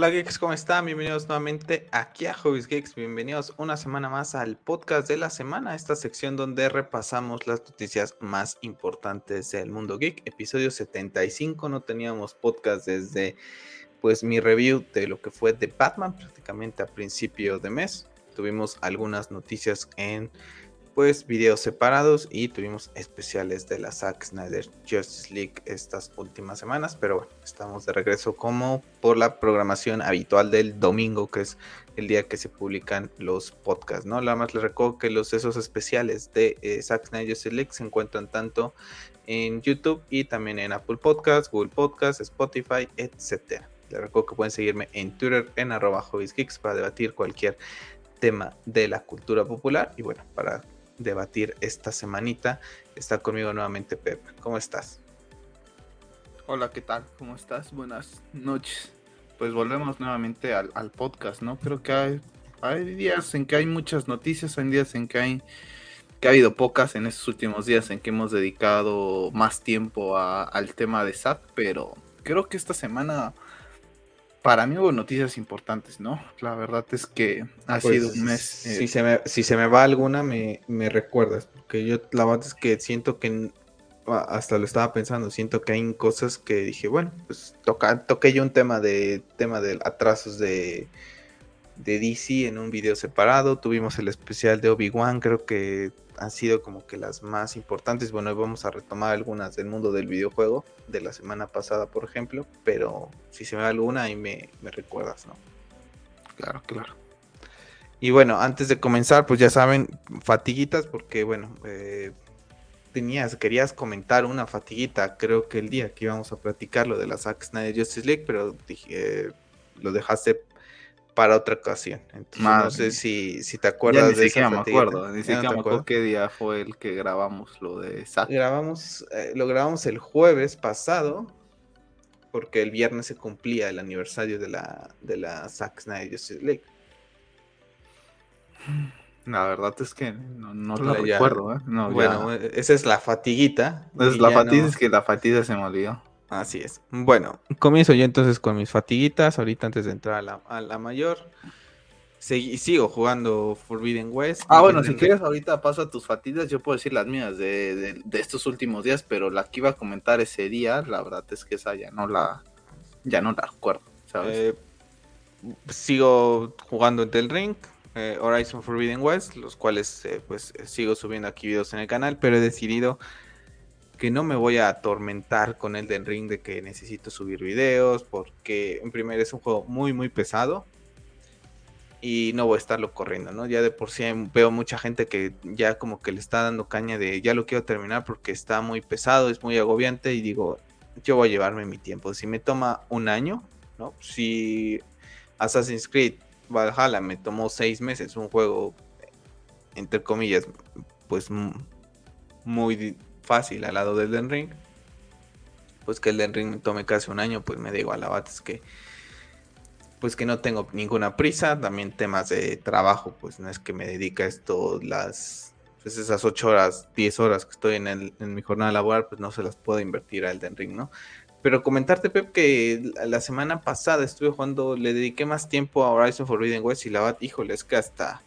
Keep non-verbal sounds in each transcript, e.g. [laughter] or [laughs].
Hola geeks, ¿cómo están? Bienvenidos nuevamente aquí a Hobbies Geeks. Bienvenidos una semana más al podcast de la semana, esta sección donde repasamos las noticias más importantes del mundo geek. Episodio 75, no teníamos podcast desde pues mi review de lo que fue de Batman prácticamente a principio de mes. Tuvimos algunas noticias en pues videos separados y tuvimos especiales de la Zack Snyder Justice League estas últimas semanas, pero bueno, estamos de regreso como por la programación habitual del domingo, que es el día que se publican los podcasts, ¿no? Nada más les recuerdo que los esos especiales de eh, Zack Snyder Justice League se encuentran tanto en YouTube y también en Apple Podcasts, Google Podcasts, Spotify, etcétera. Les recuerdo que pueden seguirme en Twitter en arroba para debatir cualquier tema de la cultura popular y bueno, para debatir esta semanita. Está conmigo nuevamente Pep. ¿Cómo estás? Hola, ¿qué tal? ¿Cómo estás? Buenas noches. Pues volvemos nuevamente al, podcast, ¿no? Creo que hay, días en que hay muchas noticias, hay días en que hay que ha habido pocas en estos últimos días en que hemos dedicado más tiempo al tema de SAT, pero creo que esta semana para mí hubo noticias importantes, ¿no? La verdad es que ha pues, sido un mes. Si, eh, se me, si se me va alguna, me, me recuerdas, porque yo la verdad es que siento que hasta lo estaba pensando, siento que hay cosas que dije, bueno, pues toca, toqué yo un tema de tema de atrasos de, de DC en un video separado, tuvimos el especial de Obi-Wan, creo que han sido como que las más importantes. Bueno, vamos a retomar algunas del mundo del videojuego de la semana pasada, por ejemplo, pero si se me va alguna ahí me, recuerdas, ¿no? Claro, claro. Y bueno, antes de comenzar, pues ya saben, fatiguitas, porque bueno, eh, tenías, querías comentar una fatiguita, creo que el día que íbamos a platicar lo de la Zack Snyder Justice League, pero dije, lo dejaste para otra ocasión. Entonces, no sé si, si te acuerdas de siquiera me acuerdo, ni siquiera me acuerdo qué día fue el que grabamos lo de Zack. Grabamos, eh, lo grabamos el jueves pasado, porque el viernes se cumplía el aniversario de la, de la Zack Snyder Justice League. La verdad es que no, lo recuerdo, ¿eh? bueno, esa es la fatiguita. Es la fatiga, es que la fatiga se me olvidó. Así es. Bueno, comienzo yo entonces con mis fatiguitas. Ahorita antes de entrar a la, mayor. sigo jugando Forbidden West. Ah, bueno, si quieres ahorita paso a tus fatiguitas. Yo puedo decir las mías de, estos últimos días, pero la que iba a comentar ese día, la verdad es que esa ya no la, ya no la recuerdo, ¿sabes? Eh, sigo jugando en el Ring, eh, Horizon Forbidden West, los cuales eh, pues sigo subiendo aquí videos en el canal, pero he decidido que no me voy a atormentar con el Den Ring de que necesito subir videos, porque en primer es un juego muy, muy pesado y no voy a estarlo corriendo, ¿no? Ya de por sí veo mucha gente que ya como que le está dando caña de ya lo quiero terminar porque está muy pesado, es muy agobiante y digo, yo voy a llevarme mi tiempo. Si me toma un año, ¿no? Si Assassin's Creed Valhalla me tomó seis meses, un juego, entre comillas, pues muy fácil al lado del Den Ring. Pues que el Den Ring me tome casi un año, pues me digo a la es que pues que no tengo ninguna prisa, también temas de trabajo, pues no es que me dedique a esto las pues esas 8 horas, 10 horas que estoy en, el, en mi jornada laboral, pues no se las puedo invertir al Den Ring, ¿no? Pero comentarte, Pep, que la semana pasada estuve jugando, le dediqué más tiempo a Horizon Forbidden West y la bat, híjole, es que hasta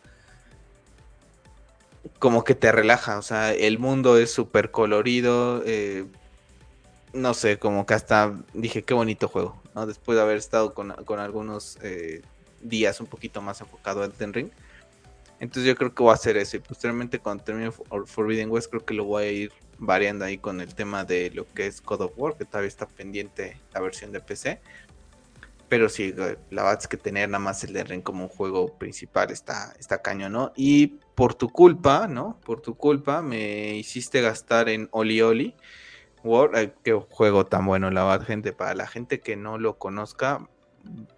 como que te relaja, o sea, el mundo es súper colorido, eh, no sé, como que hasta dije, qué bonito juego, ¿no? Después de haber estado con, algunos eh, días un poquito más enfocado en Ten Ring. Entonces yo creo que voy a hacer eso y posteriormente cuando termine Forbidden West creo que lo voy a ir variando ahí con el tema de lo que es God of War, que todavía está pendiente la versión de PC. Pero sí, la verdad es que tener nada más el de Ring como un juego principal está, está caño, ¿no? Y por tu culpa, ¿no? Por tu culpa me hiciste gastar en Oli Oli World. qué juego tan bueno, la verdad, gente. Para la gente que no lo conozca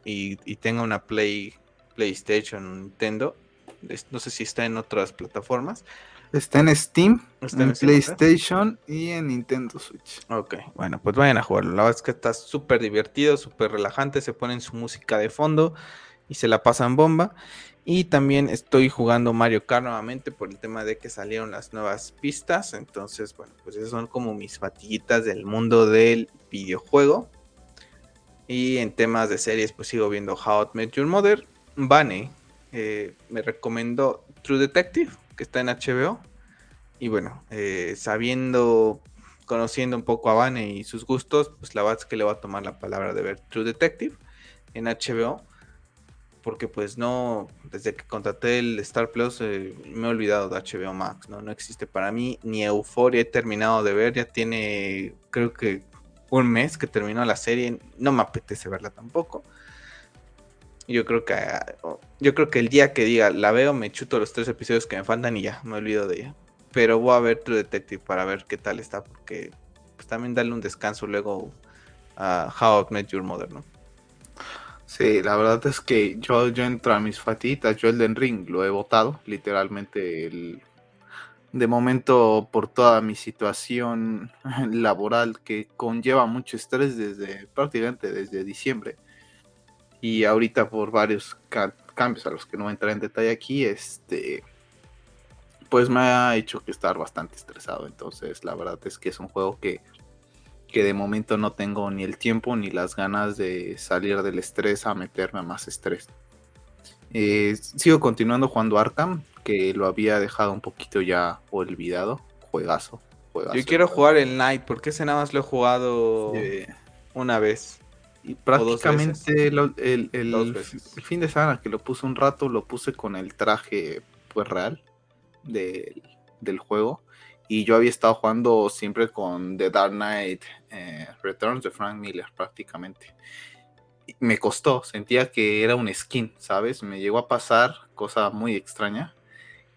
y, tenga una Play, PlayStation, Nintendo, no sé si está en otras plataformas. Está en Steam, en, PlayStation y en Nintendo Switch. Ok, bueno, pues vayan a jugarlo. La verdad es que está súper divertido, súper relajante. Se ponen su música de fondo y se la pasan bomba. Y también estoy jugando Mario Kart nuevamente por el tema de que salieron las nuevas pistas. Entonces, bueno, pues esas son como mis fatiguitas del mundo del videojuego. Y en temas de series, pues sigo viendo How I Met Your Mother. Vane eh, me recomendó True Detective, que está en HBO. Y bueno, eh, sabiendo, conociendo un poco a Vane y sus gustos, pues la verdad es que le voy a tomar la palabra de ver True Detective en HBO. Porque pues no, desde que contraté el Star Plus eh, me he olvidado de HBO Max, ¿no? No existe para mí, ni Euforia he terminado de ver, ya tiene creo que un mes que terminó la serie, no me apetece verla tampoco. Yo creo que yo creo que el día que diga la veo me chuto los tres episodios que me faltan y ya, me olvido de ella. Pero voy a ver True Detective para ver qué tal está, porque pues, también darle un descanso luego a How I Met Your Mother, ¿no? Sí, la verdad es que yo, yo entro a mis fatitas, yo el Den Ring lo he votado, literalmente el, de momento por toda mi situación [laughs] laboral que conlleva mucho estrés desde prácticamente desde diciembre y ahorita por varios cambios a los que no entraré en detalle aquí, este pues me ha hecho que estar bastante estresado, entonces la verdad es que es un juego que que de momento no tengo ni el tiempo ni las ganas de salir del estrés a meterme a más estrés. Eh, sigo continuando jugando Arkham, que lo había dejado un poquito ya olvidado. Juegazo, juegazo. Yo quiero jugar el Night, porque ese nada más lo he jugado una vez. Y prácticamente el, el, fin de semana que lo puse un rato, lo puse con el traje pues real del juego. Y yo había estado jugando siempre con The Dark Knight eh, Returns de Frank Miller prácticamente. Me costó, sentía que era un skin, ¿sabes? Me llegó a pasar, cosa muy extraña,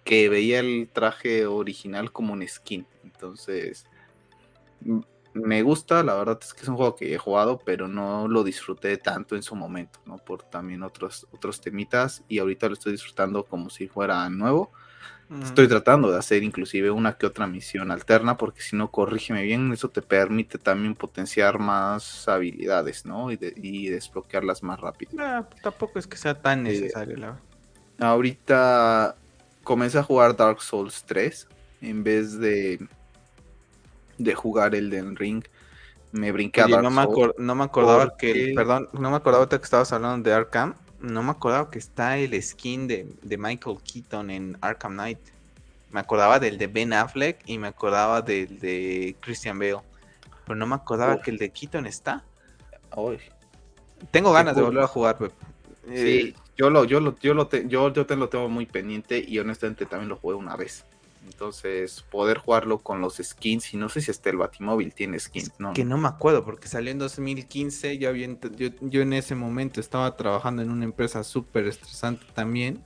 que veía el traje original como un skin. Entonces, me gusta, la verdad es que es un juego que he jugado, pero no lo disfruté tanto en su momento, ¿no? Por también otros, otros temitas y ahorita lo estoy disfrutando como si fuera nuevo Estoy tratando de hacer inclusive una que otra misión alterna, porque si no, corrígeme bien, eso te permite también potenciar más habilidades, ¿no? Y, desbloquearlas más rápido. Tampoco es que sea tan eh, necesario, la Ahorita comencé a jugar Dark Souls 3 en vez de, de jugar Elden Ring. Me brinqué a Dark no Souls. Me no me acordaba que, perdón, no me acordaba que estabas hablando de Arkham no me acordaba que está el skin de, Michael Keaton en Arkham Knight. Me acordaba del de Ben Affleck y me acordaba del de Christian Bale. Pero no me acordaba que el de Keaton está. Tengo ganas de volver a jugar, Sí, eh, yo lo, yo lo, yo lo, yo, yo te lo tengo muy pendiente y honestamente también lo jugué una vez. Entonces, poder jugarlo con los skins, y no sé si hasta el Batimóvil tiene skins, ¿no? Que no me acuerdo, porque salió en 2015, yo, había, yo, yo en ese momento estaba trabajando en una empresa súper estresante también.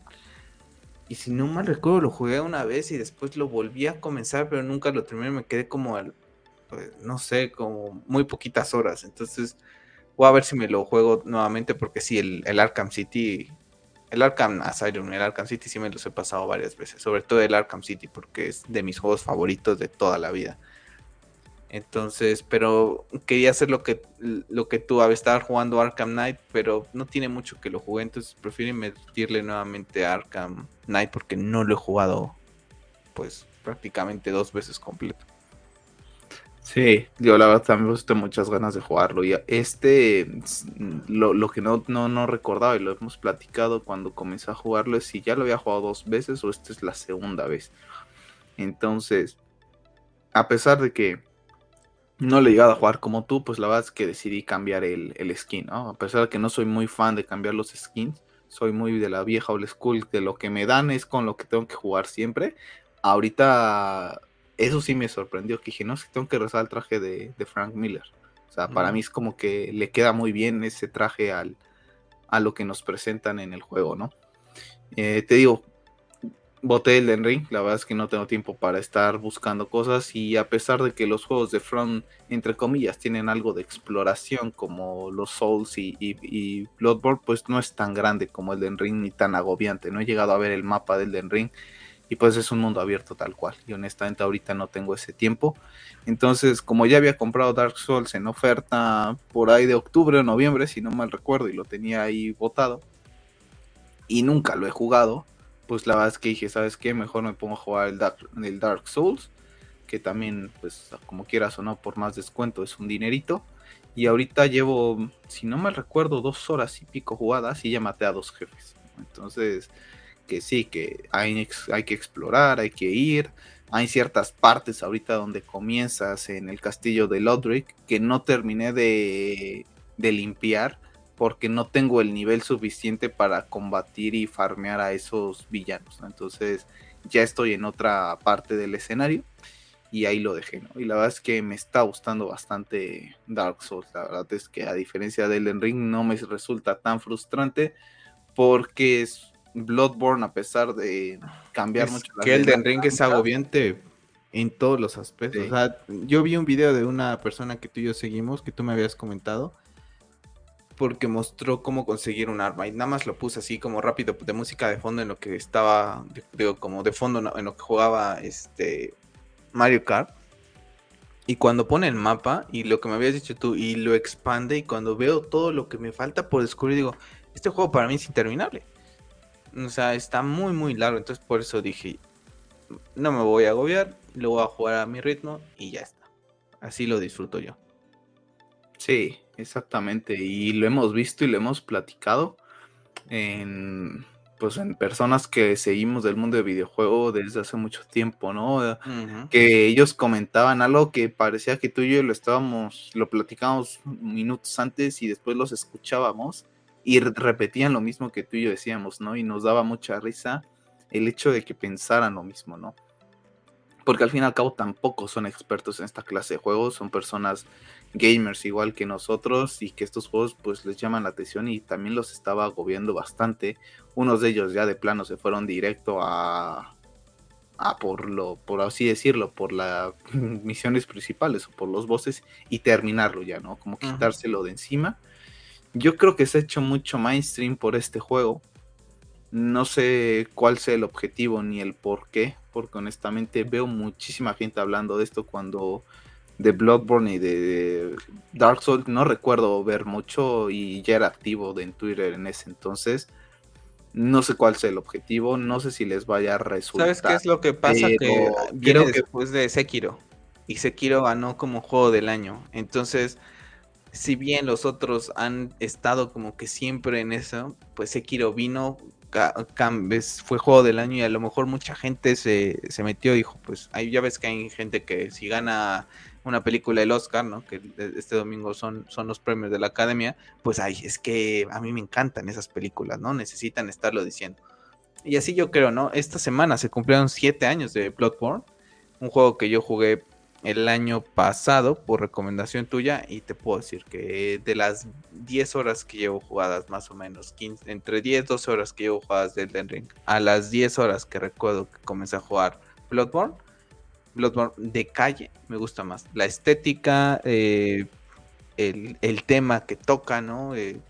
Y si no mal recuerdo, lo jugué una vez y después lo volví a comenzar, pero nunca lo terminé, me quedé como al, pues, no sé, como muy poquitas horas. Entonces, voy a ver si me lo juego nuevamente, porque sí, el, el Arkham City el Arkham Asylum, el Arkham City sí me los he pasado varias veces, sobre todo el Arkham City porque es de mis juegos favoritos de toda la vida. Entonces, pero quería hacer lo que, lo que tú, estar jugando Arkham Knight, pero no tiene mucho que lo jugué, entonces prefiero meterle nuevamente a Arkham Knight porque no lo he jugado pues prácticamente dos veces completo. Sí, yo la verdad también tengo muchas ganas de jugarlo. Y este, lo, que no, no, recordaba y lo hemos platicado cuando comencé a jugarlo es si ya lo había jugado dos veces o esta es la segunda vez. Entonces, a pesar de que no le he llegado a jugar como tú, pues la verdad es que decidí cambiar el, el skin, ¿no? A pesar de que no soy muy fan de cambiar los skins, soy muy de la vieja old school, de lo que me dan es con lo que tengo que jugar siempre. Ahorita eso sí me sorprendió, que dije, no, es que tengo que rezar el traje de, Frank Miller. O sea, para mí es como que le queda muy bien ese traje al, a lo que nos presentan en el juego, ¿no? Eh, te digo, boté el Den Ring, la verdad es que no tengo tiempo para estar buscando cosas y a pesar de que los juegos de Front, entre comillas, tienen algo de exploración como los Souls y, y, Bloodborne, pues no es tan grande como el Den Ring ni tan agobiante. No he llegado a ver el mapa del Den Ring y pues es un mundo abierto tal cual. Y honestamente ahorita no tengo ese tiempo. Entonces, como ya había comprado Dark Souls en oferta por ahí de octubre o noviembre, si no mal recuerdo, y lo tenía ahí botado, y nunca lo he jugado, pues la verdad es que dije, ¿sabes qué? Mejor me pongo a jugar el Dark, el Dark Souls, que también, pues como quieras o no, por más descuento es un dinerito. Y ahorita llevo, si no me recuerdo, dos horas y pico jugadas y ya maté a dos jefes. Entonces, que sí, que hay, hay que explorar, hay que ir. Hay ciertas partes ahorita donde comienzas en el castillo de Lodric que no terminé de, de limpiar porque no tengo el nivel suficiente para combatir y farmear a esos villanos. Entonces ya estoy en otra parte del escenario y ahí lo dejé, ¿no? Y la verdad es que me está gustando bastante Dark Souls. La verdad es que a diferencia de Elden Ring no me resulta tan frustrante porque es Bloodborne a pesar de cambiar es mucho. Que Elden Ring es agobiante en todos los aspectos. O sea, yo vi un video de una persona que tú y yo seguimos, que tú me habías comentado, porque mostró cómo conseguir un arma y nada más lo puse así como rápido de música de fondo en lo que estaba, digo, como de fondo en lo que jugaba este Mario Kart. Y cuando pone el mapa y lo que me habías dicho tú y lo expande y cuando veo todo lo que me falta por descubrir digo, este juego para mí es interminable. O sea, está muy muy largo, entonces por eso dije, no me voy a agobiar, lo voy a jugar a mi ritmo y ya está. Así lo disfruto yo. Sí, exactamente. Y lo hemos visto y lo hemos platicado en, pues, en personas que seguimos del mundo de videojuego desde hace mucho tiempo, ¿no? Que ellos comentaban algo que parecía que tú y yo lo estábamos, lo platicábamos minutos antes y después los escuchábamos y repetían lo mismo que tú y yo decíamos, ¿no? Y nos daba mucha risa el hecho de que pensaran lo mismo, ¿no? Porque al fin y al cabo tampoco son expertos en esta clase de juegos, son personas gamers igual que nosotros y que estos juegos pues les llaman la atención y también los estaba agobiando bastante. Unos de ellos ya de plano se fueron directo a, a por lo, por así decirlo, por las [laughs] misiones principales o por los bosses y terminarlo ya, ¿no? Como quitárselo de encima. Yo creo que se ha hecho mucho mainstream por este juego. No sé cuál sea el objetivo ni el por qué, porque honestamente veo muchísima gente hablando de esto cuando de Bloodborne y de Dark Souls no recuerdo ver mucho y ya era activo en Twitter en ese entonces. No sé cuál sea el objetivo, no sé si les vaya a resultar. ¿Sabes qué es lo que pasa? que viene después de Sekiro y Sekiro ganó como juego del año. Entonces, si bien los otros han estado como que siempre en eso, pues Sekiro vino, fue juego del año y a lo mejor mucha gente se, se metió y dijo, pues ahí ya ves que hay gente que si gana una película del Oscar, ¿no? Que este domingo son, son los premios de la Academia, pues ay, es que a mí me encantan esas películas, ¿no? Necesitan estarlo diciendo. Y así yo creo, ¿no? Esta semana se cumplieron siete años de Bloodborne, un juego que yo jugué el año pasado por recomendación tuya y te puedo decir que de las 10 horas que llevo jugadas más o menos, 15, entre 10 12 horas que llevo jugadas de Elden Ring, a las 10 horas que recuerdo que comencé a jugar Bloodborne, Bloodborne de calle me gusta más. La estética, eh, el, tema que toca, ¿no? Eh,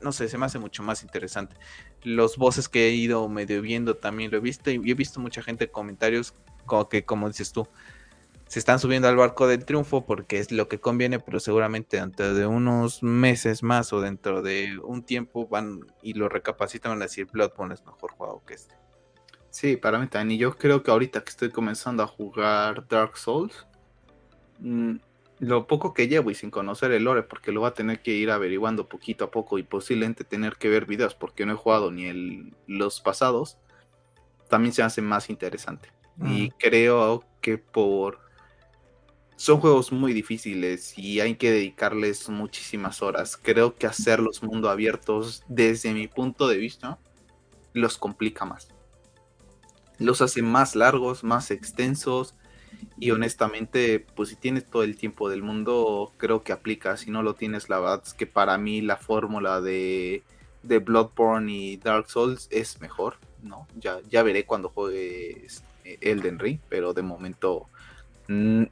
no sé, se me hace mucho más interesante. Los voces que he ido medio viendo también lo he visto y he visto mucha gente comentarios que, como dices tú, se están subiendo al barco del triunfo porque es lo que conviene, pero seguramente dentro de unos meses más o dentro de un tiempo van y lo recapacitan van a decir Bloodborne es mejor juego que este. Sí, para mí también. Y yo creo que ahorita que estoy comenzando a jugar Dark Souls, mm, lo poco que llevo y sin conocer el lore, porque lo voy a tener que ir averiguando poquito a poco y posiblemente tener que ver videos porque no he jugado ni el, los pasados, también se hace más interesante. Y creo que por... Son juegos muy difíciles y hay que dedicarles muchísimas horas. Creo que hacer los mundo abiertos, desde mi punto de vista, los complica más los hace más largos, más extensos y honestamente, pues si tienes todo el tiempo del mundo, creo que aplica. Si no lo tienes, la verdad es que para mí la fórmula de, de Bloodborne y Dark Souls es mejor, ¿no? Ya, ya veré cuando juegue Elden Ring, pero de momento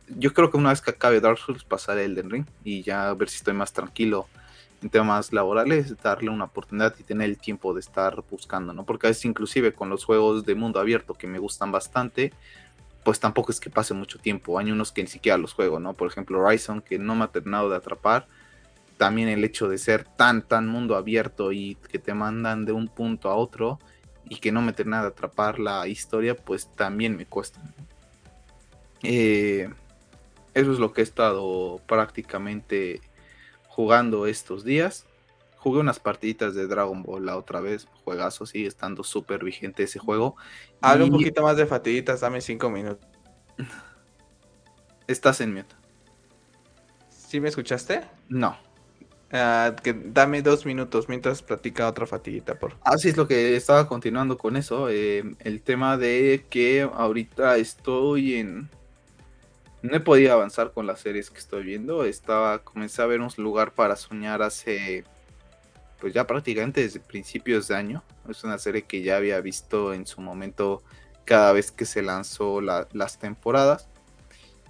yo creo que una vez que acabe Dark Souls pasaré Elden Ring y ya ver si estoy más tranquilo en temas laborales, darle una oportunidad y tener el tiempo de estar buscando, ¿no? Porque a veces inclusive con los juegos de mundo abierto que me gustan bastante, pues tampoco es que pase mucho tiempo. Hay unos que ni siquiera los juego, ¿no? Por ejemplo, Horizon, que no me ha terminado de atrapar. También el hecho de ser tan, tan mundo abierto y que te mandan de un punto a otro y que no me termina de atrapar la historia, pues también me cuesta. Eh, eso es lo que he estado prácticamente jugando estos días. Jugué unas partiditas de Dragon Ball la otra vez, juegazo, sigue estando súper vigente ese juego. Habla un poquito más de fatiditas, dame cinco minutos. [laughs] Estás en mute. ¿Sí me escuchaste? No. Ah, que dame dos minutos mientras platica otra fatiguita, por Así es lo que estaba continuando con eso. Eh, el tema de que ahorita estoy en. No he podido avanzar con las series que estoy viendo. Estaba. Comencé a ver un lugar para soñar hace. Pues ya prácticamente desde principios de año. Es una serie que ya había visto en su momento cada vez que se lanzó las temporadas.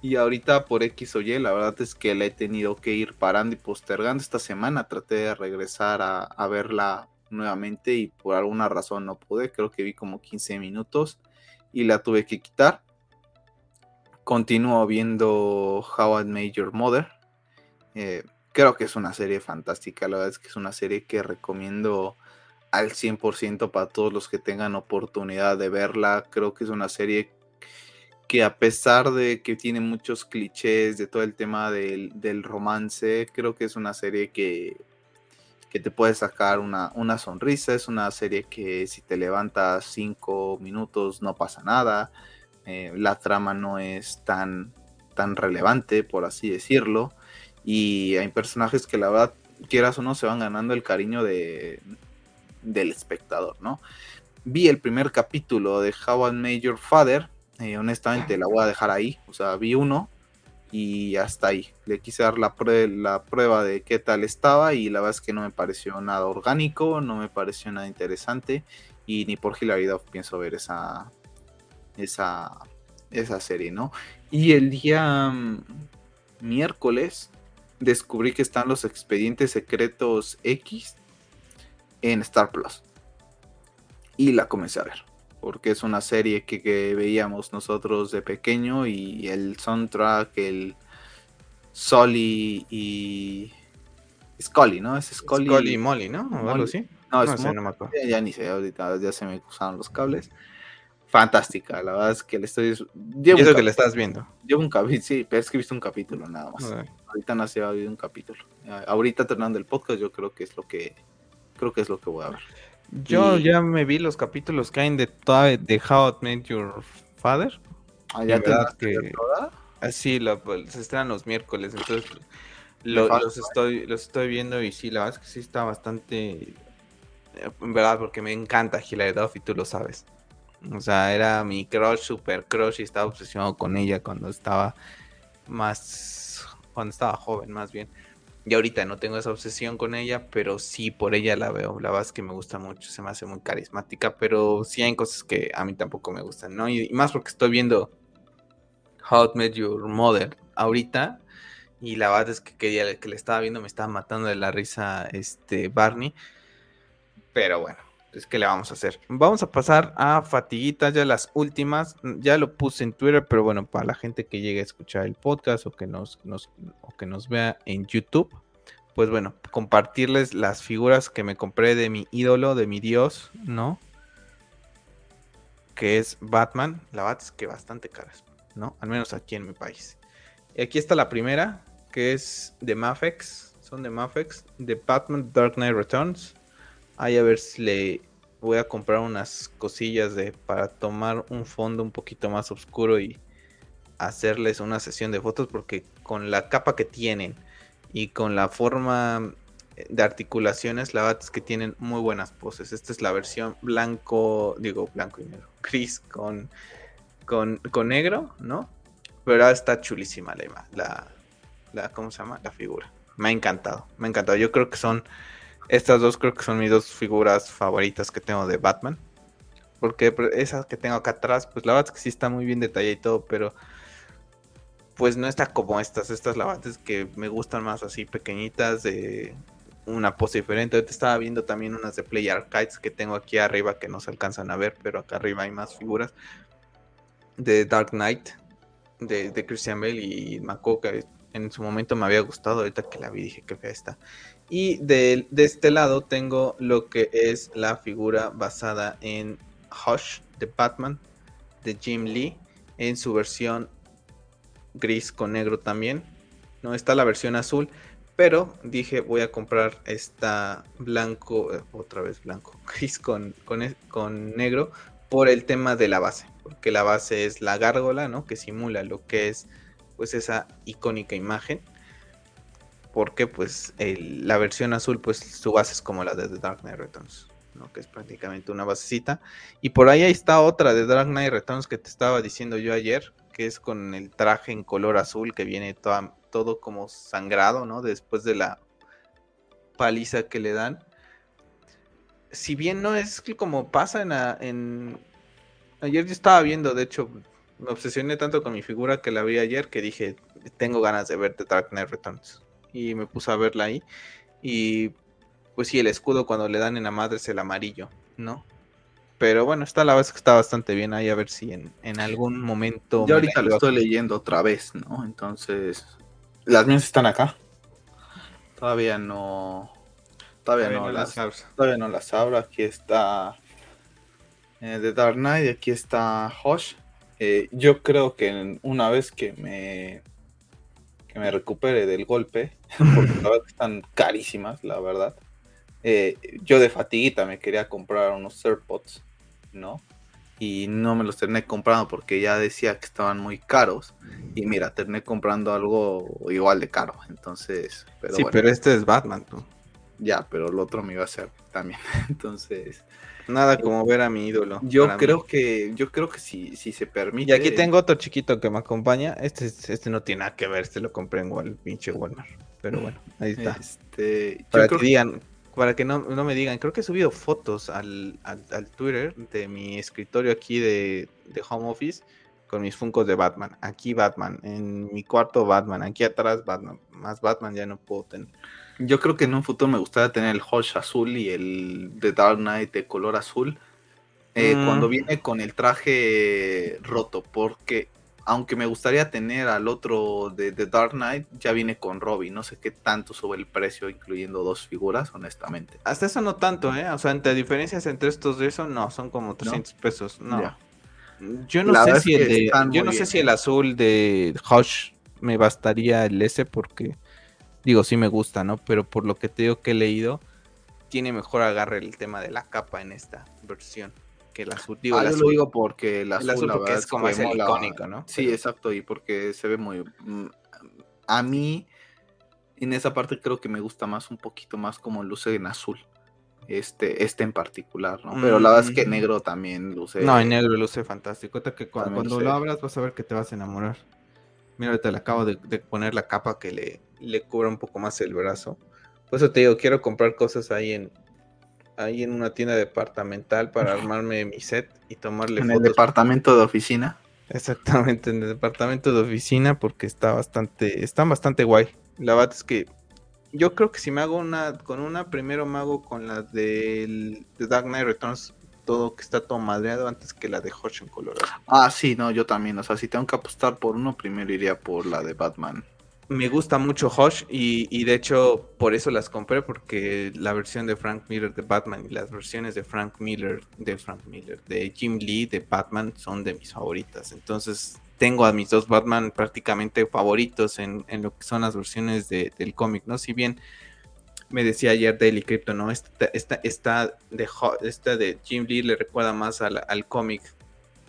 Y ahorita por X o Y, la verdad es que la he tenido que ir parando y postergando. Esta semana traté de regresar a, verla nuevamente y por alguna razón no pude. Creo que vi como 15 minutos y la tuve que quitar. Continúo viendo How I Made Your Mother. Eh, creo que es una serie fantástica. La verdad es que es una serie que recomiendo al 100% para todos los que tengan oportunidad de verla. Creo que es una serie que a pesar de que tiene muchos clichés de todo el tema del, romance, creo que es una serie que, que te puede sacar una, una, sonrisa, es una serie que si te levantas cinco minutos no pasa nada, eh, la trama no es tan, tan relevante, por así decirlo, y hay personajes que la verdad, quieras o no, se van ganando el cariño de, del espectador, ¿no? Vi el primer capítulo de How I Made Your Father, eh, honestamente la voy a dejar ahí. O sea, vi uno y hasta ahí. Le quise dar la, la prueba de qué tal estaba y la verdad es que no me pareció nada orgánico, no me pareció nada interesante y ni por hilaridad pienso ver esa, esa, esa serie, ¿no? Y el día mm, miércoles descubrí que están los expedientes secretos X en Star Plus. Y la comencé a ver porque es una serie que, veíamos nosotros de pequeño y el soundtrack, el Solly y Scully, ¿no? Es Scully, Scully y Molly, ¿no? O algo así. No, es no, me acuerdo. Ya, ni sé, ahorita ya se me usaron los cables. Fantástica, la verdad es que le estoy. Llevo eso que le estás viendo. Llevo un capítulo, sí, pero es que he visto un capítulo nada más. Ahorita no se ha habido un capítulo. Ahorita terminando el podcast, yo creo que es lo que creo que es lo que voy a ver. Yo ya me vi los capítulos que hay de, toda, de How I Met Your Father. Ah, ya te que... toda. Así, lo, pues, se estrenan los miércoles, entonces los, estoy, los estoy viendo y sí, la verdad es que sí está bastante... En verdad, porque me encanta Hilary Duff y tú lo sabes. O sea, era mi crush, super crush y estaba obsesionado con ella cuando estaba más... Cuando estaba joven, más bien. Y ahorita no tengo esa obsesión con ella, pero sí por ella la veo. La verdad es que me gusta mucho, se me hace muy carismática, pero sí hay cosas que a mí tampoco me gustan, ¿no? Y, más porque estoy viendo How to Met Your Mother ahorita. Y la verdad es que, que, que le estaba viendo me estaba matando de la risa este Barney. Pero bueno, es que le vamos a hacer. Vamos a pasar a fatiguitas, ya las últimas. Ya lo puse en Twitter, pero bueno, para la gente que llegue a escuchar el podcast o que nos, que nos vea en YouTube, pues bueno, compartirles las figuras que me compré de mi ídolo, de mi dios, ¿no? Que es Batman. La Bat es que bastante caras, ¿no? Al menos aquí en mi país. Y aquí está la primera, que es de Mafex. Son de Mafex, de Batman Dark Knight Returns Ahí a ver si le voy a comprar unas cosillas de para tomar un fondo un poquito más oscuro y hacerles una sesión de fotos porque con la capa que tienen y con la forma de articulaciones, la verdad es que tienen muy buenas poses. Esta es la versión blanco, digo blanco y negro, [laughs] gris con, con, negro, ¿no? Pero está chulísima la, la, la, ¿cómo se llama? La figura. Me ha encantado, me ha encantado. Yo creo que son estas dos creo que son mis dos figuras favoritas que tengo de Batman. Porque esas que tengo acá atrás, pues la verdad es que sí está muy bien detallada y todo, pero pues no está como estas. Estas la verdad es que me gustan más así pequeñitas, de una pose diferente. te estaba viendo también unas de Play Archives que tengo aquí arriba que no se alcanzan a ver, pero acá arriba hay más figuras. De Dark Knight, de, Christian Bale y Macoca. En su momento me había gustado, ahorita que la vi dije que fea está. Y de, este lado tengo lo que es la figura basada en Hush de Batman de Jim Lee en su versión gris con negro también. No está la versión azul, Pero dije, voy a comprar esta blanco, eh, otra vez blanco, [laughs] gris con, con, con negro, por el tema de la base. Porque la base es la gárgola, ¿no? Que simula lo que es, pues, esa icónica imagen. Porque, pues, la versión azul, pues, su base es como la de The Dark Knight Returns. ¿no? que es prácticamente una basecita. Y por ahí, está otra de Dark Knight Returns que te estaba diciendo yo ayer, que es con el traje en color azul que viene todo como sangrado, ¿no? Después de la paliza que le dan. Si bien no es como pasa en, en... Ayer yo estaba viendo, de hecho, me obsesioné tanto con mi figura que la vi ayer que dije, tengo ganas de ver The Dark Knight Returns. Y me puse a verla ahí. Y pues sí, el escudo cuando le dan en la madre es el amarillo, ¿no? Pero bueno, está la vez que está bastante bien ahí, a ver si en, algún momento... Yo ahorita lo estoy leyendo otra vez, ¿no? Entonces, las mías están acá. Todavía no... Todavía, no, las, abro. Todavía no las abro. Aquí está eh, The Dark Knight y aquí está Hosh. Eh, yo creo que una vez que me que me recupere del golpe, [laughs] porque la verdad están carísimas, la verdad. Eh, yo de fatiguita me quería comprar unos AirPods, ¿no? Y no me los terminé comprando porque ya decía que estaban muy caros. Y mira, terminé comprando algo igual de caro. Entonces, pero sí, pero este es Batman, tú. Ya, pero el otro me iba a hacer también. [laughs] Entonces, nada como ver a mi ídolo. Yo creo que, yo creo que si, si se permite. Y aquí tengo otro chiquito que me acompaña. Este, este no tiene nada que ver, este lo compré en el pinche Walmart. Pero bueno, ahí está. Este, Para que digan, para que no, me digan, creo que he subido fotos al, Twitter de mi escritorio aquí de, Home Office con mis funcos de Batman. Aquí Batman, en mi cuarto Batman, aquí atrás Batman. Más Batman ya no puedo tener. Yo creo que en un futuro me gustaría tener el Hush azul y el de Dark Knight de color azul. Eh, mm. Cuando viene con el traje roto, porque aunque me gustaría tener al otro de The Dark Knight, ya viene con Robin. No sé qué tanto sube el precio, incluyendo dos figuras, honestamente. Hasta eso no tanto, ¿eh? O sea, entre diferencias entre estos de eso, no, son como 300 pesos. No. Yo no sé si el de, yo no sé si el azul de Hush me bastaría el S porque digo, sí me gusta, ¿no? Pero por lo que te digo que he leído, tiene mejor agarre el tema de la capa en esta versión que el azul. Digo, ah, lo digo porque el azul, es como es el icónico, ¿no? Sí, exacto, y porque se ve muy... Mm, a mí, en esa parte creo que me gusta más, un poquito más como luce en azul. Este, este en particular, ¿no? Pero la verdad es que mm. negro también luce. No, en negro luce fantástico. que cuando, lo abras vas a ver que te vas a enamorar. Mira, ahorita le acabo de, poner la capa que le, le cubra un poco más el brazo. Por eso te digo, quiero comprar cosas ahí en, ahí en una tienda departamental para [laughs] armarme mi set y tomarle ¿En el departamento de oficina? Exactamente, en el departamento de oficina porque está bastante, están bastante guay. La verdad es que yo creo que si me hago una con una, primero me hago con la del de Dark Knight Returns, todo que está todo madreado antes que la de Hodge en Colorado. Ah, sí, no, yo también. O sea, si tengo que apostar por uno, primero iría por la de Batman me gusta mucho Hush y, de hecho por eso las compré porque la versión de Frank Miller de Batman y las versiones de Frank Miller de Frank Miller de Jim Lee de Batman son de mis favoritas. Entonces tengo a mis dos Batman prácticamente favoritos en, lo que son las versiones del cómic no si bien me decía ayer Daily Crypto no esta, esta, esta de esta de Jim Lee le recuerda más al, cómic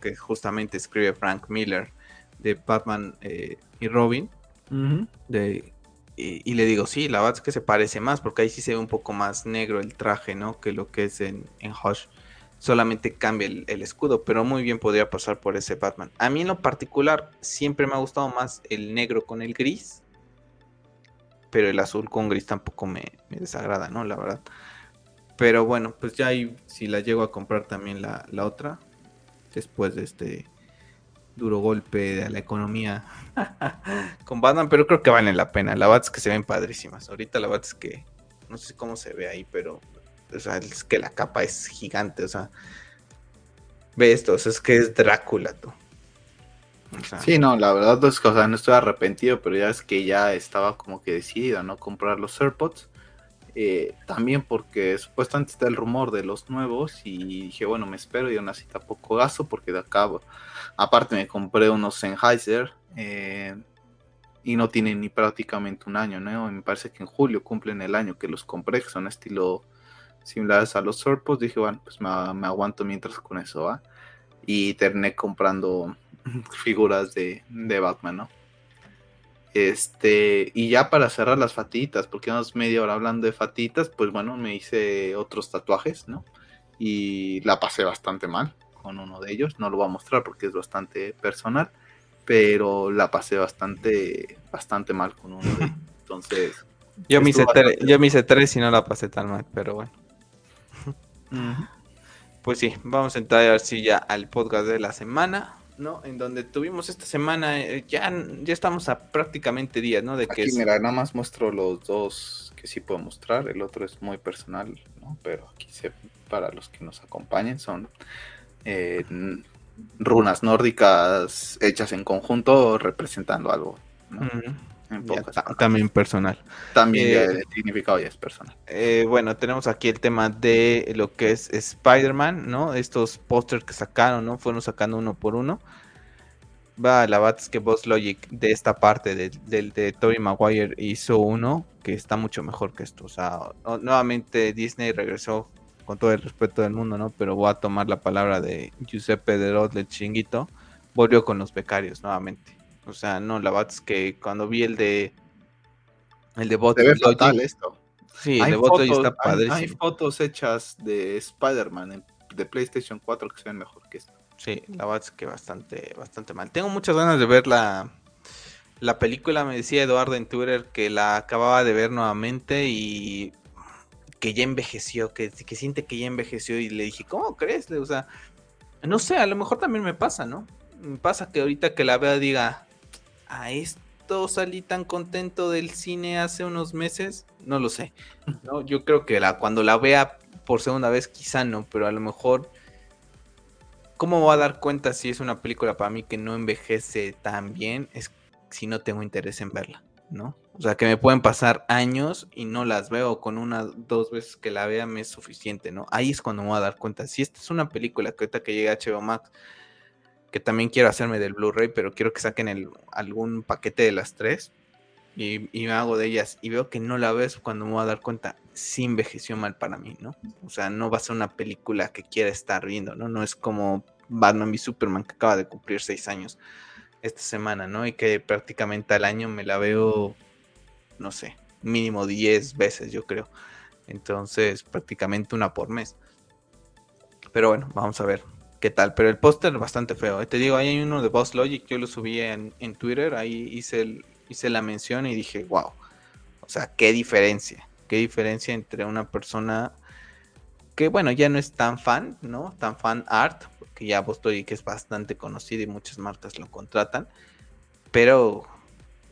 que justamente escribe Frank Miller de Batman eh, y Robin de, y, le digo, sí, la verdad es que se parece más, porque ahí sí se ve un poco más negro el traje, ¿no? Que lo que es en, en Hush. Solamente cambia el, escudo, pero muy bien podría pasar por ese Batman. A mí en lo particular siempre me ha gustado más el negro con el gris, pero el azul con gris tampoco me, desagrada, ¿no? La verdad. Pero bueno, pues ya ahí, si la llego a comprar también la, la otra, después de este duro golpe a la economía [laughs] con Batman, pero creo que valen la pena. La verdad es que se ven padrísimas. Ahorita la verdad es que no sé cómo se ve ahí, pero o sea, es que la capa es gigante, o sea, ve esto, es que es Drácula, tú. sí, no, la verdad es que, o sea, no estoy arrepentido, pero ya es que ya estaba como que decidido no comprar los AirPods. Eh, también porque supuestamente está el rumor de los nuevos y dije, bueno, me espero y aún así tampoco gasto porque de acá, aparte me compré unos Sennheiser, eh, y no tienen ni prácticamente un año, ¿no? Me parece que en julio cumplen el año que los compré, que son estilo similares a los Surpos. Dije, bueno, pues me, aguanto mientras con eso, ¿va? Y terminé comprando [laughs] figuras de, de Batman, ¿no? Este, y ya para cerrar las fatitas, porque vamos media hora hablando de fatitas, pues bueno, me hice otros tatuajes, ¿no? Y la pasé bastante mal con uno de ellos, no lo voy a mostrar porque es bastante personal, pero la pasé bastante, bastante mal con uno de ellos. [laughs] Entonces... Yo me, hice tres, yo me hice tres y no la pasé tan mal, pero bueno. Pues sí, vamos a entrar así ya al podcast de la semana. ¿No? En donde tuvimos esta semana, eh, ya, ya estamos a prácticamente días, ¿no? De que aquí, mira, nada más muestro los dos que sí puedo mostrar, el otro es muy personal, ¿no? Pero aquí se, para los que nos acompañen son eh, runas nórdicas hechas en conjunto representando algo, también personal. También eh, el significado ya es personal. Eh, bueno, tenemos aquí el tema de lo que es Spider-Man, ¿no? Estos pósters que sacaron, ¿no? Fueron sacando uno por uno. Va, la verdad es que Boss Logic de esta parte del de, Tobey Maguire hizo uno que está mucho mejor que esto. O sea, nuevamente Disney regresó con todo el respeto del mundo, ¿no? Pero voy a tomar la palabra de Giuseppe Derot del chinguito. Volvió con los becarios nuevamente. O sea, no, la verdad es que cuando vi el de. El de Bot. Se ve fatal esto. Sí, el de Bot está padrísimo. Hay, fotos hechas de Spider-Man de PlayStation 4 que se ven mejor que esto. Sí, la verdad es que bastante, bastante mal. Tengo muchas ganas de ver la, la película. Me decía Eduardo en Twitter que la acababa de ver nuevamente y que ya envejeció, que, que siente que ya envejeció. Y le dije, ¿cómo crees? O sea, no sé, a lo mejor también me pasa, ¿no? Me pasa que ahorita que la vea diga, a esto salí tan contento del cine hace unos meses, no lo sé. [laughs] ¿no? Yo creo que la, cuando la vea por segunda vez quizá no, pero a lo mejor... ¿Cómo voy a dar cuenta si es una película para mí que no envejece tan bien? Es si no tengo interés en verla, ¿no? O sea, que me pueden pasar años y no las veo, con una, dos veces que la vea me es suficiente, ¿no? Ahí es cuando me voy a dar cuenta. Si esta es una película que ahorita que llega a HBO Max que también quiero hacerme del Blu-ray, pero quiero que saquen algún paquete de las tres y, me hago de ellas y veo que no la ves cuando me voy a dar cuenta, sí envejeció mal para mí, ¿no? O sea, no va a ser una película que quiera estar viendo, ¿no? No es como Batman y Superman que acaba de cumplir seis años esta semana, ¿no? Y que prácticamente al año me la veo, no sé, mínimo diez veces, yo creo. Entonces, prácticamente una por mes. Pero bueno, vamos a ver qué tal. Pero el póster bastante feo. ¿eh? Te digo, ahí hay uno de Boss Logic, yo lo subí en, Twitter, ahí hice, hice la mención y dije, wow. O sea, qué diferencia. Qué diferencia entre una persona que, bueno, ya no es tan fan, ¿no? Tan fan art, porque ya Boss Logic es bastante conocido y muchas marcas lo contratan. Pero,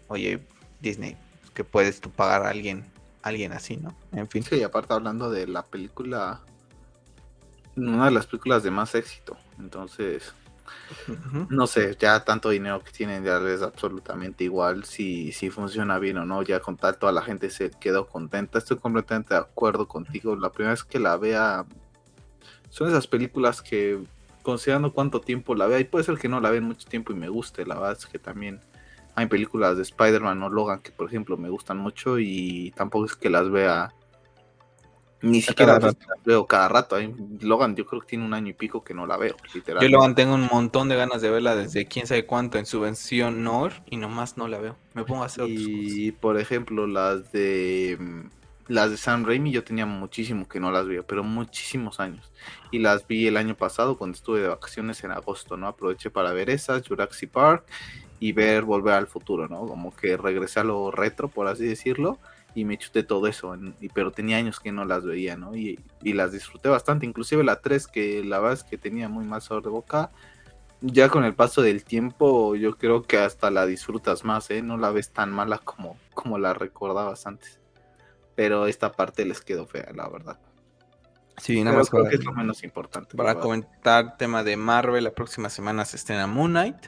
oye, Disney, que puedes tú pagar a alguien, alguien así, ¿no? En fin. Sí, aparte hablando de la película una de las películas de más éxito. Entonces, no sé, ya tanto dinero que tienen ya es absolutamente igual si, si funciona bien o no. Ya con tal toda la gente se quedó contenta. Estoy completamente de acuerdo contigo. La primera vez que la vea, son esas películas que considerando cuánto tiempo la vea, y puede ser que no la vea mucho tiempo y me guste, la verdad es que también hay películas de Spider-Man o Logan que por ejemplo me gustan mucho y tampoco es que las vea ni siquiera la veo cada rato. Logan, yo creo que tiene un año y pico que no la veo, Yo Logan tengo un montón de ganas de verla desde quién sabe cuánto en su versión NOR y nomás no la veo. Me pongo a hacer Y por ejemplo, las de las de Sam Raimi yo tenía muchísimo que no las veo, pero muchísimos años. Y las vi el año pasado cuando estuve de vacaciones en agosto, ¿no? Aproveché para ver esas, Jurassic Park y ver Volver al Futuro, ¿no? Como que regresé a lo retro, por así decirlo y me chuté todo eso, y, pero tenía años que no las veía, ¿no? Y, las disfruté bastante, inclusive la 3 que la verdad es que tenía muy mal sabor de boca, ya con el paso del tiempo yo creo que hasta la disfrutas más, ¿eh? No la ves tan mala como, como la recordabas antes, pero esta parte les quedó fea, la verdad. Sí, nada más creo que es lo menos importante. Para comentar tema de Marvel, la próxima semana se estrena Moon Knight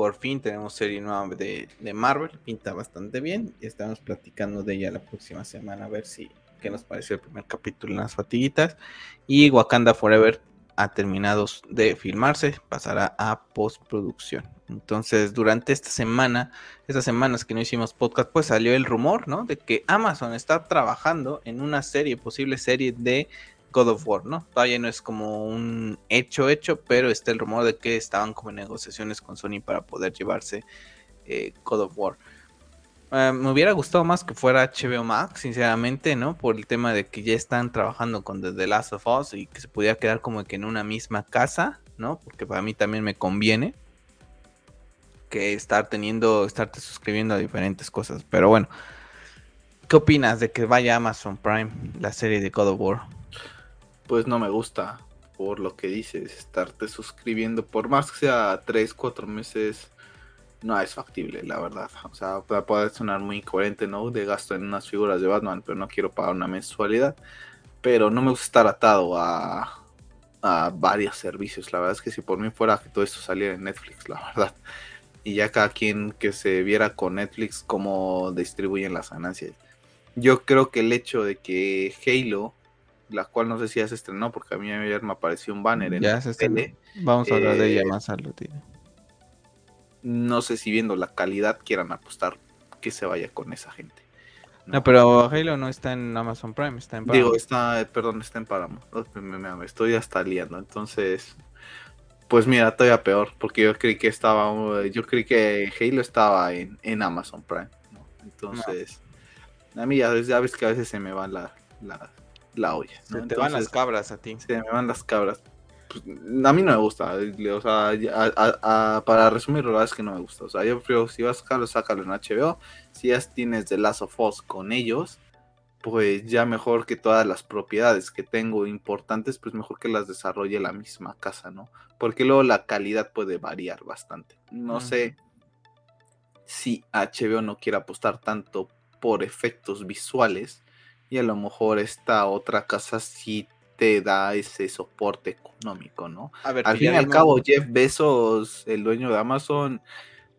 por fin tenemos serie nueva de, Marvel, pinta bastante bien. Estamos platicando de ella la próxima semana a ver si qué nos pareció el primer capítulo en las fatiguitas. Y Wakanda Forever ha terminado de filmarse, pasará a postproducción. Entonces, durante esta semana, estas semanas que no hicimos podcast, pues salió el rumor, ¿no? De que Amazon está trabajando en una serie, posible serie de God of War, ¿no? Todavía no es como un hecho hecho, pero está el rumor de que estaban como en negociaciones con Sony para poder llevarse eh, God of War. Eh, me hubiera gustado más que fuera HBO Max, sinceramente, ¿no? Por el tema de que ya están trabajando con The Last of Us y que se pudiera quedar como que en una misma casa, ¿no? Porque para mí también me conviene que estar teniendo, estarte suscribiendo a diferentes cosas. Pero bueno, ¿qué opinas de que vaya Amazon Prime la serie de God of War? Pues no me gusta por lo que dices, estarte suscribiendo por más que sea 3, 4 meses no es factible, la verdad. O sea, puede sonar muy incoherente, ¿no? De gasto en unas figuras de Batman, pero no quiero pagar una mensualidad. Pero no me gusta estar atado a, a varios servicios. La verdad es que si por mí fuera que todo esto saliera en Netflix, la verdad. Y ya cada quien que se viera con Netflix cómo distribuyen las ganancias. Yo creo que el hecho de que Halo, la cual no sé si ya se estrenó, porque a mí ayer me apareció un banner en ya se estrenó. Vamos a hablar de ella eh, más al ratito no sé si viendo la calidad quieran apostar que se vaya con esa gente. No, pero Halo no está en Amazon Prime, está en Paramount. Digo, está, perdón, está en Paramount. Me, estoy hasta liando. Entonces, pues mira, todavía peor, porque yo creí que estaba, yo creí que Halo estaba en, en Amazon Prime. Entonces, a mí ya, ves que a veces se me va la, la, olla. Se te van las cabras a ti. Se me van las cabras. Pues, a mí no me gusta. O sea, para resumir, la verdad es que no me gusta. O sea, yo prefiero, si vas a sacarlo, sácalo en HBO. Si ya tienes The Last of Us con ellos, pues ya mejor que todas las propiedades que tengo importantes, pues mejor que las desarrolle la misma casa, ¿no? Porque luego la calidad puede variar bastante. No sé si HBO no quiere apostar tanto por efectos visuales y a lo mejor esta otra casa sí te da ese soporte económico, ¿no? al fin y al cabo, Jeff Bezos, el dueño de Amazon,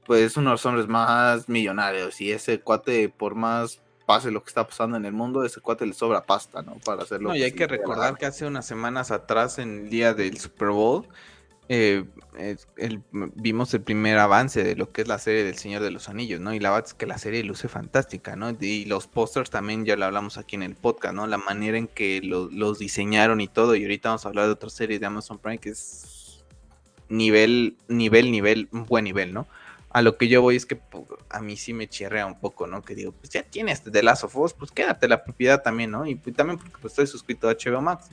pues es uno de los hombres más millonarios y ese cuate, por más pase lo que está pasando en el mundo, ese cuate le sobra pasta, ¿no? Para hacerlo. No, y hay que recordar que hace unas semanas atrás, en el día del Super Bowl, eh, vimos el primer avance de lo que es la serie del Señor de los Anillos, ¿no? Y la verdad es que la serie luce fantástica, ¿no? Y los pósters también ya lo hablamos aquí en el podcast, ¿no? La manera en que los diseñaron y todo. Y ahorita vamos a hablar de otra serie de Amazon Prime que es nivel, nivel, nivel, un buen nivel, ¿no? A lo que yo voy es que a mí sí me chirrea un poco, ¿no? Que digo, pues ya tienes The Last of Us, pues quédate la propiedad también, ¿no? Y también porque pues, estoy suscrito a HBO Max.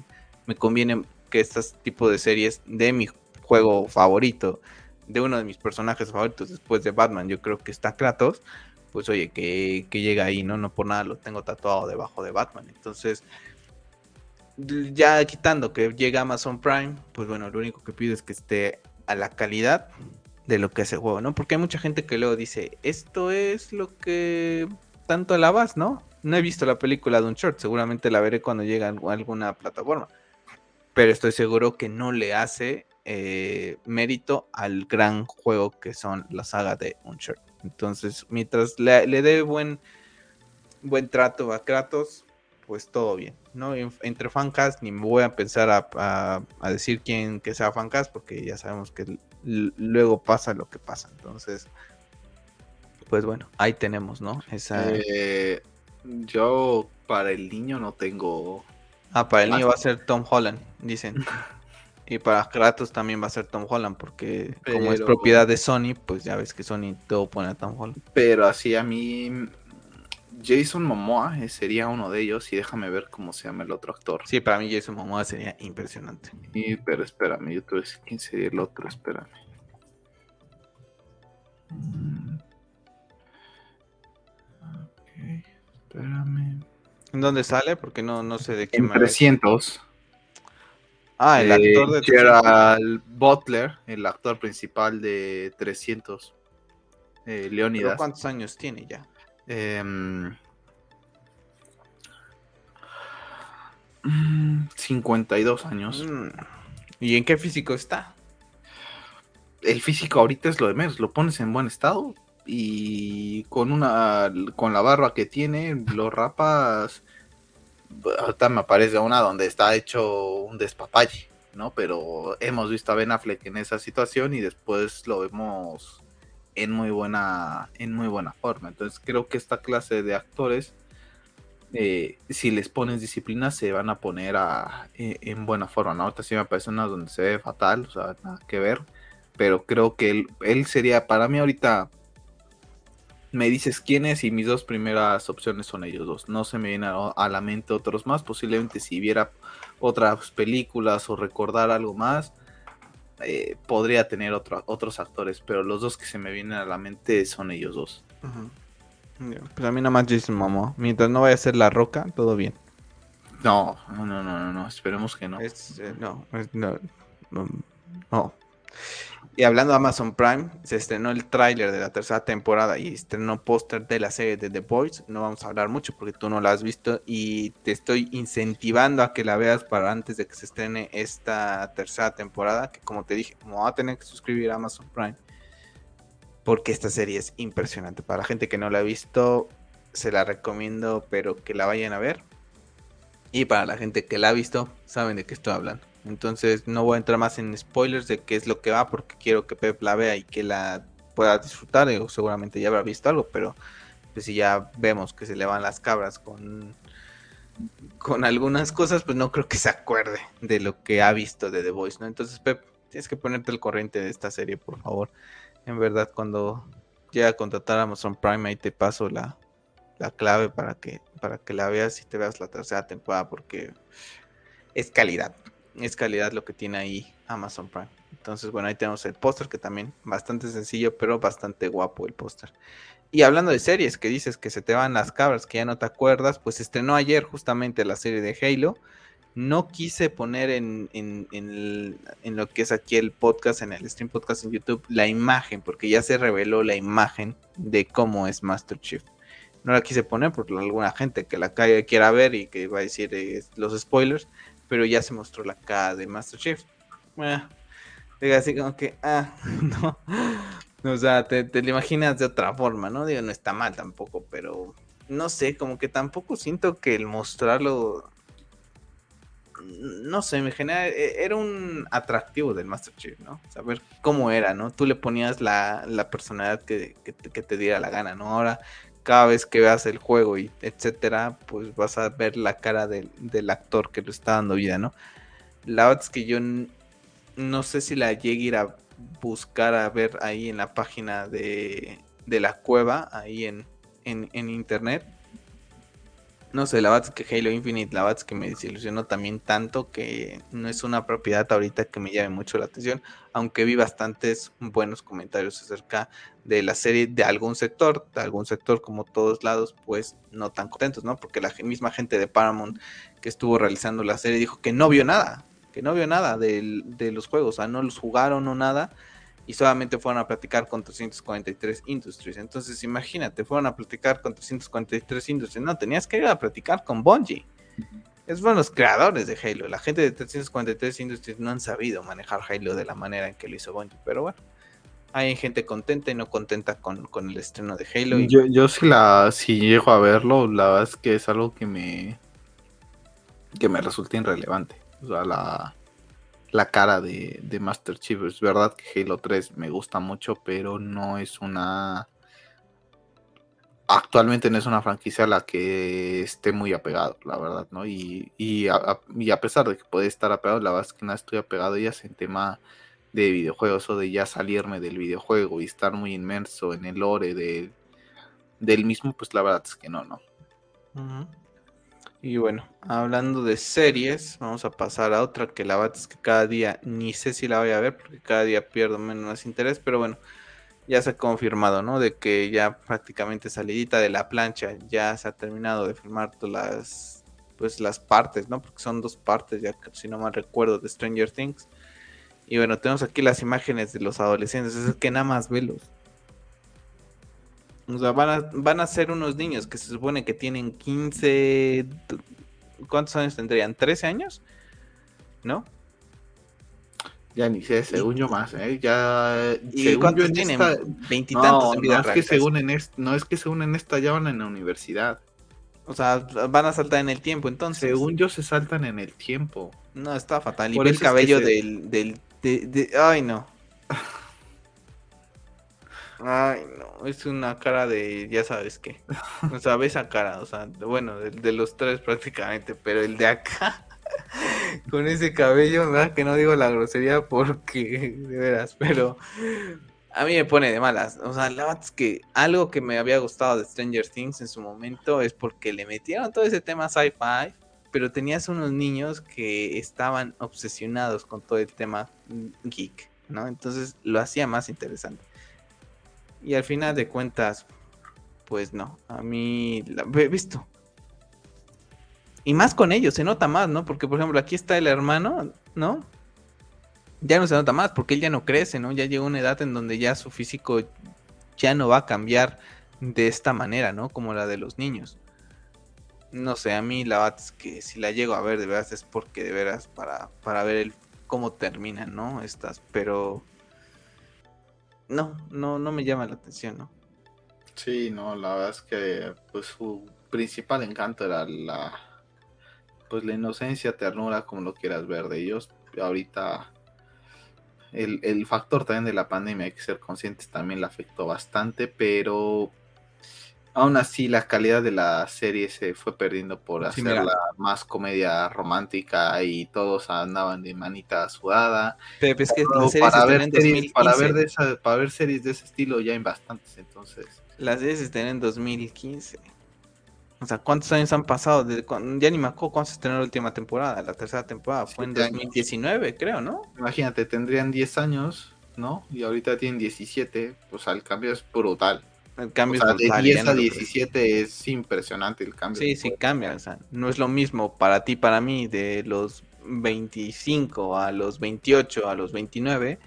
Me conviene que estos tipo de series de mi juego favorito de uno de mis personajes favoritos después de Batman, yo creo que está Kratos, pues oye, que, llega ahí, ¿no? No por nada lo tengo tatuado debajo de Batman. Entonces, ya quitando que llega Amazon Prime, pues bueno, lo único que pido es que esté a la calidad de lo que hace el juego, ¿no? Porque hay mucha gente que luego dice, esto es lo que tanto alabas, ¿no? No he visto la película de un short, seguramente la veré cuando llegue a alguna plataforma. Pero estoy seguro que no le hace eh, mérito al gran juego que son la saga de Uncharted. Entonces, mientras le, dé buen, buen trato a Kratos, pues todo bien. ¿no? Entre fancast, ni me voy a pensar a, decir quién que sea fancast, porque ya sabemos que luego pasa lo que pasa. Entonces, pues bueno, ahí tenemos, ¿no? Esa... Eh, yo para el niño no tengo. Ah, para el niño va a ser Tom Holland, dicen. [laughs] Y para Kratos también va a ser Tom Holland, porque como es propiedad de Sony, pues ya ves que Sony todo pone a Tom Holland. Pero así a mí, Jason Momoa eh, sería uno de ellos, y déjame ver cómo se llama el otro actor. Sí, para mí Jason Momoa sería impresionante. Y, pero espérame, yo te voy a decir quién sería el otro, espérame. Ok, espérame. ¿En dónde sale? Porque no, no sé de qué En 300. Ah, el actor de Gerald Butler, el actor principal de 300. Eh, Leonidas. ¿Cuántos años tiene ya? 52 em, años. Mm. ¿Y en qué físico está? El físico ahorita es lo de menos. Lo pones en buen estado y con una con la barba que tiene, lo rapas ahorita me aparece una donde está hecho un despapalle, ¿no? Pero hemos visto a Ben Affleck en esa situación y después lo vemos en muy buena, en muy buena forma. Entonces creo que esta clase de actores, eh, si les pones disciplina, se van a poner a, eh, en buena forma. ¿no? Ahorita sí me parece una donde se ve fatal, o sea, nada que ver. Pero creo que él, él sería, para mí ahorita, me dices quién es y mis dos primeras opciones son ellos dos. No se me vienen a, la mente otros más. Posiblemente si viera otras películas o recordar algo más, eh, podría tener otros actores, pero los dos que se me vienen a la mente son ellos dos. Pues a mí nada más Jason Momoa. Mientras no vaya a ser La Roca, todo bien. No, no, no, no, no, esperemos que no. Eh, no, no, no. Y hablando de Amazon Prime, se estrenó el tráiler de la tercera temporada y estrenó póster de la serie de The Boys. No vamos a hablar mucho porque tú no la has visto y te estoy incentivando a que la veas para antes de que se estrene esta tercera temporada, que como te dije, me voy a tener que suscribir a Amazon Prime porque esta serie es impresionante. Para la gente que no la ha visto, se la recomiendo, pero que la vayan a ver. Y para la gente que la ha visto, saben de qué estoy hablando. Entonces no voy a entrar más en spoilers de qué es lo que va porque quiero que Pep la vea y que la pueda disfrutar. Seguramente ya habrá visto algo, pero pues si ya vemos que se le van las cabras con, con algunas cosas, pues no creo que se acuerde de lo que ha visto de The Voice, ¿no? Entonces, Pep, tienes que ponerte el corriente de esta serie, por favor. En verdad, cuando llegue a contratar a Amazon Prime, ahí te paso la, la clave para que, para que la veas y te veas la tercera temporada, porque es calidad es calidad lo que tiene ahí Amazon Prime. Entonces, bueno, ahí tenemos el póster que también bastante sencillo, pero bastante guapo el póster. Y hablando de series, que dices que se te van las cabras, que ya no te acuerdas, pues estrenó ayer justamente la serie de Halo. No quise poner en, en, en, lo que es aquí el podcast, en el stream podcast en YouTube, la imagen, porque ya se reveló la imagen de cómo es Master Chief. No la quise poner por alguna gente que la quiera ver y que va a decir eh, los spoilers pero ya se mostró la cara de Master Chief. digo así como que, ah, [laughs] no. O sea, te, te, lo imaginas de otra forma, ¿no? Digo, no está mal tampoco, pero no sé, como que tampoco siento que el mostrarlo. No sé, me genera. E, era un atractivo del Master Chief, ¿no? Saber cómo era, ¿no? Tú le ponías la, la personalidad que, que, que, te diera la gana, ¿no? Ahora cada vez que veas el juego y etcétera, pues vas a ver la cara del, actor que lo está dando vida, ¿no? La verdad es que yo no sé si la llegue a ir a buscar a ver ahí en la página de, de la cueva, ahí en, en, en internet, no sé, la verdad es que Halo Infinite, la verdad es que me desilusionó también tanto que no es una propiedad ahorita que me llame mucho la atención, aunque vi bastantes buenos comentarios acerca de la serie de algún sector, de algún sector como todos lados, pues no tan contentos, ¿no? Porque la misma gente de Paramount que estuvo realizando la serie dijo que no vio nada, que no vio nada de, de los juegos, o sea, no los jugaron o nada y solamente fueron a platicar con 343 Industries. Entonces, imagínate, fueron a platicar con 343 Industries. No, tenías que ir a platicar con Bungie. Es fueron los creadores de Halo. La gente de 343 Industries no han sabido manejar Halo de la manera en que lo hizo Bungie. Pero bueno, hay gente contenta y no contenta con, el estreno de Halo. Yo, yo si la si llego a verlo, la verdad es que es algo que me que me resulta irrelevante. O sea, la, la cara de, Master Chief. Es verdad que Halo 3 me gusta mucho, pero no es una... Actualmente no es una franquicia a la que esté muy apegado, la verdad, ¿no? Y, y, a, pesar de que puede estar apegado, la verdad es que no estoy apegado ya en tema de videojuegos o de ya salirme del videojuego y estar muy inmerso en el lore de, del mismo, pues la verdad es que no, ¿no? Y bueno, hablando de series, vamos a pasar a otra que la verdad es que cada día ni sé si la voy a ver porque cada día pierdo menos interés, pero bueno, ya se ha confirmado, ¿no? De que ya prácticamente salidita de la plancha, ya se ha terminado de filmar todas las, pues las partes, ¿no? Porque son dos partes, ya si no mal recuerdo, de Stranger Things. Y bueno, tenemos aquí las imágenes de los adolescentes, es que nada más velos. O sea, van a, van a ser unos niños que se supone que tienen 15... ¿Cuántos años tendrían? ¿13 años? ¿No? Ya ni sé, según yo más, ¿eh? Ya... ¿Y cuántos tienen? Veintitantos no, no es que según en no es que según en esta ya van en la universidad. O sea, van a saltar en el tiempo entonces. Según yo se saltan en el tiempo. No, está fatal. Y ve el cabello del... del de, ay, no. [laughs] Ay, no, es una cara de, ya sabes qué. O sea, ves esa cara, o sea, bueno, de, de los tres prácticamente, pero el de acá, [laughs] con ese cabello, ¿verdad? Que no digo la grosería porque, de veras, pero a mí me pone de malas. O sea, la verdad es que algo que me había gustado de Stranger Things en su momento es porque le metieron todo ese tema sci-fi, pero tenías unos niños que estaban obsesionados con todo el tema geek, ¿no? Entonces lo hacía más interesante. Y al final de cuentas, pues no, a mí la he visto. Y más con ellos, se nota más, ¿no? Porque, por ejemplo, aquí está el hermano, ¿no? Ya no se nota más, porque él ya no crece, ¿no? Ya llegó una edad en donde ya su físico ya no va a cambiar de esta manera, ¿no? Como la de los niños. No sé, a mí la verdad es que si la llego a ver de veras es porque de veras para, para ver el, cómo terminan, ¿no? Estas, pero no, no, no me llama la atención, ¿no? Sí, no, la verdad es que pues su principal encanto era la pues la inocencia, ternura, como lo quieras ver de ellos. Ahorita el, el factor también de la pandemia, hay que ser conscientes, también la afectó bastante, pero aún así la calidad de la serie se fue perdiendo por Sí, hacerla mira. más comedia romántica y todos andaban de manita sudada. Pero es que la Pero serie se para ver en series, para 2015. ver de esa, para ver series de ese estilo ya hay bastantes, entonces. La serie se estrenó en 2015. O sea, ¿cuántos años han pasado? Desde Ya ni me acuerdo cuándo se estrenó la última temporada. La tercera temporada fue en Siete años. 2019, creo, ¿no? Imagínate, tendrían 10 años, ¿no? Y ahorita tienen 17, pues el cambio es brutal. El O cambio sea, es de brutal, 10 ya no a lo 17 es impresionante el cambio. Sí, sí cambia, o sea, no es lo mismo para ti, para mí, de los 25 a los 28 a los 29,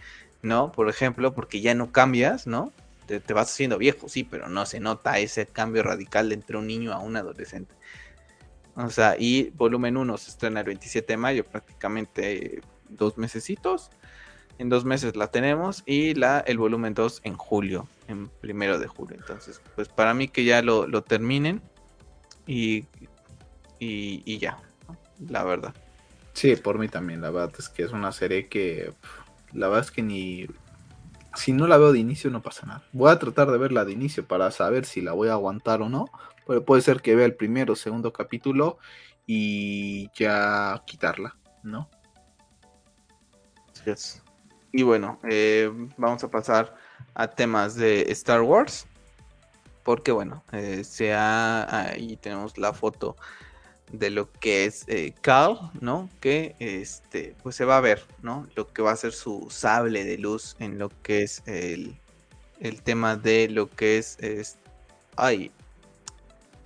¿no? Por ejemplo, porque ya no cambias, ¿no? Te, te vas haciendo viejo, sí, pero no se nota ese cambio radical entre un niño a un adolescente. O sea, y volumen 1 se estrena el 27 de mayo, prácticamente dos mesecitos. En dos meses la tenemos y la, el volumen 2 en julio, en primero de julio. Entonces, pues para mí que ya lo, lo terminen y, y, y ya, ¿no? la verdad. Sí, por mí también, la verdad es que es una serie que la verdad es que ni si no la veo de inicio no pasa nada. Voy a tratar de verla de inicio para saber si la voy a aguantar o no, pero puede ser que vea el primero o segundo capítulo y ya quitarla, ¿no? Así es. Y bueno, eh, vamos a pasar a temas de Star Wars. Porque bueno, eh, ahí tenemos la foto de lo que es eh, Cal, ¿no? Que este, pues se va a ver, ¿no? Lo que va a ser su sable de luz en lo que es el, el tema de lo que es, es ay,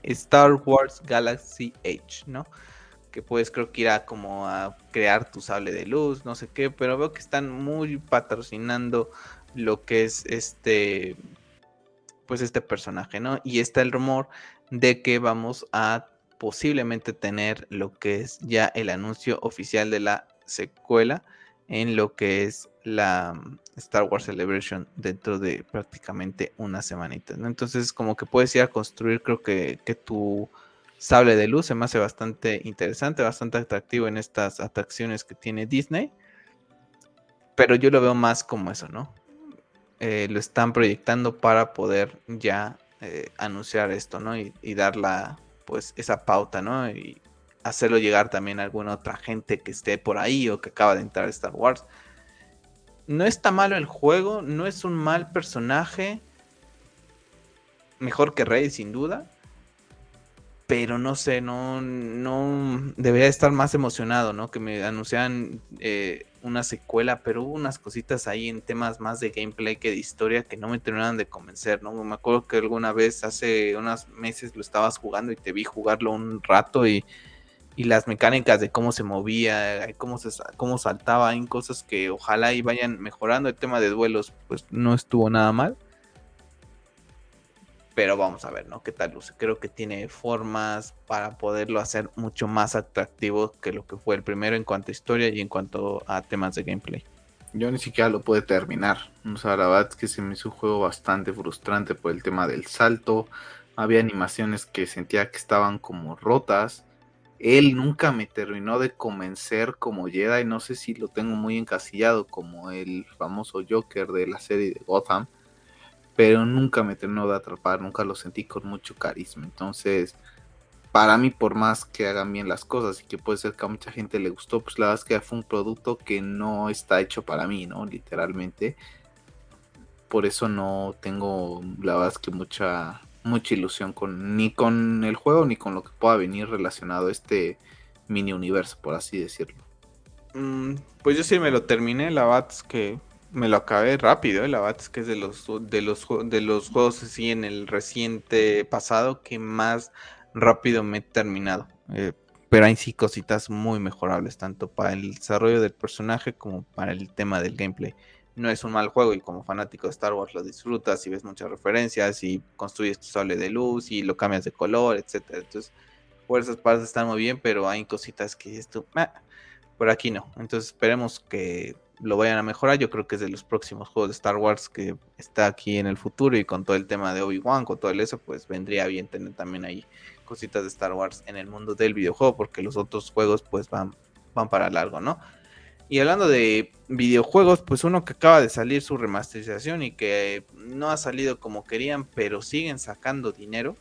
Star Wars Galaxy Age, ¿no? Que puedes creo que ir a como a crear tu sable de luz, no sé qué, pero veo que están muy patrocinando lo que es este, pues este personaje, ¿no? Y está el rumor de que vamos a posiblemente tener lo que es ya el anuncio oficial de la secuela en lo que es la mm, Star Wars Celebration dentro de prácticamente una semanita. ¿no? Entonces, como que puedes ir a construir, creo que, que tu sable de luz se me hace bastante interesante, bastante atractivo en estas atracciones que tiene Disney. Pero yo lo veo más como eso, ¿no? Eh, lo están proyectando para poder ya eh, anunciar esto, ¿no? Y, y pues, esa pauta, ¿no? Y hacerlo llegar también a alguna otra gente que esté por ahí o que acaba de entrar a Star Wars. No está malo el juego, no es un mal personaje. Mejor que Rey, sin duda. Pero no sé, no, no debería estar más emocionado, ¿no? Que me anunciaran eh, una secuela, pero hubo unas cositas ahí en temas más de gameplay que de historia que no me terminaron de convencer, ¿no? Me acuerdo que alguna vez hace unos meses lo estabas jugando y te vi jugarlo un rato y, y las mecánicas de cómo se movía, cómo, se, cómo saltaba, hay cosas que ojalá y vayan mejorando. El tema de duelos, pues no estuvo nada mal. Pero vamos a ver, ¿no? ¿Qué tal luce? Creo que tiene formas para poderlo hacer mucho más atractivo que lo que fue el primero en cuanto a historia y en cuanto a temas de gameplay. Yo ni siquiera lo pude terminar. O sea, que se me hizo un juego bastante frustrante por el tema del salto. Había animaciones que sentía que estaban como rotas. Él nunca me terminó de convencer como Jedi. No sé si lo tengo muy encasillado como el famoso Joker de la serie de Gotham. Pero nunca me terminó de atrapar, nunca lo sentí con mucho carisma. Entonces, para mí, por más que hagan bien las cosas y que puede ser que a mucha gente le gustó, pues la verdad es que fue un producto que no está hecho para mí, ¿no? Literalmente. Por eso no tengo, la verdad es que mucha, mucha ilusión con ni con el juego ni con lo que pueda venir relacionado a este mini universo, por así decirlo. Mm, pues yo sí me lo terminé, la verdad es que me lo acabé rápido, ¿eh? la verdad es que es de los, de los, de los juegos así en el reciente pasado que más rápido me he terminado. Eh, pero hay sí cositas muy mejorables, tanto para el desarrollo del personaje como para el tema del gameplay. No es un mal juego y como fanático de Star Wars lo disfrutas y ves muchas referencias y construyes tu sable de luz y lo cambias de color, etcétera. Entonces, esas partes están muy bien, pero hay cositas que esto, por aquí no. Entonces, esperemos que lo vayan a mejorar. Yo creo que es de los próximos juegos de Star Wars que está aquí en el futuro y con todo el tema de Obi-Wan, con todo el eso, pues vendría bien tener también ahí cositas de Star Wars en el mundo del videojuego, porque los otros juegos pues van, van para largo, ¿no? Y hablando de videojuegos, pues uno que acaba de salir su remasterización y que no ha salido como querían, pero siguen sacando dinero,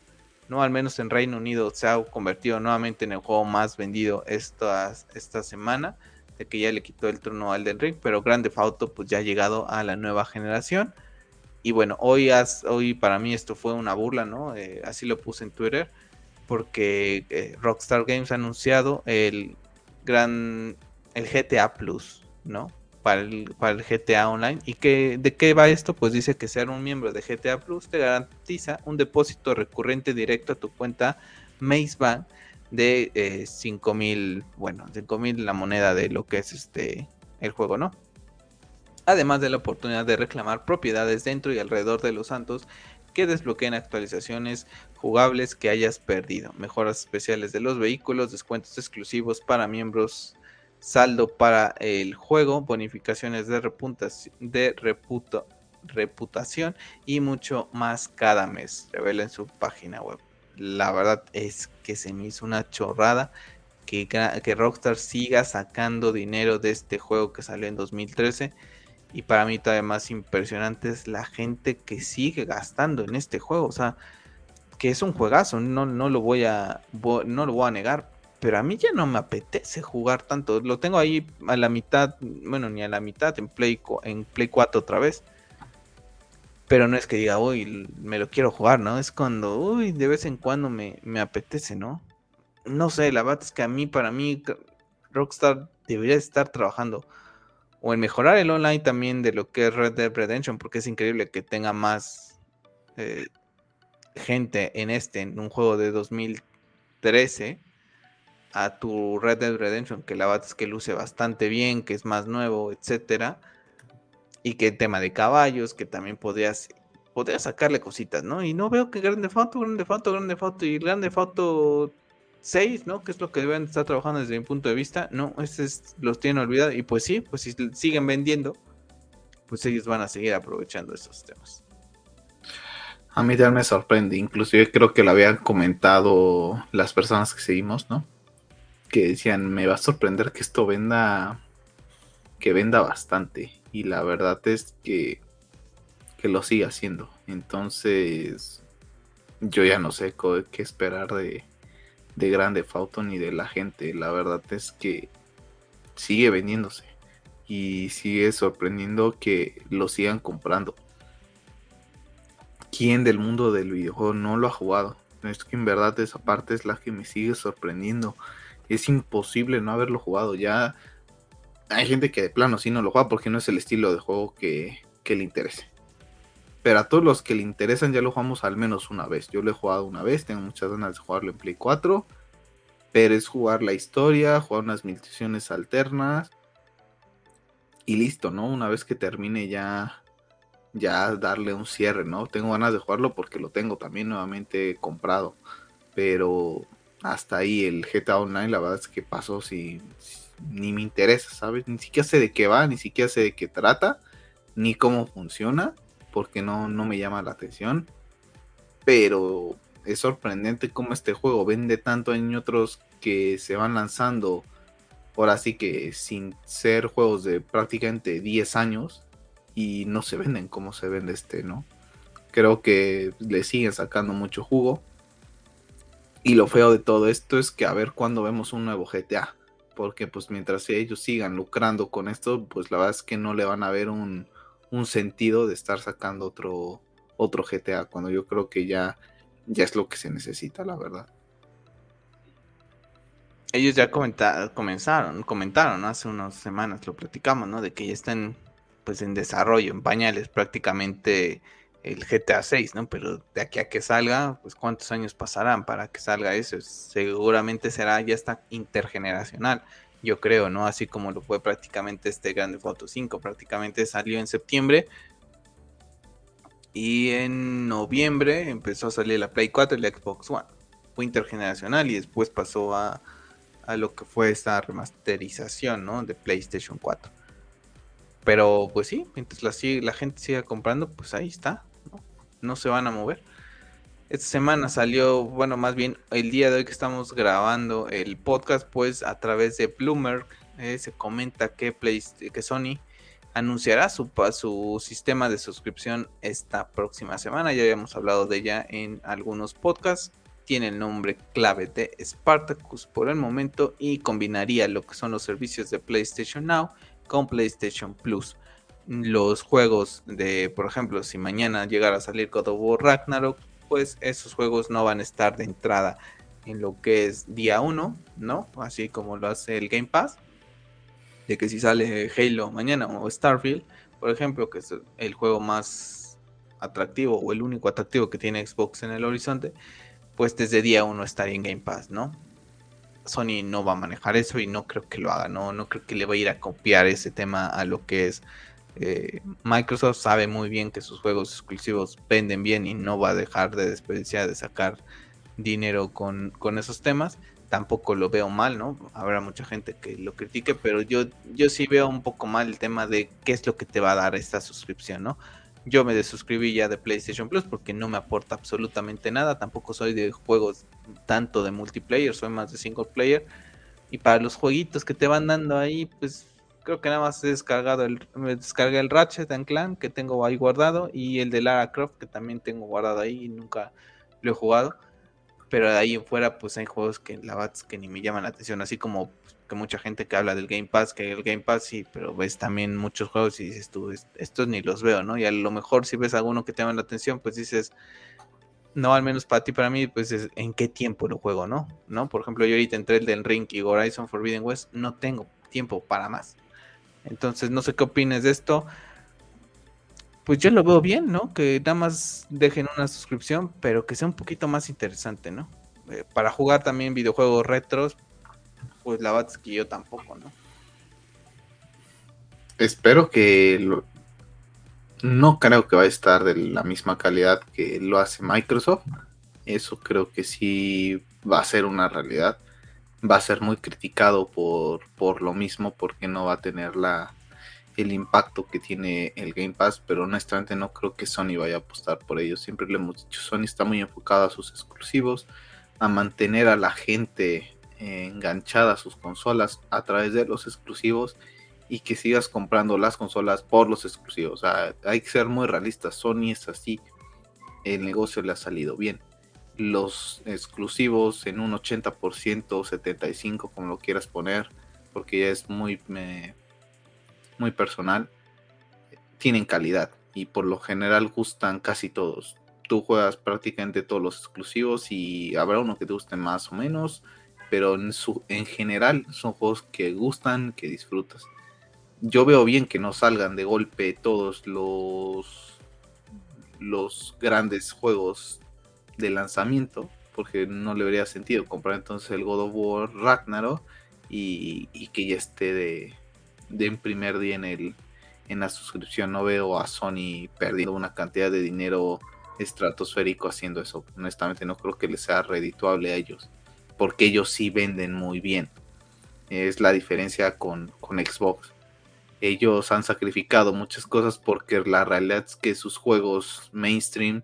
¿no? Al menos en Reino Unido se ha convertido nuevamente en el juego más vendido esta, esta semana de que ya le quitó el turno al del Ring, pero Grande Auto pues ya ha llegado a la nueva generación. Y bueno, hoy, hoy para mí esto fue una burla, ¿no? Eh, así lo puse en Twitter, porque eh, Rockstar Games ha anunciado el gran, el GTA Plus, ¿no? Para el, para el GTA Online. ¿Y que, de qué va esto? Pues dice que ser un miembro de GTA Plus te garantiza un depósito recurrente directo a tu cuenta Maze Bank de eh, 5000, bueno, 5000 la moneda de lo que es este el juego, ¿no? Además de la oportunidad de reclamar propiedades dentro y alrededor de los santos que desbloqueen actualizaciones jugables que hayas perdido, mejoras especiales de los vehículos, descuentos exclusivos para miembros, saldo para el juego, bonificaciones de, de reputación y mucho más cada mes. Revela en su página web la verdad es que se me hizo una chorrada que, que Rockstar siga sacando dinero de este juego que salió en 2013. Y para mí todavía más impresionante es la gente que sigue gastando en este juego. O sea, que es un juegazo, no, no, lo voy a, no lo voy a negar. Pero a mí ya no me apetece jugar tanto. Lo tengo ahí a la mitad, bueno, ni a la mitad en Play, en Play 4 otra vez pero no es que diga, uy, me lo quiero jugar, ¿no? Es cuando, uy, de vez en cuando me, apetece, ¿no? No sé, la verdad es que a mí, para mí, Rockstar debería estar trabajando o en mejorar el online también de lo que es Red Dead Redemption, porque es increíble que tenga más eh, gente en este, en un juego de 2013, a tu Red Dead Redemption, que la verdad es que luce bastante bien, que es más nuevo, etcétera y que el tema de caballos, que también podrías, podrías sacarle cositas, ¿no? Y no veo que Grande Foto, Grande Foto, Grande Foto y Grande Foto 6, ¿no? Que es lo que deben estar trabajando desde mi punto de vista, no, estos los tienen olvidados y pues sí, pues si siguen vendiendo, pues ellos van a seguir aprovechando esos temas. A mí ya me sorprende, inclusive creo que lo habían comentado las personas que seguimos, ¿no? Que decían, me va a sorprender que esto venda, que venda bastante y la verdad es que, que lo sigue haciendo. Entonces, yo ya no sé qué esperar de, de Grande Fauto ni de la gente. La verdad es que sigue vendiéndose y sigue sorprendiendo que lo sigan comprando. ¿Quién del mundo del videojuego no lo ha jugado? Es que en verdad esa parte es la que me sigue sorprendiendo. Es imposible no haberlo jugado. Ya hay gente que de plano sí no lo juega porque no es el estilo de juego que, le interese. Pero a todos los que le interesan ya lo jugamos al menos una vez. Yo lo he jugado una vez, tengo muchas ganas de jugarlo en Play 4. Pero es jugar la historia, jugar unas misiones alternas. Y listo, ¿no? Una vez que termine ya, ya darle un cierre, ¿no? Tengo ganas de jugarlo porque lo tengo también nuevamente comprado. Pero hasta ahí el GTA Online, la verdad es que pasó si ni me interesa, ¿sabes? Ni siquiera sé de qué va, ni siquiera sé de qué trata, ni cómo funciona, porque no, no me llama la atención. Pero es sorprendente cómo este juego vende tanto en otros que se van lanzando, ahora sí que sin ser juegos de prácticamente 10 años, y no se venden como se vende este, ¿no? Creo que le siguen sacando mucho jugo. Y lo feo de todo esto es que a ver cuándo vemos un nuevo GTA. Porque pues mientras ellos sigan lucrando con esto, pues la verdad es que no le van a ver un, sentido de estar sacando otro, otro GTA. Cuando yo creo que ya, ya es lo que se necesita, la verdad. Ellos ya comenzaron, comentaron hace unas semanas, lo platicamos, ¿no? De que ya están pues en desarrollo, en pañales prácticamente el GTA 6, ¿no? Pero de aquí a que salga, pues cuántos años pasarán para que salga eso. Seguramente será ya está intergeneracional, yo creo, ¿no? Así como lo fue prácticamente este Grande Auto 5, prácticamente salió en septiembre. Y en noviembre empezó a salir la Play 4 y la Xbox One. Fue intergeneracional y después pasó a, a lo que fue esta remasterización, ¿no? De PlayStation 4. Pero pues sí, mientras la gente siga comprando, pues ahí está no se van a mover. Esta semana salió, bueno, más bien el día de hoy que estamos grabando el podcast, pues a través de Bloomberg eh, se comenta que, que Sony anunciará su, su sistema de suscripción esta próxima semana. Ya habíamos hablado de ella en algunos podcasts. Tiene el nombre clave de Spartacus por el momento y combinaría lo que son los servicios de PlayStation Now con PlayStation Plus los juegos de, por ejemplo, si mañana llegara a salir God of War Ragnarok, pues esos juegos no van a estar de entrada en lo que es día 1, ¿no? Así como lo hace el Game Pass. De que si sale Halo mañana o Starfield, por ejemplo, que es el juego más atractivo o el único atractivo que tiene Xbox en el horizonte, pues desde día 1 estaría en Game Pass, ¿no? Sony no va a manejar eso y no creo que lo haga, no, no creo que le vaya a ir a copiar ese tema a lo que es eh, Microsoft sabe muy bien que sus juegos exclusivos venden bien y no va a dejar de desperdiciar, de sacar dinero con, esos temas. Tampoco lo veo mal, ¿no? Habrá mucha gente que lo critique, pero yo, yo sí veo un poco mal el tema de qué es lo que te va a dar esta suscripción, ¿no? Yo me desuscribí ya de PlayStation Plus porque no me aporta absolutamente nada. Tampoco soy de juegos tanto de multiplayer, soy más de single player. Y para los jueguitos que te van dando ahí, pues creo que nada más he descargado el, me descargué el Ratchet and Clan que tengo ahí guardado y el de Lara Croft que también tengo guardado ahí y nunca lo he jugado. Pero de ahí en fuera, pues hay juegos que la verdad que ni me llaman la atención, así como pues, que mucha gente que habla del Game Pass, que el Game Pass sí, pero ves también muchos juegos y dices tú, estos ni los veo, ¿no? Y a lo mejor si ves alguno que te llama la atención, pues dices, no, al menos para ti, para mí, pues es en qué tiempo lo juego, ¿no? ¿No? Por ejemplo, yo ahorita entré el del Ring y Horizon Forbidden West, no tengo tiempo para más. Entonces, no sé qué opines de esto. Pues yo lo veo bien, ¿no? Que nada más dejen una suscripción, pero que sea un poquito más interesante, ¿no? Eh, para jugar también videojuegos retros, pues la verdad es que yo tampoco, ¿no? Espero que no creo que va a estar de la misma calidad que lo hace Microsoft. Eso creo que sí va a ser una realidad va a ser muy criticado por, por lo mismo, porque no va a tener la, el impacto que tiene el Game Pass, pero honestamente no creo que Sony vaya a apostar por ello. Siempre le hemos dicho, Sony está muy enfocado a sus exclusivos, a mantener a la gente enganchada a sus consolas a través de los exclusivos y que sigas comprando las consolas por los exclusivos. Hay que ser muy realistas, Sony es así, el negocio le ha salido bien los exclusivos en un 80%, 75%, como lo quieras poner, porque ya es muy, muy personal, tienen calidad y por lo general gustan casi todos. Tú juegas prácticamente todos los exclusivos y habrá uno que te guste más o menos, pero en, su, en general son juegos que gustan, que disfrutas. Yo veo bien que no salgan de golpe todos los, los grandes juegos de lanzamiento, porque no le habría sentido comprar entonces el God of War Ragnarok y, que ya esté de, en primer día en, el, en la suscripción. No veo a Sony perdiendo una cantidad de dinero estratosférico haciendo eso. Honestamente no creo que les sea redituable a ellos, porque ellos sí venden muy bien. Es la diferencia con, con Xbox. Ellos han sacrificado muchas cosas porque la realidad es que sus juegos mainstream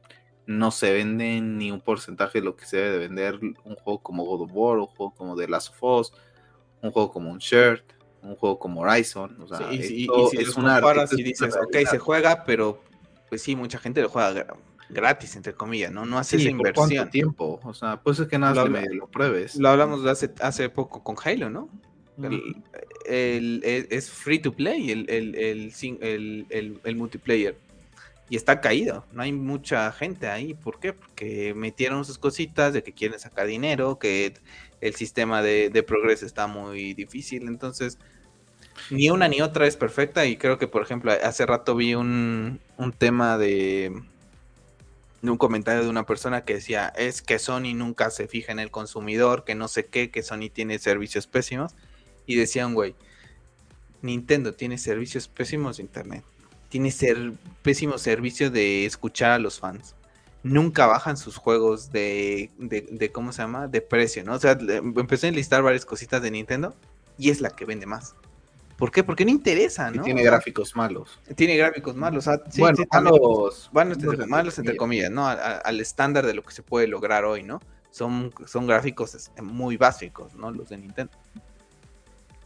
no se venden ni un porcentaje de lo que se debe de vender un juego como God of War, un juego como The Last of Us, un juego como un Shirt, un juego como Horizon. O y, si es una comparas y dices, ok, se juega, pero pues sí, mucha gente lo juega gratis, entre comillas, ¿no? No hace esa ¿por inversión. cuánto tiempo? O sea, pues es que nada Lo medio lo pruebes. Lo hablamos de hace, hace poco con Halo, ¿no? El- el- el- es free to play el, el, el, sing- el- el- el multiplayer. Y está caído. No hay mucha gente ahí. ¿Por qué? Porque metieron sus cositas de que quieren sacar dinero, que el sistema de, progreso está muy difícil. Entonces, ni una ni otra es perfecta. Y creo que, por ejemplo, hace rato vi un, un tema de, de un comentario de una persona que decía, es que Sony nunca se fija en el consumidor, que no sé qué, que Sony tiene servicios pésimos. Y decían, güey, Nintendo tiene servicios pésimos de internet. Tiene ser pésimo servicio de escuchar a los fans. Nunca bajan sus juegos de, de, de, ¿cómo se llama? De precio, ¿no? O sea, empecé a enlistar varias cositas de Nintendo y es la que vende más. ¿Por qué? Porque no interesa, Y ¿no? tiene gráficos malos. tiene gráficos malos. o sea, sí, bueno, sí, también- malos. entre, malos malos entre comillas, ¿no? A- a- al estándar de lo que se puede lograr hoy, ¿no? Son, son gráficos es- muy básicos, ¿no? Los de Nintendo.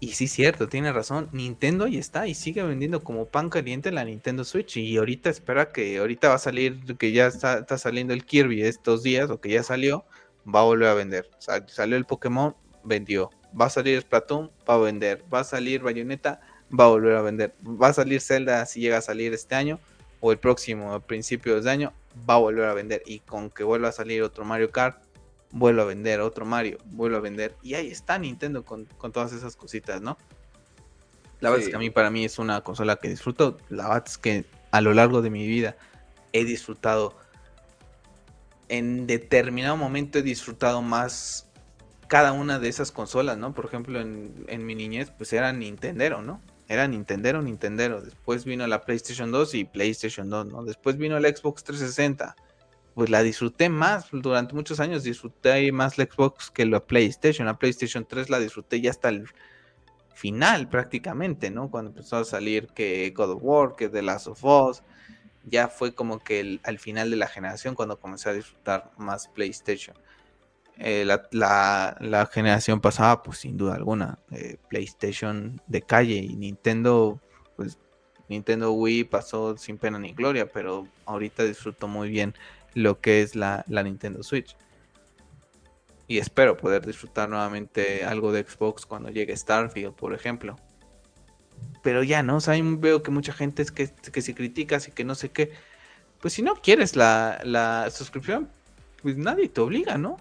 Y sí, cierto, tiene razón. Nintendo ahí está y sigue vendiendo como pan caliente la Nintendo Switch. Y ahorita espera que ahorita va a salir, que ya está, saliendo el Kirby estos días, o que ya salió, va a volver a vender. Salió el Pokémon, vendió. Va a salir Splatoon, va a vender. Va a salir Bayonetta, va a volver a vender. Va a salir Zelda si llega a salir este año o el próximo a principios de año, va a volver a vender. Y con que vuelva a salir otro Mario Kart, vuelve a vender, otro Mario, vuelve a vender. Y ahí está Nintendo con, con todas esas cositas, ¿no? La verdad es que a mí, para mí, es una consola que disfruto. La verdad es que a lo largo de mi vida he disfrutado. En determinado momento he disfrutado más cada una de esas consolas, ¿no? Por ejemplo, en, en mi niñez, pues era Nintendero, ¿no? Era Nintendero, Nintendero. Después vino la PlayStation 2 y PlayStation 2, ¿no? Después vino la Xbox 360. Pues la disfruté más durante muchos años. Disfruté más la Xbox que la PlayStation. La PlayStation 3 la disfruté ya hasta el final prácticamente, ¿no? Cuando empezó a salir que God of War, que The Last of Us. Ya fue como que al final de la generación cuando comencé a disfrutar más PlayStation. Eh, la, la- la generación pasada, pues sin duda alguna, eh, PlayStation de calle y Nintendo, pues Nintendo Wii pasó sin pena ni gloria, pero ahorita disfruto muy bien lo que es la, la Nintendo Switch. Y espero poder disfrutar nuevamente algo de Xbox cuando llegue Starfield, por ejemplo. Pero ya, ¿no? O sea, veo que mucha gente es que, que si criticas y que no sé qué. Pues si no quieres la, la suscripción, pues nadie te obliga, ¿no?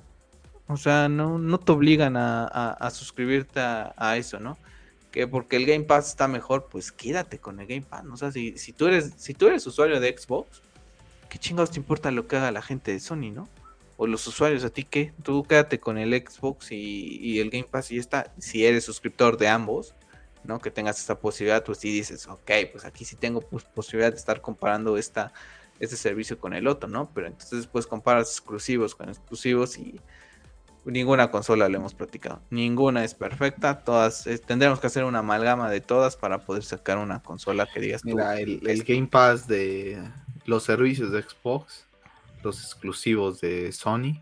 O sea, no, no te obligan a, a- suscribirte a, a eso, ¿no? Que porque el Game Pass está mejor, pues quédate con el Game Pass. ¿no? O sea, si, si, tú eres, si tú eres usuario de Xbox, ¿qué chingados te importa lo que haga la gente de Sony, no? O los usuarios, ¿a ti qué? Tú quédate con el Xbox y, y el Game Pass y ya está. Si eres suscriptor de ambos, ¿no? Que tengas esa posibilidad, pues sí dices, ok, pues aquí sí tengo pues, posibilidad de estar comparando esta, este servicio con el otro, ¿no? Pero entonces después comparas exclusivos con exclusivos y ninguna consola lo hemos platicado. Ninguna es perfecta, todas, eh, tendremos que hacer una amalgama de todas para poder sacar una consola que digas tú, Mira, el, el es- Game Pass de los servicios de Xbox, los exclusivos de Sony.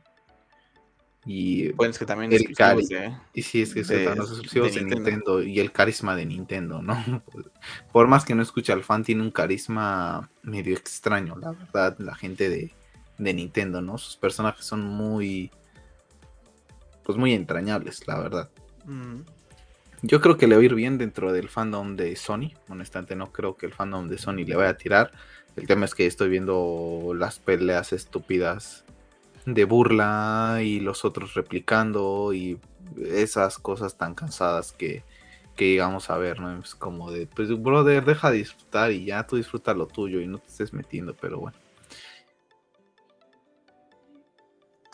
Y, Bueno, es que también el exclusivos de- y sí, es que de- están los exclusivos de de, Nintendo. Nintendo. y el carisma de Nintendo, ¿no? [laughs] Por más que no escuche al fan, tiene un carisma medio extraño, la verdad, la gente de, de Nintendo, ¿no? Sus personajes son muy, pues muy entrañables, la verdad. Mm, Yo creo que le va a ir bien dentro del fandom de Sony. Honestamente, no creo que el fandom de Sony le vaya a tirar. El tema es que estoy viendo las peleas estúpidas de burla y los otros replicando y esas cosas tan cansadas que, que llegamos a ver, ¿no? Es como de, pues, brother, deja de disfrutar y ya tú disfruta lo tuyo y no te estés metiendo, pero bueno.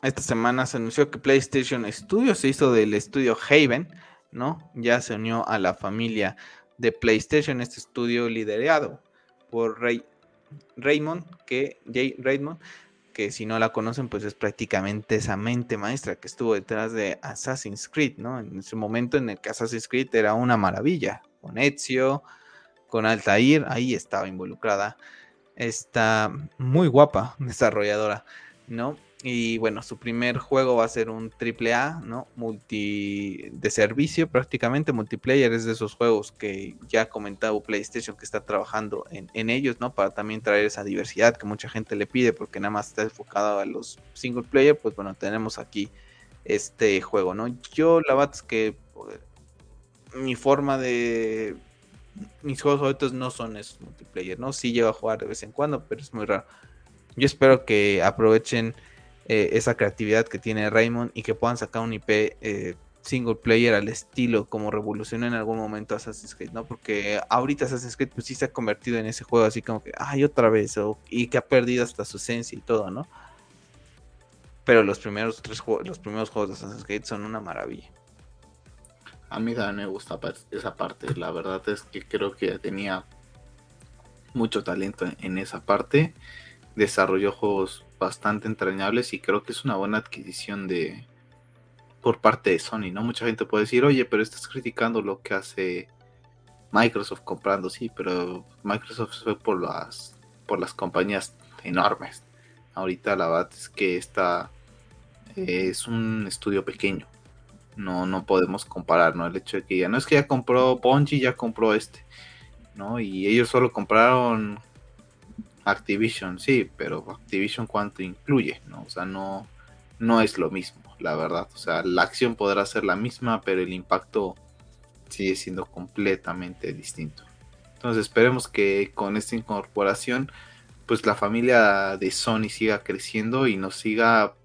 Esta semana se anunció que PlayStation Studios se hizo del estudio Haven, ¿no? Ya se unió a la familia de PlayStation, este estudio liderado por Ray, Raymond, que Jay Raymond, que si no la conocen, pues es prácticamente esa mente maestra que estuvo detrás de Assassin's Creed, ¿no? En ese momento en el que Assassin's Creed era una maravilla, con Ezio, con Altair, ahí estaba involucrada esta muy guapa desarrolladora, ¿no? Y bueno, su primer juego va a ser un triple A, ¿no? Multi de servicio prácticamente, multiplayer es de esos juegos que ya ha comentado PlayStation que está trabajando en, en, ellos, ¿no? Para también traer esa diversidad que mucha gente le pide porque nada más está enfocado a los single player, pues bueno, tenemos aquí este juego, ¿no? Yo la verdad es que pues, mi forma de... Mis juegos favoritos no son esos multiplayer, ¿no? Sí llego a jugar de vez en cuando, pero es muy raro. Yo espero que aprovechen eh, esa creatividad que tiene Raymond y que puedan sacar un IP eh, single player al estilo como revolucionó en algún momento Assassin's Creed, ¿no? Porque ahorita Assassin's Creed pues sí se ha convertido en ese juego así como que, ay, otra vez, y que ha perdido hasta su esencia y todo, ¿no? Pero los primeros tres juegos, los primeros juegos de Assassin's Creed son una maravilla. A mí también me gusta esa parte, la verdad es que creo que tenía mucho talento en esa parte, desarrolló juegos bastante entrañables y creo que es una buena adquisición de por parte de Sony, ¿no? Mucha gente puede decir, oye, pero estás criticando lo que hace Microsoft comprando, sí, pero Microsoft fue por las por las compañías enormes. Ahorita la verdad es que esta es un estudio pequeño. No, no podemos comparar, ¿no? El hecho de que ya no es que ya compró Bungie, ya compró este, ¿no? Y ellos solo compraron Activision, sí, pero Activision cuánto incluye, ¿no? O sea, no, no es lo mismo, la verdad. O sea, la acción podrá ser la misma, pero el impacto sigue siendo completamente distinto. Entonces esperemos que con esta incorporación, pues la familia de Sony siga creciendo y nos siga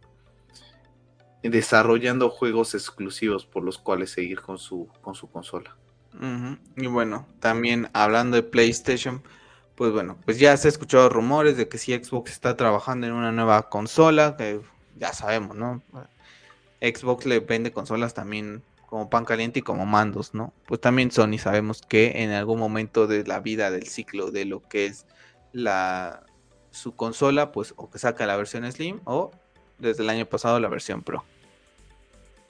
desarrollando juegos exclusivos por los cuales seguir con su, con su consola. Y bueno, también hablando de PlayStation, pues bueno, pues ya se ha escuchado rumores de que si Xbox está trabajando en una nueva consola, que ya sabemos, ¿no? Xbox le vende consolas también como pan caliente y como mandos, ¿no? Pues también Sony sabemos que en algún momento de la vida del ciclo de lo que es la su consola, pues o que saca la versión Slim o desde el año pasado la versión Pro.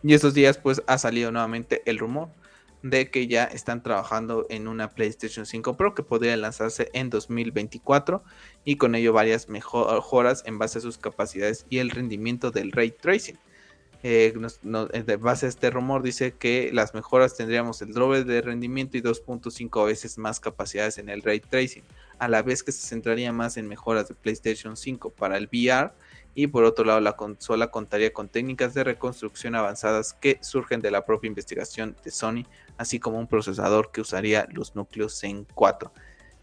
Y estos días pues ha salido nuevamente el rumor de que ya están trabajando en una PlayStation 5 Pro que podría lanzarse en 2024 y con ello varias mejoras en base a sus capacidades y el rendimiento del ray tracing. Eh, de base a este rumor dice que las mejoras tendríamos el doble de rendimiento y 2.5 veces más capacidades en el ray tracing, a la vez que se centraría más en mejoras de PlayStation 5 para el VR y por otro lado la consola contaría con técnicas de reconstrucción avanzadas que surgen de la propia investigación de Sony, así como un procesador que usaría los núcleos Zen 4.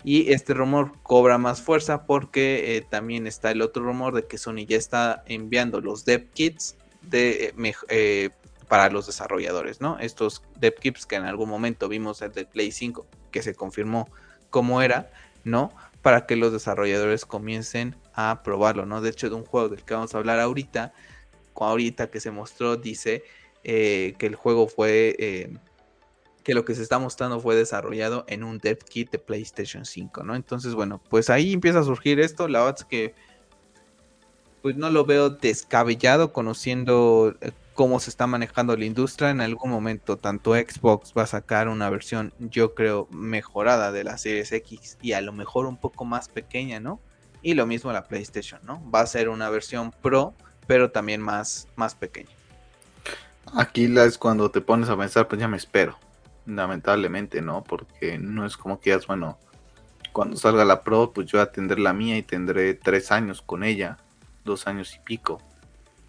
Y este rumor cobra más fuerza porque eh, también está el otro rumor de que Sony ya está enviando los dev kits de, eh, para los desarrolladores, ¿no? Estos dev kits que en algún momento vimos el de Play 5, que se confirmó cómo era, ¿no? Para que los desarrolladores comiencen a probarlo, ¿no? De hecho, de un juego del que vamos a hablar ahorita, ahorita que se mostró, dice eh, que el juego fue, eh, que lo que se está mostrando fue desarrollado en un dev kit de PlayStation 5, ¿no? Entonces, bueno, pues ahí empieza a surgir esto, la verdad es que pues no lo veo descabellado conociendo eh, cómo se está manejando la industria. En algún momento, tanto Xbox va a sacar una versión, yo creo, mejorada de la Series X y a lo mejor un poco más pequeña, ¿no? Y lo mismo la PlayStation, ¿no? Va a ser una versión Pro, pero también más, más pequeña. Aquí es cuando te pones a pensar, pues ya me espero. Lamentablemente, ¿no? Porque no es como que ya bueno, cuando salga la Pro, pues yo voy a tendré la mía y tendré tres años con ella, dos años y pico.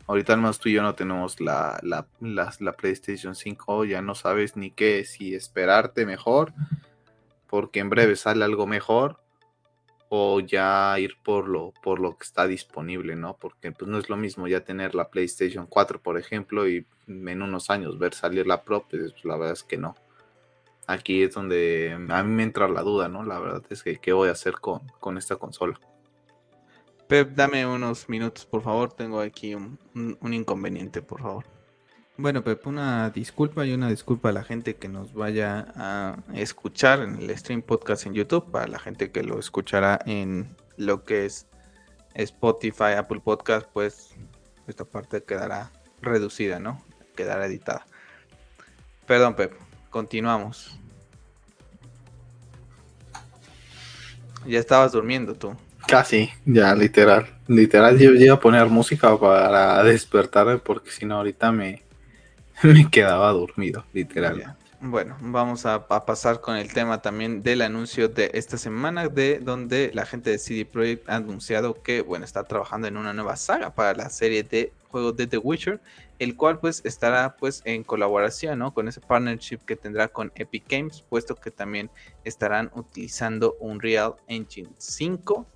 Ahorita al menos tú y yo no tenemos la, la, la, la PlayStation 5, ya no sabes ni qué, si esperarte mejor, porque en breve sale algo mejor, o ya ir por lo, por lo que está disponible, ¿no? Porque pues no es lo mismo ya tener la PlayStation 4, por ejemplo, y en unos años ver salir la Pro, pues la verdad es que no. Aquí es donde a mí me entra la duda, ¿no? La verdad es que qué voy a hacer con, con esta consola. Pep, dame unos minutos, por favor. Tengo aquí un, un inconveniente, por favor. Bueno, Pep, una disculpa y una disculpa a la gente que nos vaya a escuchar en el stream podcast en YouTube, para la gente que lo escuchará en lo que es Spotify, Apple Podcast, pues esta parte quedará reducida, ¿no? Quedará editada. Perdón, Pep, continuamos. Ya estabas durmiendo tú. Casi, ya literal. Literal, yo iba a poner música para despertarme porque si no ahorita me, [laughs] me quedaba dormido, literal. Bueno, vamos a, pasar con el tema también del anuncio de esta semana, de donde la gente de CD Projekt ha anunciado que, bueno, está trabajando en una nueva saga para la serie de juegos de The Witcher, el cual pues estará pues en colaboración, ¿no? Con ese partnership que tendrá con Epic Games, puesto que también estarán utilizando Unreal Engine 5.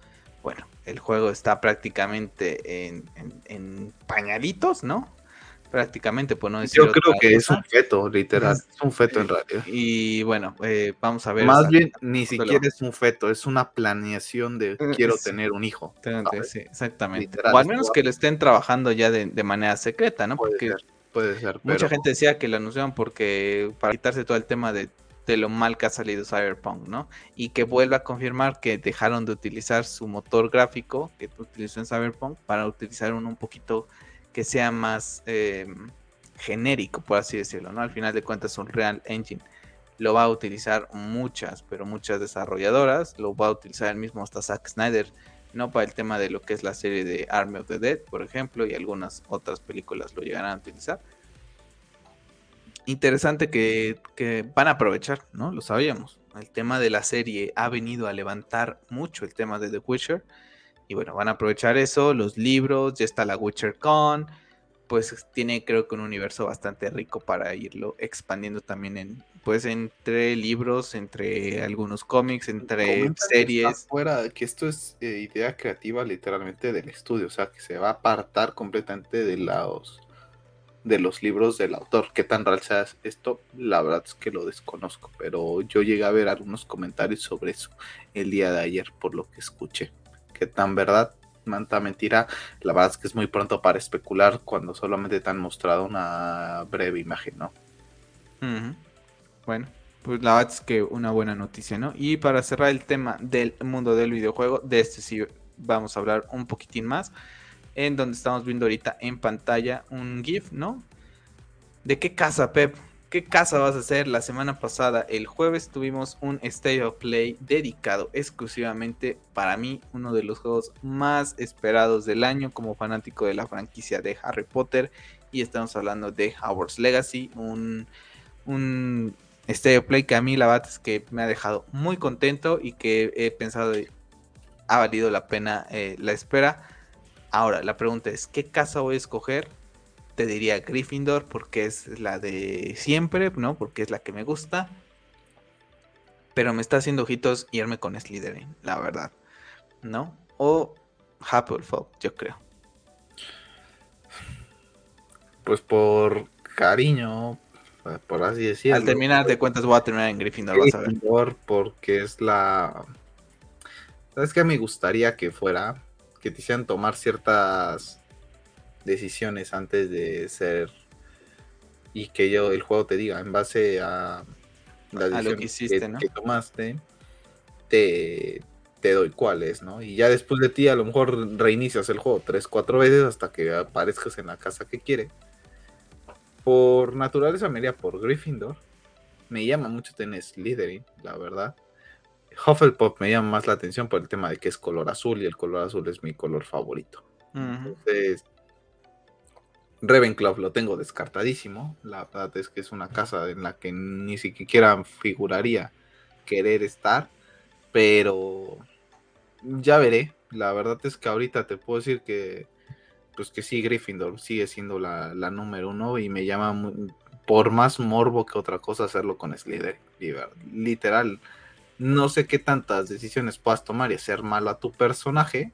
Bueno, el juego está prácticamente en, en pañalitos, ¿no? Prácticamente, por no decir. Yo creo que es un feto, literal. [laughs] Es un feto en realidad. Y bueno, eh, vamos a ver. Más bien, ni siquiera es un feto, es una planeación de eh, quiero tener un hijo. Sí, exactamente. o al menos que lo estén trabajando ya de, manera secreta, ¿no? Porque puede ser. Mucha gente decía que lo anunciaron porque para quitarse todo el tema de, de lo mal que ha salido Cyberpunk, ¿no? Y que vuelva a confirmar que dejaron de utilizar su motor gráfico que utilizó en Cyberpunk para utilizar uno un poquito que sea más em, genérico, por así decirlo, ¿no? Al final de cuentas, un Real Engine lo va a utilizar muchas, pero muchas desarrolladoras, lo va a utilizar el mismo hasta Zack Snyder, no para el tema de lo que es la serie de Army of the Dead, por ejemplo, y algunas otras películas lo llegarán a utilizar. Interesante que, que van a aprovechar, ¿no? Lo sabíamos. El tema de la serie ha venido a levantar mucho el tema de The Witcher y bueno, van a aprovechar eso, los libros, ya está la Witcher Con, pues tiene creo que un universo bastante rico para irlo expandiendo también en pues entre libros, entre algunos cómics, entre series. fuera que esto es eh, idea creativa literalmente del estudio, o sea, que se va a apartar completamente de los de los libros del autor. ¿Qué tan real sea esto? La verdad es que lo desconozco, pero yo llegué a ver algunos comentarios sobre eso el día de ayer por lo que escuché que tan verdad, tanta mentira, la verdad es que es muy pronto para especular cuando solamente te han mostrado una breve imagen, ¿no? Bueno, pues la verdad es que una buena noticia, ¿no? Y para cerrar el tema del mundo del videojuego, de este sí vamos a hablar un poquitín más, en donde estamos viendo ahorita en pantalla un GIF, ¿no? ¿De qué casa, Pep? ¿Qué casa vas a hacer? La semana pasada, el jueves, tuvimos un State of Play dedicado exclusivamente para mí, uno de los juegos más esperados del año como fanático de la franquicia de Harry Potter. Y estamos hablando de Howard's Legacy, un, un State of Play que a mí la verdad es que me ha dejado muy contento y que he pensado ha valido la pena eh, la espera. Ahora, la pregunta es, ¿qué casa voy a escoger? Te diría Gryffindor porque es la de siempre, ¿no? Porque es la que me gusta. Pero me está haciendo ojitos irme con Slytherin, la verdad. ¿No? O Hufflepuff, yo creo. Pues por cariño, por así decirlo. Al terminar de cuentas voy a terminar en Gryffindor, Gryffindor porque es la... ¿Sabes qué me gustaría que fuera? Que te hicieran tomar ciertas decisiones antes de ser y que yo el juego te diga en base a la lo que, hiciste, que, tomaste te, te doy cuáles, ¿no? Y ya después de ti a lo mejor reinicias el juego tres, cuatro veces hasta que aparezcas en la casa que quiere. Por naturaleza me iría por Gryffindor. Me llama mucho tener Slytherin, la verdad. Hufflepuff me llama más la atención por el tema de que es color azul y el color azul es mi color favorito. Entonces, Ravenclaw lo tengo descartadísimo. La verdad es que es una casa en la que ni siquiera figuraría querer estar. Pero ya veré. La verdad es que ahorita te puedo decir que pues que sí, Gryffindor sigue siendo la, número uno y me llama por más morbo que otra cosa hacerlo con Slytherin. Literal, no sé qué tantas decisiones puedas tomar y hacer malo a tu personaje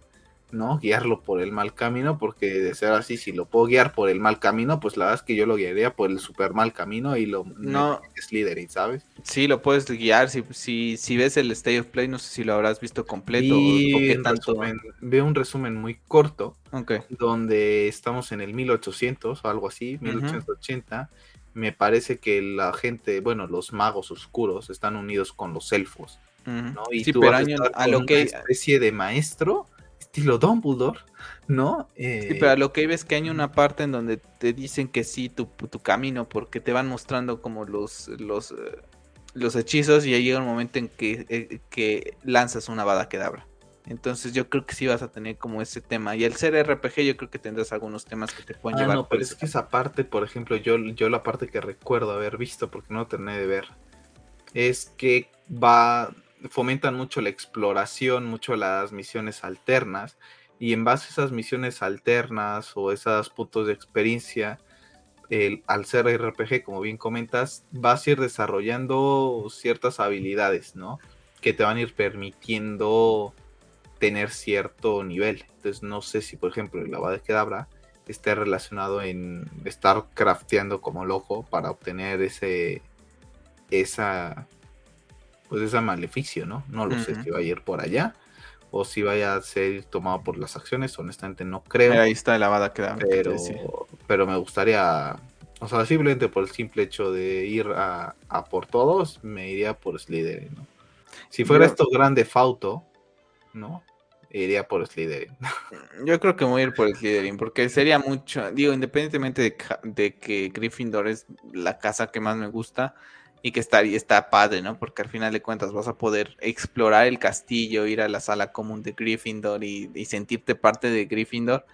¿no? Guiarlo por el mal camino, porque de ser así, si lo puedo guiar por el mal camino, pues la verdad es que yo lo guiaría por el super mal camino y lo no es líder, ¿sabes? Sí, lo puedes guiar, si, si, si ves el State of Play, no sé si lo habrás visto completo y veo un resumen muy corto, donde estamos en el 1800 o algo así, 1880, me parece que la gente, bueno, los magos oscuros están unidos con los elfos. ¿no? Y tú pero a lo que... especie de maestro estilo Dumbledore, ¿no? sí, eh, pero a lo que ves que hay una parte en donde te dicen que sí, tu, camino, porque te van mostrando como los, los, eh, los hechizos y ahí llega un momento en que, eh, que lanzas una bada quedabra. Entonces yo creo que sí vas a tener como ese tema. Y al ser RPG yo creo que tendrás algunos temas que te pueden ah, llevar. No, pero es que esa parte, por ejemplo, yo, yo la parte que recuerdo haber visto, porque no terminé de ver, es que va, fomentan mucho la exploración, mucho las misiones alternas. Y en base a esas misiones alternas o esos puntos de experiencia, el, al ser RPG, como bien comentas, vas a ir desarrollando ciertas habilidades, ¿no? Que te van a ir permitiendo tener cierto nivel. Entonces no sé si, por ejemplo, el de Kedabra esté relacionado en estar crafteando como loco para obtener ese esa pues ese maleficio, ¿no? No lo sé si va a ir por allá o si vaya a ser tomado por las acciones, honestamente no creo. Ahí está el Avada Kedabra. Pero, pero me gustaría, o sea, simplemente por el simple hecho de ir a, por todos, me iría por Slytherin, ¿no? Si fuera esto grande Fauto, ¿no? iría por Slytherin. [laughs] Yo creo que voy a ir por Slytherin, porque sería mucho, digo, independientemente de, que Gryffindor es la casa que más me gusta y que está, está padre, ¿no? Porque al final de cuentas vas a poder explorar el castillo, ir a la sala común de Gryffindor y, sentirte parte de Gryffindor.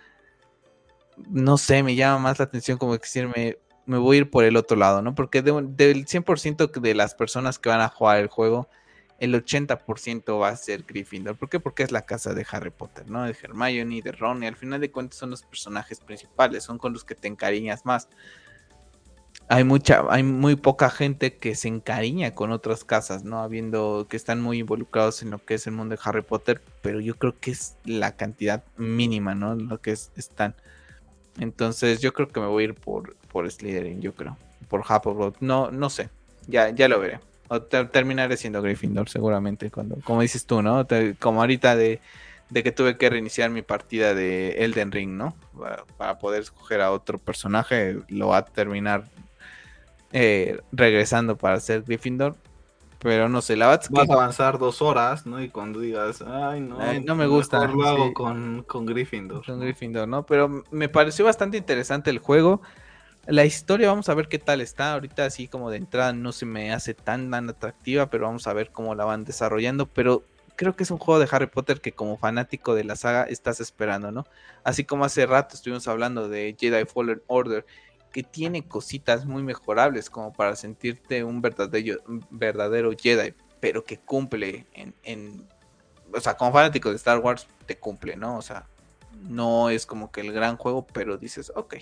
No sé, me llama más la atención como decirme, me voy a ir por el otro lado, ¿no? Porque del 100% de las personas que van a jugar el juego, el 80% va a ser Gryffindor. ¿Por qué? Porque es la casa de Harry Potter, ¿no? De Hermione, de Ron, y al final de cuentas son los personajes principales, son con los que te encariñas más. Hay mucha, hay muy poca gente que se encariña con otras casas, ¿no? Habiendo que están muy involucrados en lo que es el mundo de Harry Potter, pero yo creo que es la cantidad mínima, ¿no? Lo que están. Entonces yo creo que me voy a ir por, por Slytherin, yo creo. Por Hufflepuff, no, no sé. Ya, ya lo veré. O terminaré siendo Gryffindor, seguramente. Cuando, como dices tú, ¿no? como ahorita de, que tuve que reiniciar mi partida de Elden Ring, ¿no? Para, poder escoger a otro personaje, lo va a terminar eh, regresando para ser Gryffindor. Pero no sé, la verdad Vas a avanzar dos horas, ¿no? Y cuando digas, ay, no, no me gusta. Lo hago con, con Gryffindor. Con Gryffindor, ¿no? Pero me pareció bastante interesante el juego. La historia, vamos a ver qué tal está. Ahorita, así como de entrada, no se me hace tan, tan atractiva, pero vamos a ver cómo la van desarrollando. Pero creo que es un juego de Harry Potter que, como fanático de la saga, estás esperando, ¿no? Así como hace rato estuvimos hablando de Jedi Fallen Order, que tiene cositas muy mejorables, como para sentirte un verdadero, verdadero Jedi, pero que cumple en, en. O sea, como fanático de Star Wars, te cumple, ¿no? O sea, no es como que el gran juego, pero dices, ok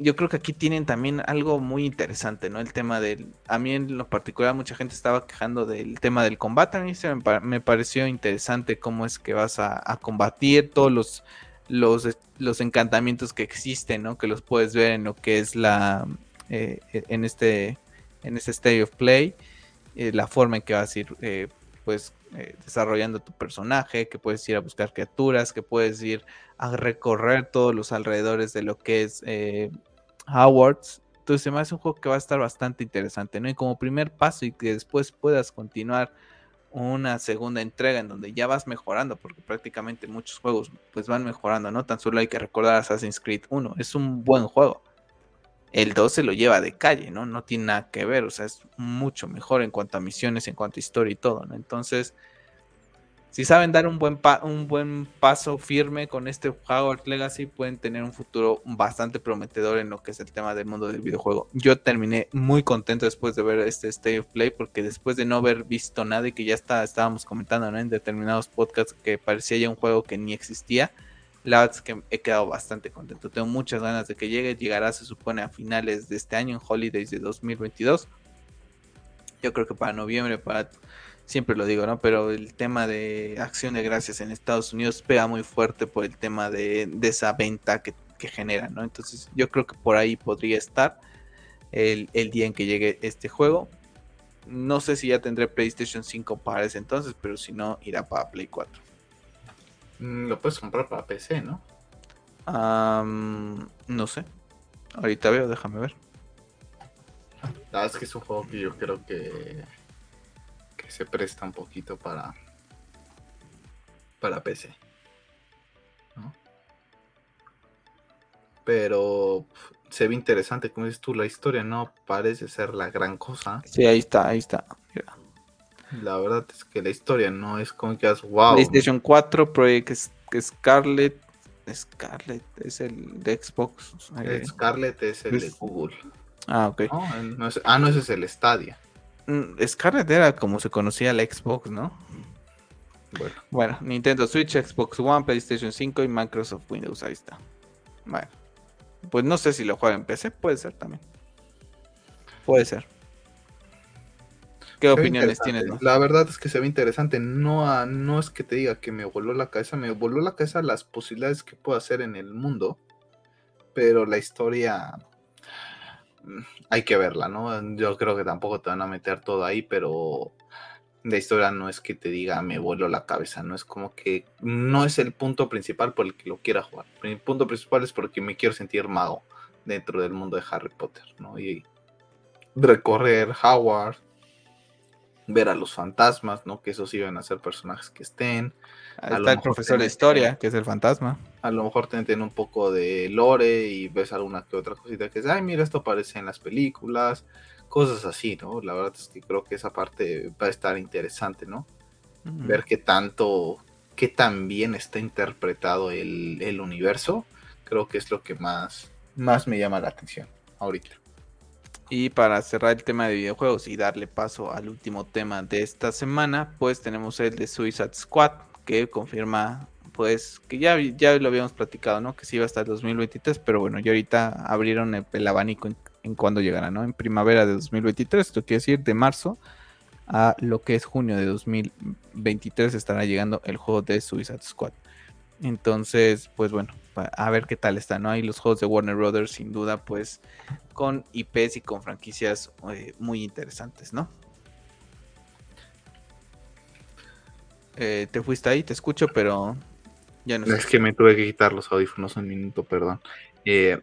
yo creo que aquí tienen también algo muy interesante, ¿no? El tema del... A mí en lo particular mucha gente estaba quejando del tema del combate. A se me, pareció interesante cómo es que vas a, combatir todos los, los, los, encantamientos que existen, ¿no? Que los puedes ver en lo que es la... Eh, en este en este state of play, eh, la forma en que vas a ir eh, pues desarrollando tu personaje, que puedes ir a buscar criaturas, que puedes ir a recorrer todos los alrededores de lo que es Awards. Entonces me hace un juego que va a estar bastante interesante, ¿no? Y como primer paso y que después puedas continuar una segunda entrega en donde ya vas mejorando, porque prácticamente muchos juegos pues van mejorando, ¿no? Tan solo hay que recordar Assassin's Creed 1, es un buen juego. El 2 se lo lleva de calle, ¿no? No tiene nada que ver, o sea, es mucho mejor en cuanto a misiones, en cuanto a historia y todo, ¿no? Entonces, si saben dar un buen, un buen paso firme con este Hogwarts Legacy, pueden tener un futuro bastante prometedor en lo que es el tema del mundo del videojuego. Yo terminé muy contento después de ver este State of Play, porque después de no haber visto nada y que ya está, estábamos comentando en determinados podcasts que parecía ya un juego que ni existía, la verdad es que he quedado bastante contento. Tengo muchas ganas de que llegue. Llegará, se supone, a finales de este año, en Holidays de 2022. Yo creo que para noviembre, para siempre lo digo, ¿no? Pero el tema de acción de gracias en Estados Unidos pega muy fuerte por el tema de, esa venta que, genera, ¿no? Entonces yo creo que por ahí podría estar el, día en que llegue este juego. No sé si ya tendré PlayStation 5 para ese entonces, pero si no, irá para Play 4. Mm, lo puedes comprar para PC, ¿no? no sé. Ahorita veo, déjame ver. Ah, es que es un juego que yo creo que se presta un poquito para, para PC. Pero se ve interesante, como dices tú, la historia no parece ser la gran cosa. Sí, ahí está, ahí está. La verdad es que la historia no es como que has wow. PlayStation 4, Project Scarlet. Scarlet es el de Xbox. Scarlet es el de Google. Ah, ok. ah, no, ese es el Stadia. Mm, Scarlet era como se conocía la Xbox, ¿no? Bueno. bueno, Nintendo Switch, Xbox One, PlayStation 5 y Microsoft Windows, ahí está. Bueno, pues no sé si lo juega en PC, puede ser también. Puede ser. ¿Qué opiniones tienes? La verdad es que se ve interesante. No, no es que te diga que me voló la cabeza, me voló la cabeza las posibilidades que puedo hacer en el mundo, pero la historia hay que verla, ¿no? Yo creo que tampoco te van a meter todo ahí, pero la historia no es que te diga me vuelo la cabeza, no es como que no es el punto principal por el que lo quiera jugar. El punto principal es porque me quiero sentir mago dentro del mundo de Harry Potter, ¿no? Y recorrer Howard, ver a los fantasmas, ¿no? Que esos iban a ser personajes que estén. Ahí está el profesor de historia, que es el fantasma. A lo mejor te entienden un poco de lore y ves alguna que otra cosita que es, ay, mira, esto aparece en las películas cosas así, ¿no? La verdad es que creo que esa parte va a estar interesante, ¿no? Ver qué tanto, qué tan bien está interpretado el, universo, creo que es lo que más, más me llama la atención ahorita. Y para cerrar el tema de videojuegos y darle paso al último tema de esta semana, pues tenemos el de Suicide Squad, que confirma, pues, que ya, ya lo habíamos platicado, ¿no? Que sí iba hasta el 2023, pero bueno, ya ahorita abrieron el, el abanico en cuándo llegará, ¿no? En primavera de 2023, esto quiere decir de marzo a lo que es junio de 2023 estará llegando el juego de Suicide Squad. Entonces, pues bueno, a ver qué tal está, ¿no? Hay los juegos de Warner Brothers, sin duda, pues con IPs y con franquicias eh, muy interesantes, ¿no? Eh, te fuiste ahí, te escucho, pero ya no. Es que me tuve que quitar los audífonos un minuto, perdón. Eh,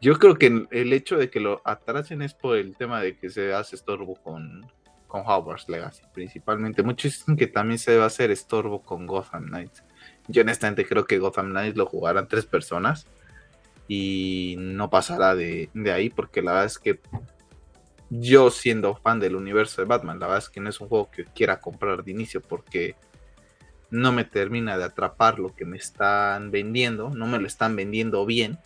yo creo que el hecho de que lo atrasen es por el tema de que se hace estorbo con, con Hogwarts Legacy, principalmente. Muchos dicen que también se va a hacer estorbo con Gotham Knights. Yo honestamente creo que Gotham Knights lo jugarán tres personas y no pasará de, de ahí porque la verdad es que yo siendo fan del universo de Batman, la verdad es que no es un juego que quiera comprar de inicio porque no me termina de atrapar lo que me están vendiendo, no me lo están vendiendo bien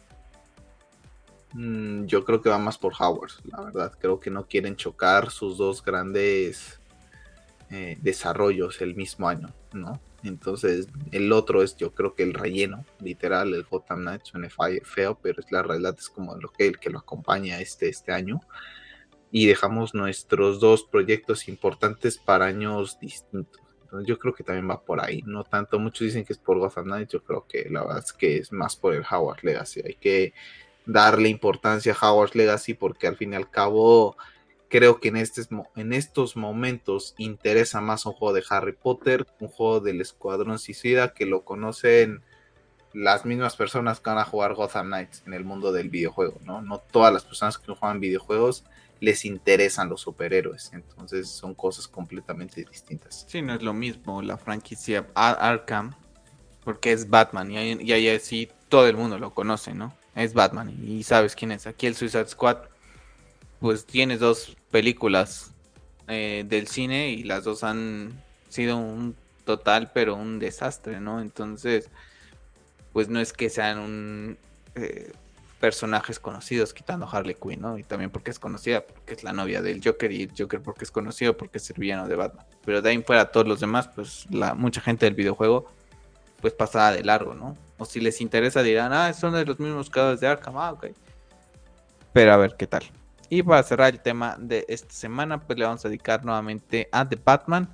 Mm, yo creo que va más por Howard, la verdad. Creo que no quieren chocar sus dos grandes eh, desarrollos el mismo año, ¿no? Entonces, el otro es, yo creo que el relleno, literal, el Gotham Knight suena feo, pero es la realidad, es como lo que, el que lo acompaña este, este año. Y dejamos nuestros dos proyectos importantes para años distintos. Entonces, yo creo que también va por ahí. No tanto, muchos dicen que es por Gotham Knight, yo creo que la verdad es que es más por el Howard Legacy. Hay que darle importancia a Howard's Legacy porque al fin y al cabo creo que en, este, en estos momentos interesa más un juego de Harry Potter, un juego del Escuadrón Suicida que lo conocen las mismas personas que van a jugar Gotham Knights en el mundo del videojuego, ¿no? No todas las personas que juegan videojuegos les interesan los superhéroes, entonces son cosas completamente distintas. Sí, no es lo mismo la franquicia Arkham, porque es Batman y ahí, sí todo el mundo lo conoce, ¿no? es Batman y sabes quién es. Aquí el Suicide Squad, pues tienes dos películas eh, del cine y las dos han sido un total, pero un desastre, ¿no? Entonces, pues no es que sean un, eh, personajes conocidos, quitando Harley Quinn, ¿no? Y también porque es conocida, porque es la novia del Joker y el Joker porque es conocido, porque es el villano de Batman. Pero de ahí fuera todos los demás, pues la mucha gente del videojuego, pues pasada de largo, ¿no? O si les interesa dirán, ah, son de los mismos casos de Arkham, ah, ok. Pero a ver qué tal. Y para cerrar el tema de esta semana, pues le vamos a dedicar nuevamente a The Batman.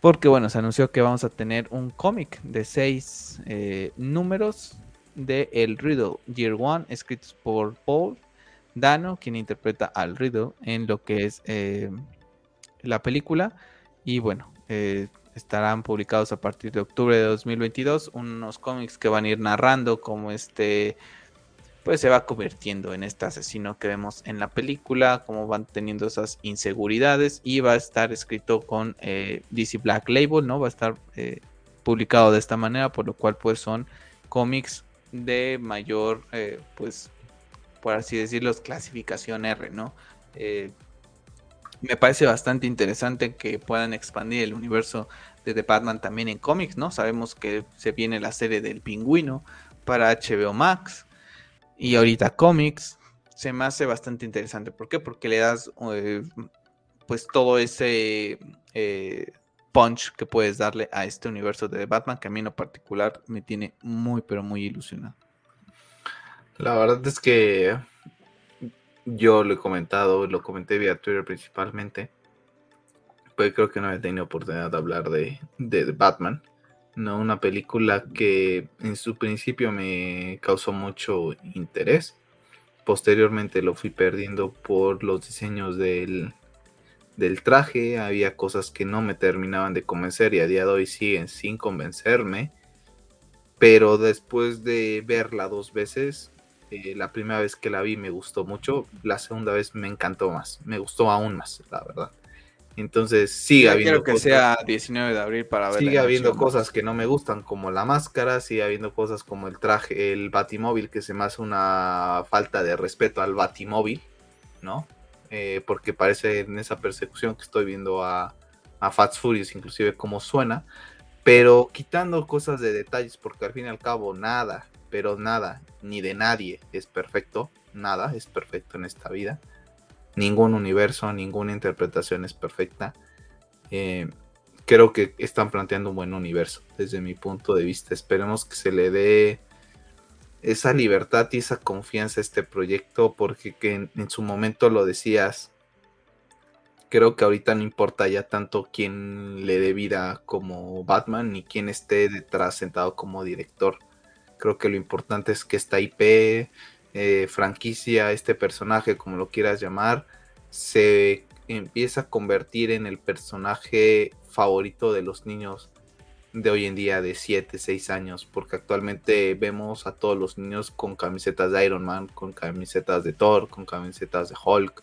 Porque bueno, se anunció que vamos a tener un cómic de seis eh, números de El Riddle Year One, escritos por Paul Dano, quien interpreta al Riddle en lo que es eh, la película. Y bueno, eh, estarán publicados a partir de octubre de 2022 unos cómics que van a ir narrando cómo este pues se va convirtiendo en este asesino que vemos en la película, cómo van teniendo esas inseguridades y va a estar escrito con eh, DC Black Label, ¿no? Va a estar publicado de esta manera, por lo cual pues son cómics de mayor, eh, pues por así decirlo, clasificación R, ¿no? me parece bastante interesante que puedan expandir el universo de The Batman también en cómics, ¿no? Sabemos que se viene la serie del pingüino para HBO Max y ahorita cómics. Se me hace bastante interesante. ¿Por qué? Porque le das eh, pues todo ese eh, punch que puedes darle a este universo de Batman que a mí en lo particular me tiene muy pero muy ilusionado. La verdad es que yo lo he comentado, lo comenté vía Twitter principalmente, pues creo que no he tenido oportunidad de hablar de, de Batman. No, una película que en su principio me causó mucho interés. Posteriormente lo fui perdiendo por los diseños del, del traje. Había cosas que no me terminaban de convencer y a día de hoy siguen sin convencerme. Pero después de verla dos veces, eh, la primera vez que la vi me gustó mucho, la segunda vez me encantó más, me gustó aún más, la verdad. Entonces sigue habiendo que sea 19 de abril para ver. Sigue habiendo cosas que no me gustan, como la máscara, sigue habiendo cosas como el traje, el batimóvil, que se me hace una falta de respeto al batimóvil, ¿no? Eh, porque parece en esa persecución que estoy viendo a, a Furious, inclusive cómo suena, pero quitando cosas de detalles, porque al fin y al cabo nada, pero nada, ni de nadie es perfecto, nada es perfecto en esta vida, ningún universo, ninguna interpretación es perfecta. Eh, creo que están planteando un buen universo desde mi punto de vista. Esperemos que se le dé esa libertad y esa confianza a este proyecto, porque en, en, su momento lo decías, creo que ahorita no importa ya tanto quién le dé vida como Batman, ni quién esté detrás sentado como director. Creo que lo importante es que esta IP, eh, franquicia, este personaje, como lo quieras llamar, se empieza a convertir en el personaje favorito de los niños de hoy en día de 7, 6 años, porque actualmente vemos a todos los niños con camisetas de Iron Man, con camisetas de Thor, con camisetas de Hulk.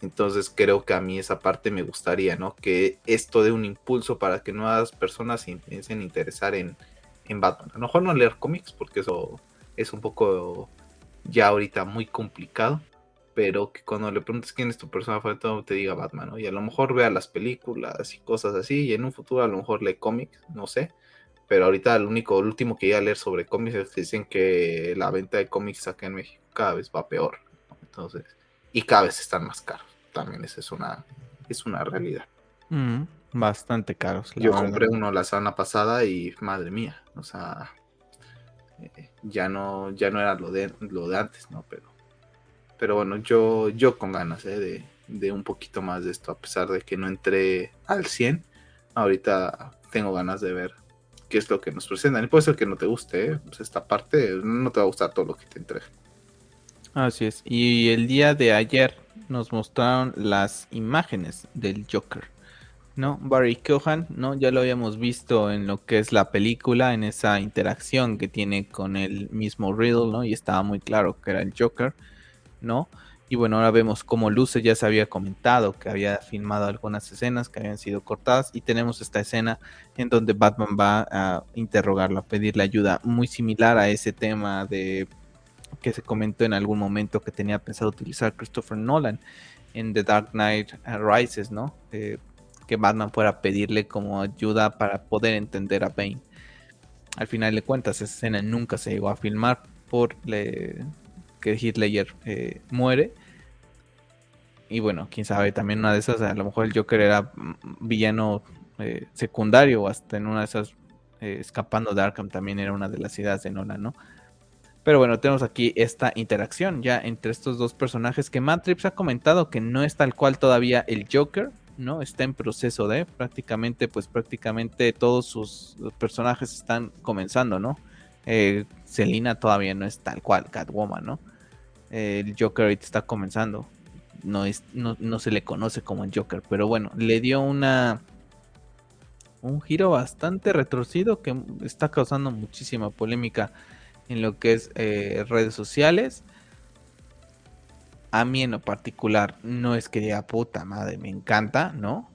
Entonces creo que a mí esa parte me gustaría, ¿no? Que esto dé un impulso para que nuevas personas se empiecen a interesar en, en Batman. A lo mejor no leer cómics porque eso es un poco ya ahorita muy complicado, pero que cuando le preguntes quién es tu persona favorita te diga Batman, ¿no? Y a lo mejor vea las películas y cosas así, y en un futuro a lo mejor lee cómics, no sé. Pero ahorita el único, el último que iba a leer sobre cómics es que dicen que la venta de cómics acá en México cada vez va peor. Entonces, y cada vez están más caros. También esa es una, es una realidad. Mm. Bastante caros. Yo compré uno la semana pasada y madre mía, o sea, eh, ya no, ya no era lo de, lo de antes, ¿no? Pero, pero bueno, yo, yo con ganas ¿eh? de, un poquito más de esto, a pesar de que no entré al 100, ahorita tengo ganas de ver qué es lo que nos presentan. Puede ser que no te guste, ¿eh? pues esta parte no te va a gustar todo lo que te entregue. Así es. Y el día de ayer nos mostraron las imágenes del Joker. ¿no? Barry Cohan, ¿no? Ya lo habíamos visto en lo que es la película, en esa interacción que tiene con el mismo Riddle, ¿no? Y estaba muy claro que era el Joker, ¿no? Y bueno, ahora vemos cómo Luce ya se había comentado que había filmado algunas escenas que habían sido cortadas y tenemos esta escena en donde Batman va a interrogarlo, a pedirle ayuda, muy similar a ese tema de que se comentó en algún momento que tenía pensado utilizar Christopher Nolan en The Dark Knight Rises, ¿no? Eh, que Batman fuera pedirle como ayuda para poder entender a Bane. Al final de cuentas, esa escena nunca se llegó a filmar por que Hitler eh, muere. Y bueno, quién sabe, también una de esas, a lo mejor el Joker era villano eh, secundario o hasta en una de esas eh, escapando de Arkham también era una de las ideas de Nolan, ¿no? Pero bueno, tenemos aquí esta interacción ya entre estos dos personajes que Matt Trips ha comentado que no es tal cual todavía el Joker, ¿no? Está en proceso de, prácticamente, pues prácticamente todos sus personajes están comenzando, ¿no? Eh, Selina todavía no es tal cual, Catwoman, ¿no? El Joker ahorita está comenzando. No, es, no, no se le conoce como el Joker, pero bueno, le dio una un giro bastante retorcido que está causando muchísima polémica en lo que es eh, redes sociales a mí en lo particular no es que diga puta madre, me encanta, ¿no?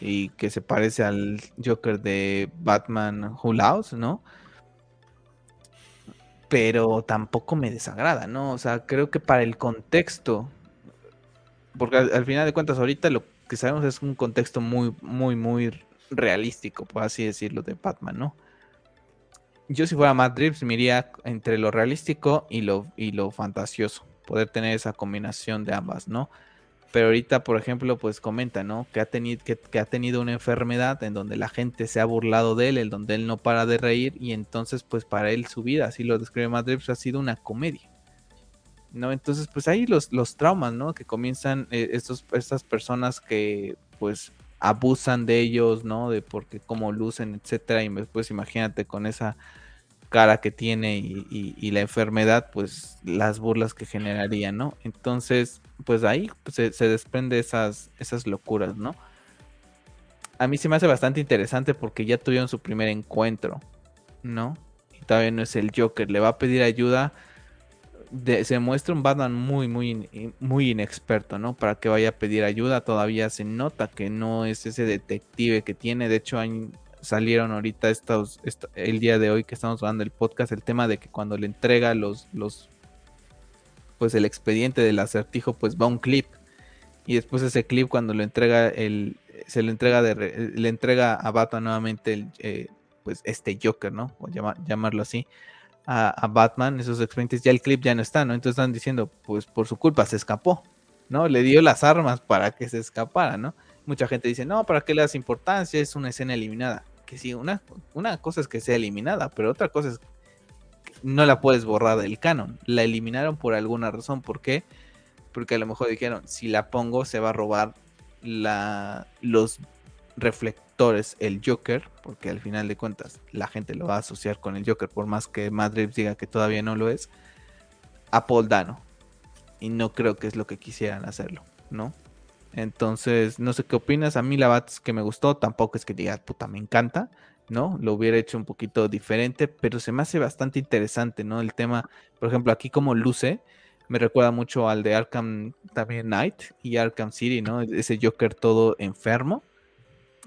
Y que se parece al Joker de Batman Who ¿no? Pero tampoco me desagrada, ¿no? O sea, creo que para el contexto, porque al, final de cuentas ahorita lo que sabemos es un contexto muy, muy, muy realístico, por así decirlo, de Batman, ¿no? Yo si fuera Matt Reeves me entre lo realístico y lo, y lo fantasioso, poder tener esa combinación de ambas, ¿no? Pero ahorita, por ejemplo, pues comenta, ¿no? Que ha, tenido, que, ha tenido una enfermedad en donde la gente se ha burlado de él, en donde él no para de reír y entonces pues para él su vida, así lo describe Matt Reeves, ha sido una comedia. ¿no? Entonces, pues ahí los, los traumas, ¿no? Que comienzan eh, estos, estas personas que, pues, abusan de ellos, ¿no? De porque cómo lucen, etcétera. Y después imagínate con esa cara que tiene y, la enfermedad, pues las burlas que generaría, ¿no? Entonces, pues ahí se, desprende esas, esas locuras, ¿no? A mí se me hace bastante interesante porque ya tuvieron su primer encuentro, ¿no? Y todavía no es el Joker, le va a pedir ayuda se muestra un Batman muy, muy, muy inexperto, ¿no? Para que vaya a pedir ayuda, todavía se nota que no es ese detective que tiene. De hecho, salieron ahorita estos, el día de hoy que estamos hablando del podcast, el tema de que cuando le entrega los, los, pues el expediente del acertijo, pues va un clip. Y después ese clip cuando lo entrega el, se le entrega de, le entrega a Batman nuevamente el, eh, pues este Joker, ¿no? O llamarlo así a, Batman, esos expedientes, ya el clip ya no está, ¿no? Entonces están diciendo, pues por su culpa se escapó, ¿no? Le dio las armas para que se escapara, ¿no? Mucha gente dice, no, ¿para qué le das importancia? Es una escena eliminada. Que sí, una, una cosa es que sea eliminada, pero otra cosa es que no la puedes borrar del canon. La eliminaron por alguna razón. ¿Por qué? Porque a lo mejor dijeron, si la pongo se va a robar la, los reflectores el Joker, porque al final de cuentas la gente lo va a asociar con el Joker, por más que Madrid diga que todavía no lo es, a Paul Dano. Y no creo que es lo que quisieran hacerlo, ¿no? Entonces, no sé qué opinas. A mí la Bats que me gustó, tampoco es que diga, puta, me encanta, ¿no? Lo hubiera hecho un poquito diferente, pero se me hace bastante interesante, ¿no? El tema, por ejemplo, aquí como luce, me recuerda mucho al de Arkham también Knight y Arkham City, ¿no? Ese Joker todo enfermo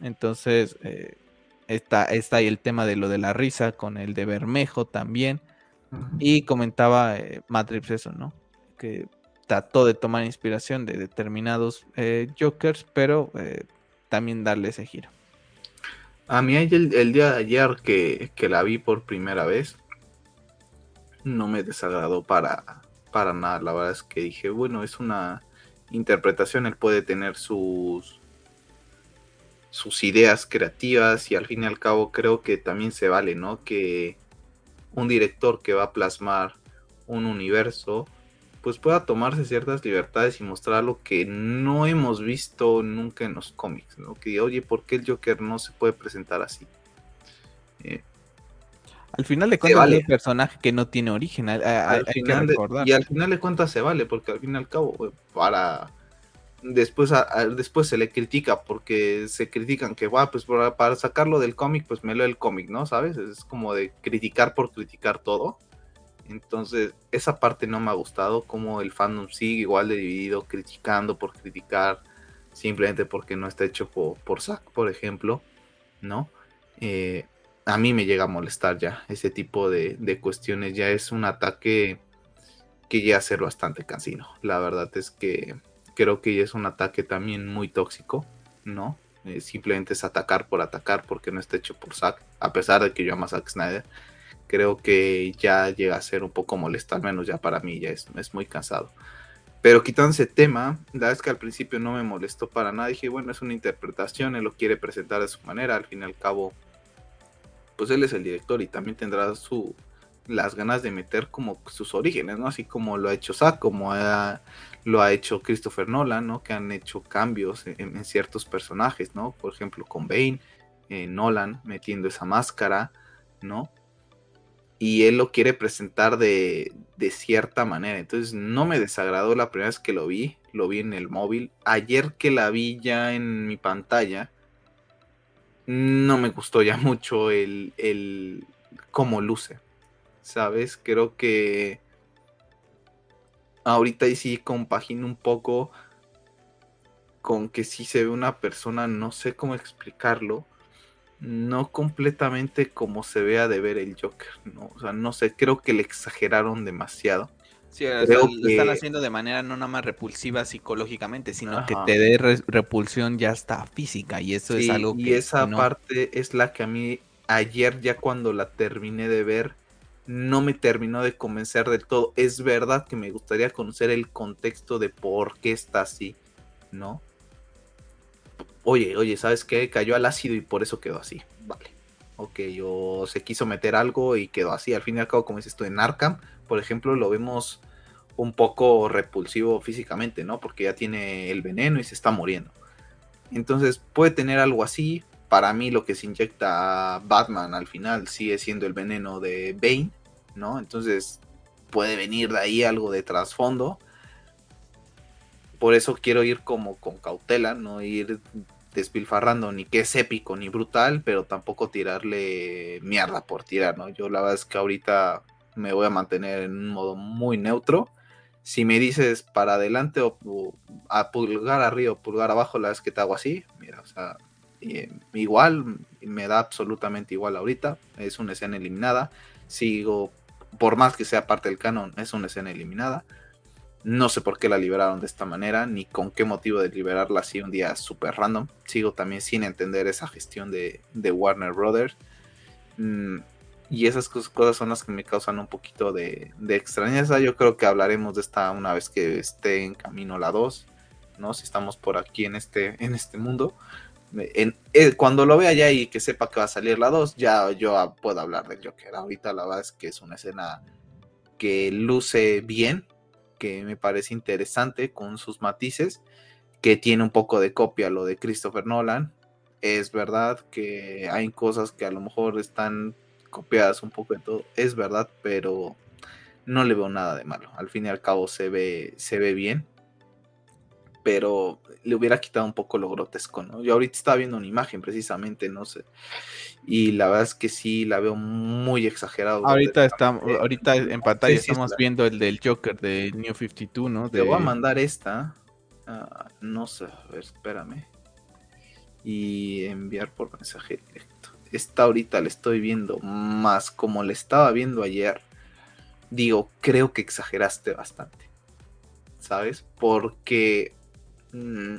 entonces, eh, está, está, ahí el tema de lo de la risa con el de Bermejo también. Y comentaba eh, Matrix eso, ¿no? Que trató de tomar inspiración de determinados eh, Jokers, pero eh, también darle ese giro. A mí el, el día de ayer que, que, la vi por primera vez, no me desagradó para, para nada. La verdad es que dije, bueno, es una interpretación, él puede tener sus, sus ideas creativas y al fin y al cabo creo que también se vale, ¿no? Que un director que va a plasmar un universo pues pueda tomarse ciertas libertades y mostrar lo que no hemos visto nunca en los cómics, ¿no? Que oye, ¿por qué el Joker no se puede presentar así? Eh, al final de cuentas es un personaje que no tiene origen, hay, que y al final de cuentas se vale, porque al fin y al cabo, para después, después se le critica porque se critican que, va, pues para, sacarlo del cómic, pues me leo el cómic, ¿no? ¿Sabes? Es como de criticar por criticar todo. Entonces, esa parte no me ha gustado, como el fandom sigue igual de dividido, criticando por criticar, simplemente porque no está hecho por, por Zack, por ejemplo, ¿no? Eh, a mí me llega a molestar ya ese tipo de, de cuestiones, ya es un ataque que llega a ser bastante cansino. La verdad es que creo que es un ataque también muy tóxico, ¿no? Eh, simplemente es atacar por atacar porque no está hecho por Zack, a pesar de que yo amo Zack Snyder. Creo que ya llega a ser un poco molesto, al menos ya para mí, ya es, es muy cansado. Pero quitando ese tema, la verdad es que al principio no me molestó para nada. Dije, bueno, es una interpretación, él lo quiere presentar de su manera. Al fin y al cabo, pues él es el director y también tendrá su, las ganas de meter como sus orígenes, ¿no? Así como lo ha hecho Zack, como lo ha hecho Christopher Nolan, ¿no? Que han hecho cambios en, ciertos personajes, ¿no? Por ejemplo, con Bane, eh, Nolan metiendo esa máscara, ¿no? Y él lo quiere presentar de, de cierta manera. Entonces no me desagradó la primera vez que lo vi, lo vi en el móvil. Ayer que la vi ya en mi pantalla, no me gustó ya [laughs] mucho el, el cómo luce ¿sabes? Creo que ahorita ahí sí compagino un poco con que sí se ve una persona, no sé cómo explicarlo, no completamente como se vea de ver el Joker, ¿no? O sea, no sé, creo que le exageraron demasiado. Sí, lo están haciendo de manera no nada más repulsiva psicológicamente, sino que te dé repulsión ya hasta física y eso es algo que... Y esa parte es la que a mí ayer ya cuando la terminé de ver no me terminó de convencer del todo. Es verdad que me gustaría conocer el contexto de por qué está así, ¿no? Oye, oye, ¿sabes qué? Cayó al ácido y por eso quedó así. Vale. Ok, o se quiso meter algo y quedó así. Al fin y al cabo, como dices tú, en Arkham, por ejemplo, lo vemos un poco repulsivo físicamente, ¿no? Porque ya tiene el veneno y se está muriendo. Entonces puede tener algo así. Para mí lo que se inyecta a Batman al final sigue siendo el veneno de Bane, ¿no? Entonces puede venir de ahí algo de trasfondo. Por eso quiero ir como con cautela, no ir despilfarrando ni que es épico ni brutal, pero tampoco tirarle mierda por tirar, ¿no? Yo la verdad es que ahorita me voy a mantener en un modo muy neutro. Si me dices para adelante o, a pulgar arriba o pulgar abajo, la vez que te hago así, mira, o sea, eh, igual, me da absolutamente igual ahorita, es una escena eliminada, sigo, por más que sea parte del canon, es una escena eliminada, no sé por qué la liberaron de esta manera, ni con qué motivo de liberarla así un día súper random, sigo también sin entender esa gestión de, Warner Brothers. Mm, y esas cosas son las que me causan un poquito de, extrañeza. Yo creo que hablaremos de esta una vez que esté en camino la 2, ¿no? Si estamos por aquí en este, en este mundo. Eh, cuando lo vea ya y que sepa que va a salir la 2, ya yo puedo hablar de Joker. Ahorita la verdad es que es una escena que luce bien, que me parece interesante con sus matices, que tiene un poco de copia lo de Christopher Nolan. Es verdad que hay cosas que a lo mejor están copiadas un poco de todo, es verdad, pero no le veo nada de malo. Al fin y al cabo se ve, se ve bien, pero le hubiera quitado un poco lo grotesco, ¿no? Yo ahorita estaba viendo una imagen precisamente, no sé, y la verdad es que sí la veo muy exagerado. Ahorita estamos, ahorita en pantalla estamos viendo el del Joker de New 52, ¿no? Te voy a mandar esta, ah, no sé, a ver, espérame, y enviar por mensaje directo esta ahorita la estoy viendo más como le estaba viendo ayer, digo, creo que exageraste bastante. ¿Sabes? Porque... Mm,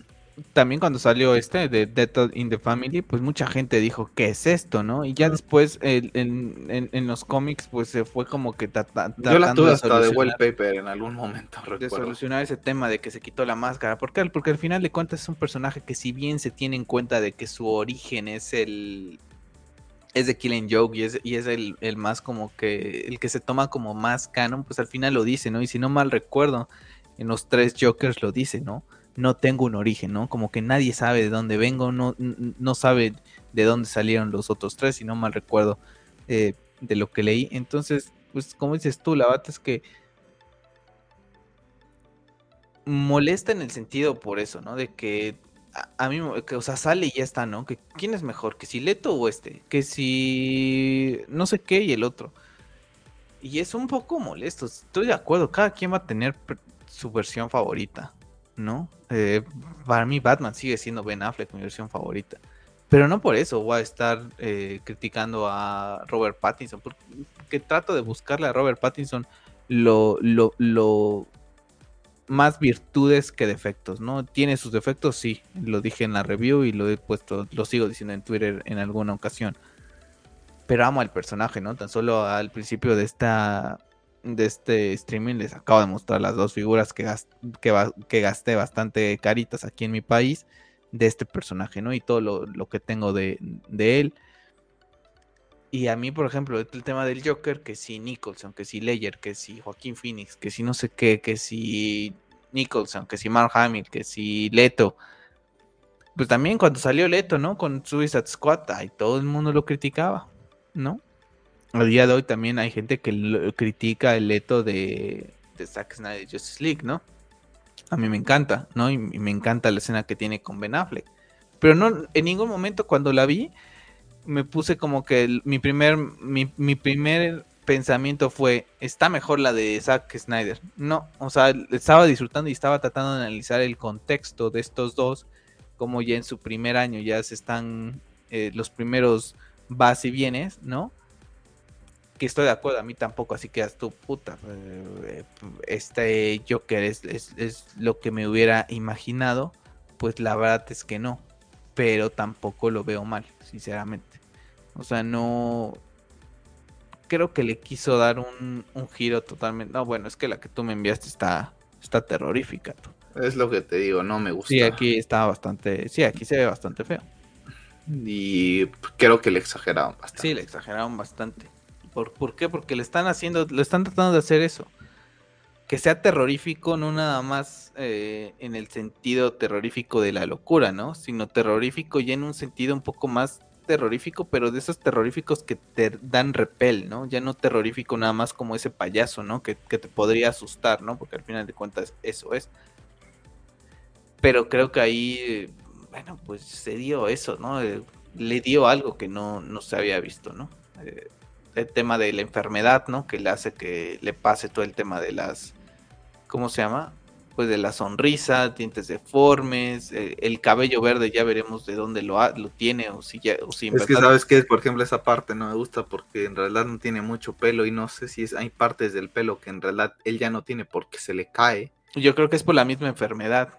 también cuando salió este de Death in the Family, pues mucha gente dijo, ¿qué es esto? ¿no? Y ya después en, los cómics, pues se fue como que Yo la tuve hasta de wallpaper en algún momento, [laughs] De solucionar ese tema de que se quitó la máscara. ¿Por qué? Porque al final de cuentas es un personaje que si bien se tiene en cuenta de que su origen es el, es de Killing Joke y es, y es el, más como que, el que se toma como más canon, pues al final lo dice, ¿no? Y si no mal recuerdo, en los tres Jokers lo dice, ¿no? No tengo un origen, ¿no? Como que nadie sabe de dónde vengo, no, no sabe de dónde salieron los otros tres, si no mal recuerdo eh, de lo que leí. Entonces, pues como dices tú, la verdad es que molesta en el sentido por eso, ¿no? De que a, mí, que, o sea, sale y ya está, ¿no? Que quién es mejor, que si Leto o este, que si no sé qué y el otro. Y es un poco molesto, estoy de acuerdo, cada quien va a tener su versión favorita, ¿no? Eh, para mí Batman sigue siendo Ben Affleck mi versión favorita. Pero no por eso voy a estar eh, criticando a Robert Pattinson, porque trato de buscarle a Robert Pattinson lo, lo, lo más virtudes que defectos, ¿no? Tiene sus defectos, sí, lo dije en la review y lo he puesto, lo sigo diciendo en Twitter en alguna ocasión. Pero amo al personaje, ¿no? Tan solo al principio de esta de este streaming les acabo de mostrar las dos figuras que, gasté bastante caritas aquí en mi país de este personaje, ¿no? Y todo lo, que tengo de, él. Y a mí, por ejemplo, el tema del Joker, que si Nicholson, que si Leyer, que si Joaquín Phoenix, que si no sé qué, que si Nicholson, que si Mark Hamill, que si Leto. Pues también cuando salió Leto, ¿no? Con Suicide Squad, ahí todo el mundo lo criticaba, ¿no? Al día de hoy también hay gente que critica el Leto de, Zack Snyder Justice League, ¿no? A mí me encanta, ¿no? Y, y me encanta la escena que tiene con Ben Affleck. Pero no, en ningún momento cuando la vi, me puse como que mi primer, mi, primer pensamiento fue, está mejor la de Zack Snyder. No, o sea, estaba disfrutando y estaba tratando de analizar el contexto de estos dos, como ya en su primer año ya se están eh, los primeros vas y vienes, ¿no? Que estoy de acuerdo, a mí tampoco, así que tu puta. Eh, este Joker es, es, lo que me hubiera imaginado, pues la verdad es que no, pero tampoco lo veo mal, sinceramente. O sea, no... Creo que le quiso dar un, un giro totalmente... No, bueno, es que la que tú me enviaste está, está terrorífica. Es lo que te digo, no me gusta. Sí, aquí está bastante... Sí, aquí se ve bastante feo. Y creo que le exageraron bastante. Sí, le exageraron bastante. ¿Por, qué? Porque le están haciendo, le están tratando de hacer eso. Que sea terrorífico, no nada más eh, en el sentido terrorífico de la locura, ¿no? Sino terrorífico ya en un sentido un poco más terrorífico, pero de esos terroríficos que te dan repel, ¿no? Ya no terrorífico nada más como ese payaso, ¿no? Que, te podría asustar, ¿no? Porque al final de cuentas eso es. Pero creo que ahí, bueno, pues se dio eso, ¿no? Eh, le dio algo que no, no se había visto, ¿no? Eh, el tema de la enfermedad, ¿no? Que le hace que le pase todo el tema de las, ¿cómo se llama? Pues de la sonrisa, dientes deformes, eh, el cabello verde, ya veremos de dónde lo, lo tiene o si ya, o si Es que sabes que, por ejemplo, esa parte no me gusta porque en realidad no tiene mucho pelo y no sé si es, hay partes del pelo que en realidad él ya no tiene porque se le cae. Yo creo que es por la misma enfermedad.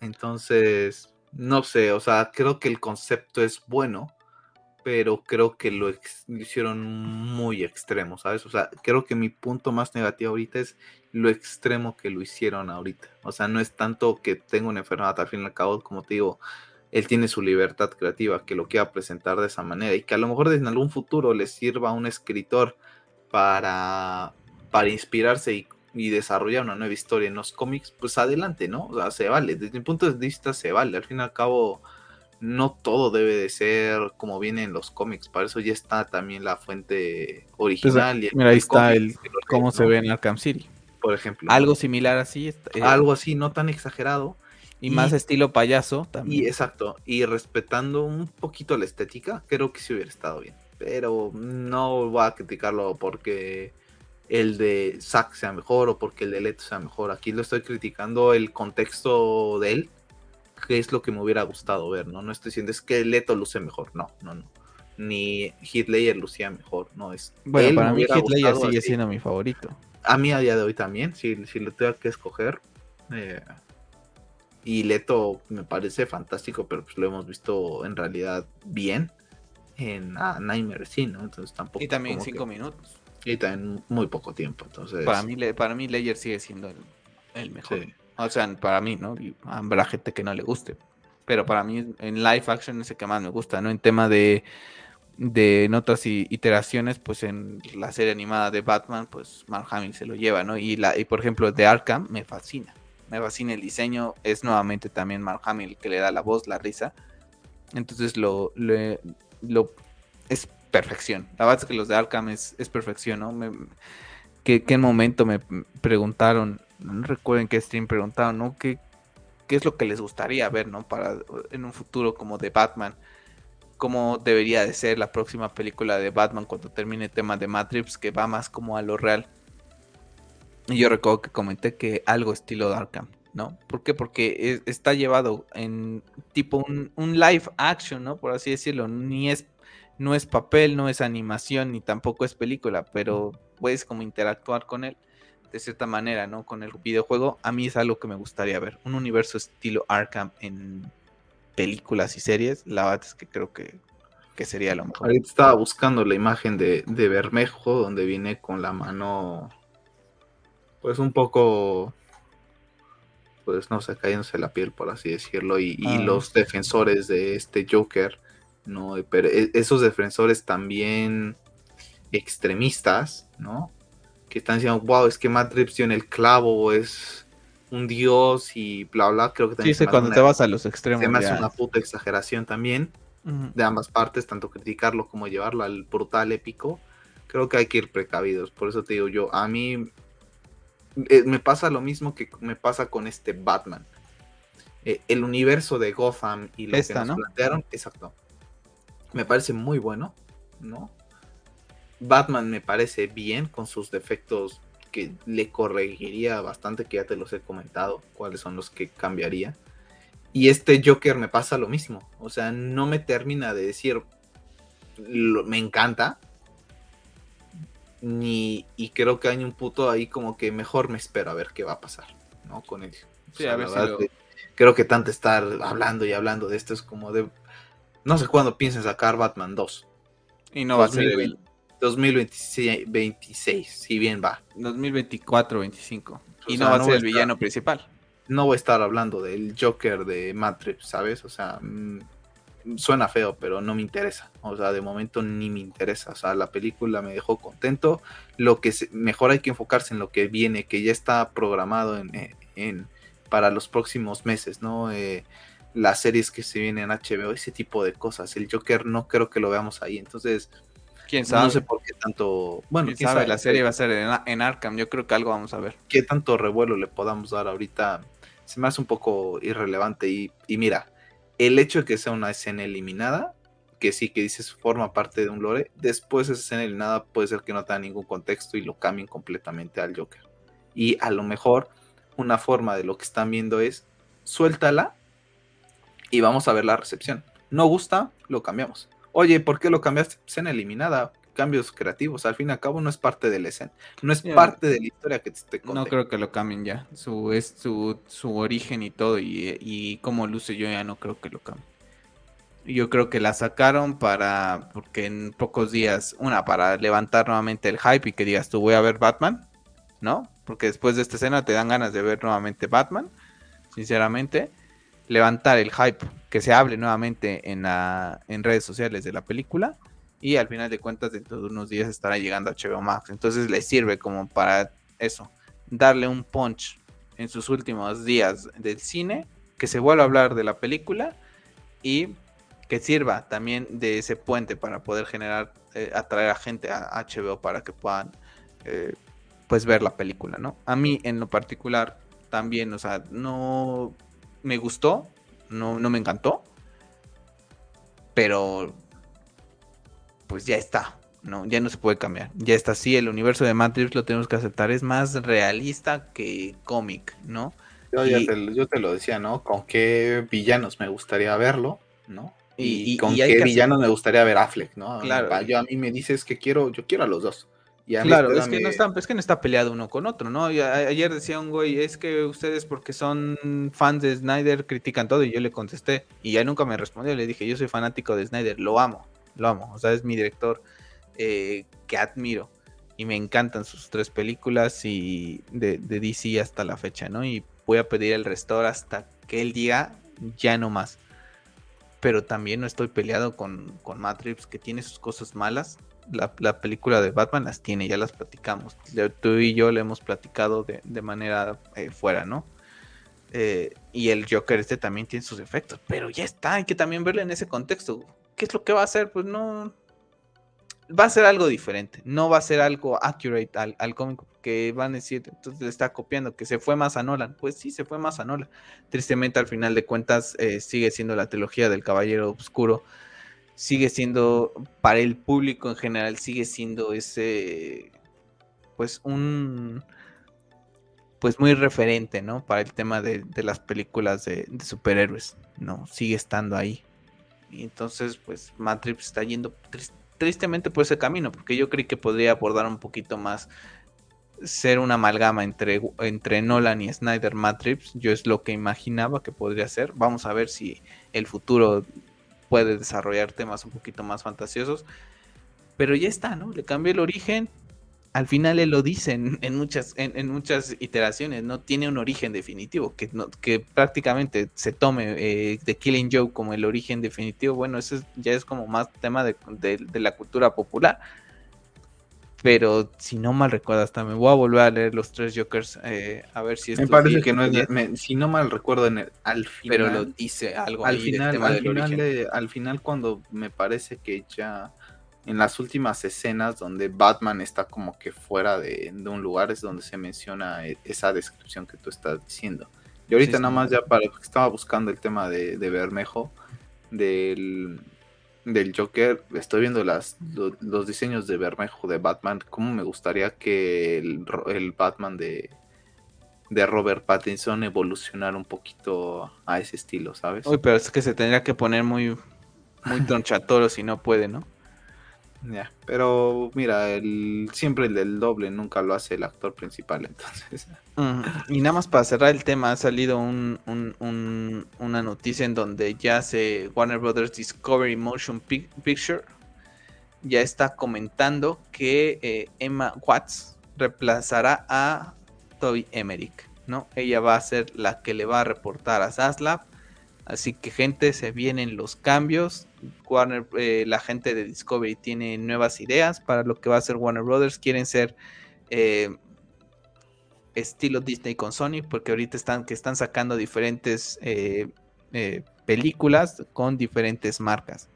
entonces, no sé, o sea, creo que el concepto es bueno, pero creo que lo, hicieron muy extremo, ¿sabes? O sea, creo que mi punto más negativo ahorita es lo extremo que lo hicieron ahorita. O sea, no es tanto que tenga una enfermedad, al fin y al cabo, como te digo, él tiene su libertad creativa, que lo quiera presentar de esa manera y que a lo mejor en algún futuro le sirva a un escritor para, para inspirarse y, y desarrollar una nueva historia en los cómics, pues adelante, ¿no? O sea, se vale, desde mi punto de vista se vale, al fin y al cabo no todo debe de ser como viene en los cómics, para eso ya está también la fuente original. y mira, ahí está el cómo se ve en Arkham City. Por ejemplo. Algo similar así. Eh, algo así, no tan exagerado. Y, más estilo payaso también. Y exacto, y respetando un poquito la estética, creo que sí hubiera estado bien. Pero no voy a criticarlo porque el de Zack sea mejor o porque el de Leto sea mejor. Aquí lo estoy criticando el contexto de él qué es lo que me hubiera gustado ver, ¿no? No estoy diciendo es que Leto luce mejor, no, no, no. Ni Hitler lucía mejor, no es. Bueno, para mí Hitler sigue siendo mi favorito. A mí a día de hoy también, si, si lo tengo que escoger. Eh, y Leto me parece fantástico, pero pues lo hemos visto en realidad bien en ah, Nightmare sí, ¿no? Entonces tampoco. Y también cinco minutos. Y también muy poco tiempo, entonces. Para mí, para mí Leyer sigue siendo el, el mejor. Sí. O sea, para mí, ¿no? Y habrá gente que no le guste. Pero para mí, en live action es el que más me gusta, ¿no? En tema de, de notas y iteraciones, pues en la serie animada de Batman, pues Mark Hamill se lo lleva, ¿no? Y, la, y por ejemplo, de Arkham me fascina. Me fascina el diseño. Es nuevamente también Mark Hamill que le da la voz, la risa. Entonces lo, lo, es perfección. La verdad es que los de Arkham es, es perfección, ¿no? Me, ¿qué, ¿Qué momento me preguntaron no recuerden que stream preguntaron, ¿no? ¿Qué, ¿Qué es lo que les gustaría ver, ¿no? Para en un futuro como de Batman. ¿Cómo debería de ser la próxima película de Batman cuando termine el tema de Matrix, que va más como a lo real? Y yo recuerdo que comenté que algo estilo Arkham, ¿no? ¿Por qué? Porque está llevado en tipo un, un, live action, ¿no? Por así decirlo. Ni es, no es papel, no es animación, ni tampoco es película, pero puedes como interactuar con él de cierta manera, ¿no? Con el videojuego, a mí es algo que me gustaría ver. Un universo estilo Arkham en películas y series, la verdad es que creo que, sería lo mejor. Ahorita estaba buscando la imagen de, de Bermejo, donde viene con la mano, pues un poco, pues no sé, cayéndose la piel, por así decirlo, y, y ah. los defensores de este Joker, ¿no? Pero e, esos defensores también extremistas, ¿no? Que están diciendo, wow, es que Matrix tiene el clavo, es un dios y bla, bla. Creo que también. Sí, cuando te vas a los extremos. Se me hace una puta exageración también de ambas partes, tanto criticarlo como llevarlo al brutal épico. Creo que hay que ir precavidos. Por eso te digo yo, a mí eh, me pasa lo mismo que me pasa con este Batman. Eh, el universo de Gotham y lo que nos plantearon, exacto. Me parece muy bueno, ¿no? Batman me parece bien con sus defectos que le corregiría bastante, que ya te los he comentado, cuáles son los que cambiaría. Y este Joker me pasa lo mismo. O sea, no me termina de decir, me encanta, ni y creo que hay un puto ahí como que mejor me espero a ver qué va a pasar, ¿no? Con él. Sí, a ver si lo- Creo que tanto estar hablando y hablando de esto es como de no sé cuándo piensen sacar Batman 2. Y no va a ser el 2026, 26, si bien va. 2024 25. Y O no sea, va a no ser el villano principal. No voy a estar hablando del Joker de Matrix, ¿sabes? O sea, mm, suena feo, pero no me interesa. O sea, de momento ni me interesa. O sea, la película me dejó contento. Lo que se- mejor hay que enfocarse en lo que viene, que ya está programado en, en- en- para los próximos meses, ¿no? Eh, las series que se vienen en HBO, ese tipo de cosas. El Joker no creo que lo veamos ahí. Entonces, ¿Quién sabe? no sé por qué tanto. Bueno, ¿Quién quién sabe? sabe, La serie va a ser en, en Arkham. Yo creo que algo vamos a ver. qué tanto revuelo le podamos dar ahorita se me hace un poco irrelevante. Y, y mira, el hecho de que sea una escena eliminada, que sí que dices forma parte de un lore, después esa escena eliminada puede ser que no tenga ningún contexto y lo cambien completamente al Joker. Y a lo mejor una forma de lo que están viendo es suéltala y vamos a ver la recepción. No gusta, lo cambiamos. Oye, ¿por qué lo cambiaste? Escena eliminada, cambios creativos. Al fin y al cabo no es parte de la escena, no es parte de la historia que te esté No creo que lo cambien ya. Su, es su, su origen y todo. Y, y cómo luce yo ya no creo que lo cambien. Yo creo que la sacaron para. Porque en pocos días. Una, para levantar nuevamente el hype y que digas tú voy a ver Batman. ¿No? Porque después de esta escena te dan ganas de ver nuevamente Batman. Sinceramente. Levantar el hype. Que se hable nuevamente en, en redes sociales de la película. Y al final de cuentas, dentro de unos días estará llegando a HBO Max. Entonces le sirve como para eso. Darle un punch en sus últimos días del cine. Que se vuelva a hablar de la película. Y que sirva también de ese puente para poder generar, eh, atraer a gente a HBO para que puedan eh, pues ver la película, ¿no? A mí en lo particular también, o sea, no me gustó, no, no me encantó, pero pues ya está, ¿no? Ya no se puede cambiar, ya está así, el universo de Matrix lo tenemos que aceptar, es más realista que cómic, ¿no? Yo, ya te, lo- yo te lo decía, ¿no? Con qué villanos me gustaría verlo, ¿no? Y, con y qué villanos me gustaría ver a Affleck, ¿no? Claro. Yo a mí me dices que quiero, yo quiero a los dos. Y a mí Claro, es que, no está, es que no está peleado uno con otro, ¿no? Y a- ayer decía un güey, es que ustedes porque son fans de Snyder critican todo y yo le contesté y ya nunca me respondió, le dije, yo soy fanático de Snyder, lo amo, lo amo, o sea, es mi director eh, que admiro y me encantan sus tres películas y de, de DC hasta la fecha, ¿no? Y voy a pedir el restore hasta que él diga, ya no más. Pero también no estoy peleado con, con Matrix, que tiene sus cosas malas, la, la película de Batman las tiene, ya las platicamos. Tú y yo le hemos platicado de, de manera eh, fuera, ¿no? Eh, y el Joker este también tiene sus efectos, pero ya está, hay que también verlo en ese contexto. ¿Qué es lo que va a hacer? Pues no... Va a ser algo diferente, no va a ser algo accurate al, al cómic que van a decir, entonces le está copiando, que se fue más a Nolan. Pues sí, se fue más a Nolan. Tristemente al final de cuentas eh, sigue siendo la trilogía del Caballero Oscuro sigue siendo para el público en general sigue siendo ese pues un pues muy referente no para el tema de, de las películas de, superhéroes no sigue estando ahí. Y entonces pues Matrix está yendo tris- tristemente por ese camino porque yo creí que podría abordar un poquito más ser una amalgama entre, entre Nolan y Snyder Matrix. Yo es lo que imaginaba que podría ser. Vamos a ver si el futuro puede desarrollar temas un poquito más fantasiosos. Pero ya está, ¿no? Le cambió el origen. Al final él lo dice en, muchas, en, muchas iteraciones, no tiene un origen definitivo, que, no, que prácticamente se tome eh, de Killing Joke como el origen definitivo. Bueno, eso es- ya es como más tema de la cultura popular. Pero si no mal recuerdo, hasta me voy a volver a leer los tres Jokers eh, a ver si Me esto parece sí que no es, me- si no mal recuerdo, en el- al final, pero lo dice algo al final, tema al final, origen. de- al final cuando me parece que ya en las últimas escenas donde Batman está como que fuera de, de un lugar es donde se menciona e- esa descripción que tú estás diciendo. Y ahorita Sí, nada más ya para estaba buscando el tema de, de Bermejo del, del Joker, estoy viendo las, lo- los diseños de Bermejo de Batman, cómo me gustaría que el, el Batman de, de Robert Pattinson evolucionara un poquito a ese estilo, ¿sabes? Uy, pero es que se tendría que poner muy, muy [laughs] tronchatoro si no puede, ¿no? Pero mira, el, siempre el del doble nunca lo hace el actor principal, entonces. Y nada más para cerrar el tema, ha salido un, una noticia en donde ya se Warner Brothers Discovery Motion Picture ya está comentando que eh, Emma Watts reemplazará a Toby Emmerich, ¿no? Ella va a ser la que le va a reportar a Zaslav. Así que gente, se vienen los cambios. Warner, eh, la gente de Discovery tiene nuevas ideas para lo que va a ser Warner Brothers. Quieren ser eh, estilo Disney con Sony, porque ahorita están que están sacando diferentes películas con diferentes marcas.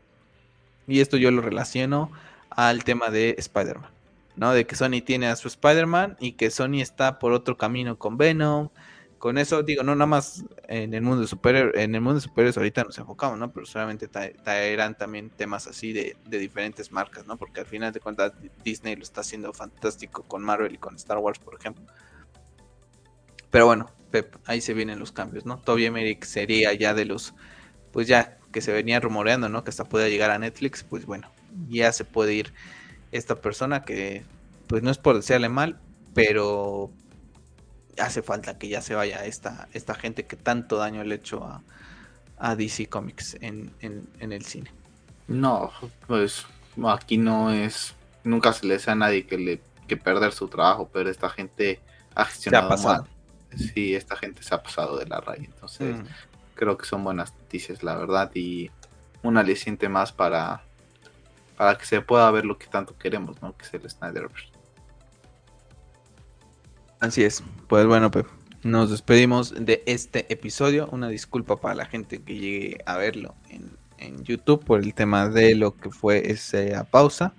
Y esto yo lo relaciono al tema de Spider-Man, ¿no? De que Sony tiene a su Spider-Man y que Sony está por otro camino con Venom. Con eso digo, no nada más en el mundo de superhéroes, en el mundo de superhéroes ahorita nos enfocamos, ¿no? Pero solamente traerán también temas así de, diferentes marcas, ¿no? Porque al final de cuentas Disney lo está haciendo fantástico con Marvel y con Star Wars, por ejemplo. Pero bueno, Pep, ahí se vienen los cambios, ¿no? Toby Emmerich sería ya de los, pues ya que se venía rumoreando, ¿no? Que hasta pueda llegar a Netflix, pues bueno, ya se puede ir esta persona que, pues no es por desearle mal, pero hace falta que ya se vaya esta, esta gente que tanto daño le ha hecho a, DC Comics en, el cine. No, pues aquí no es, nunca se le desea a nadie que le que perder su trabajo, pero esta gente ha gestionado se ha pasado. Sí, esta gente se ha pasado de la raya, entonces mm. creo que son buenas noticias, la verdad, y un aliciente más para, para que se pueda ver lo que tanto queremos, ¿no? Que es el Snyderverse. Así es. Pues bueno, nos despedimos de este episodio. Una disculpa para la gente que llegue a verlo en, YouTube por el tema de lo que fue esa pausa.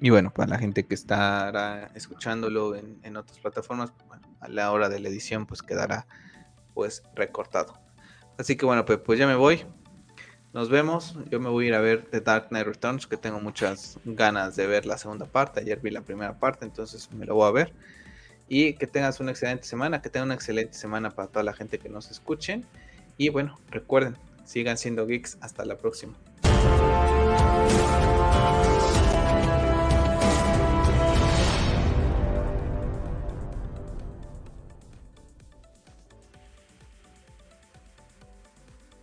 Y bueno, para la gente que estará escuchándolo en, otras plataformas, a la hora de la edición, pues quedará pues recortado. Así que bueno, Pep, pues ya me voy. Nos vemos. Yo me voy a ir a ver The Dark Knight Returns, que tengo muchas ganas de ver la segunda parte. Ayer vi la primera parte, entonces me lo voy a ver y que tengas una excelente semana, que tengan una excelente semana para toda la gente que nos escuchen. Y bueno, recuerden, sigan siendo geeks. Hasta la próxima.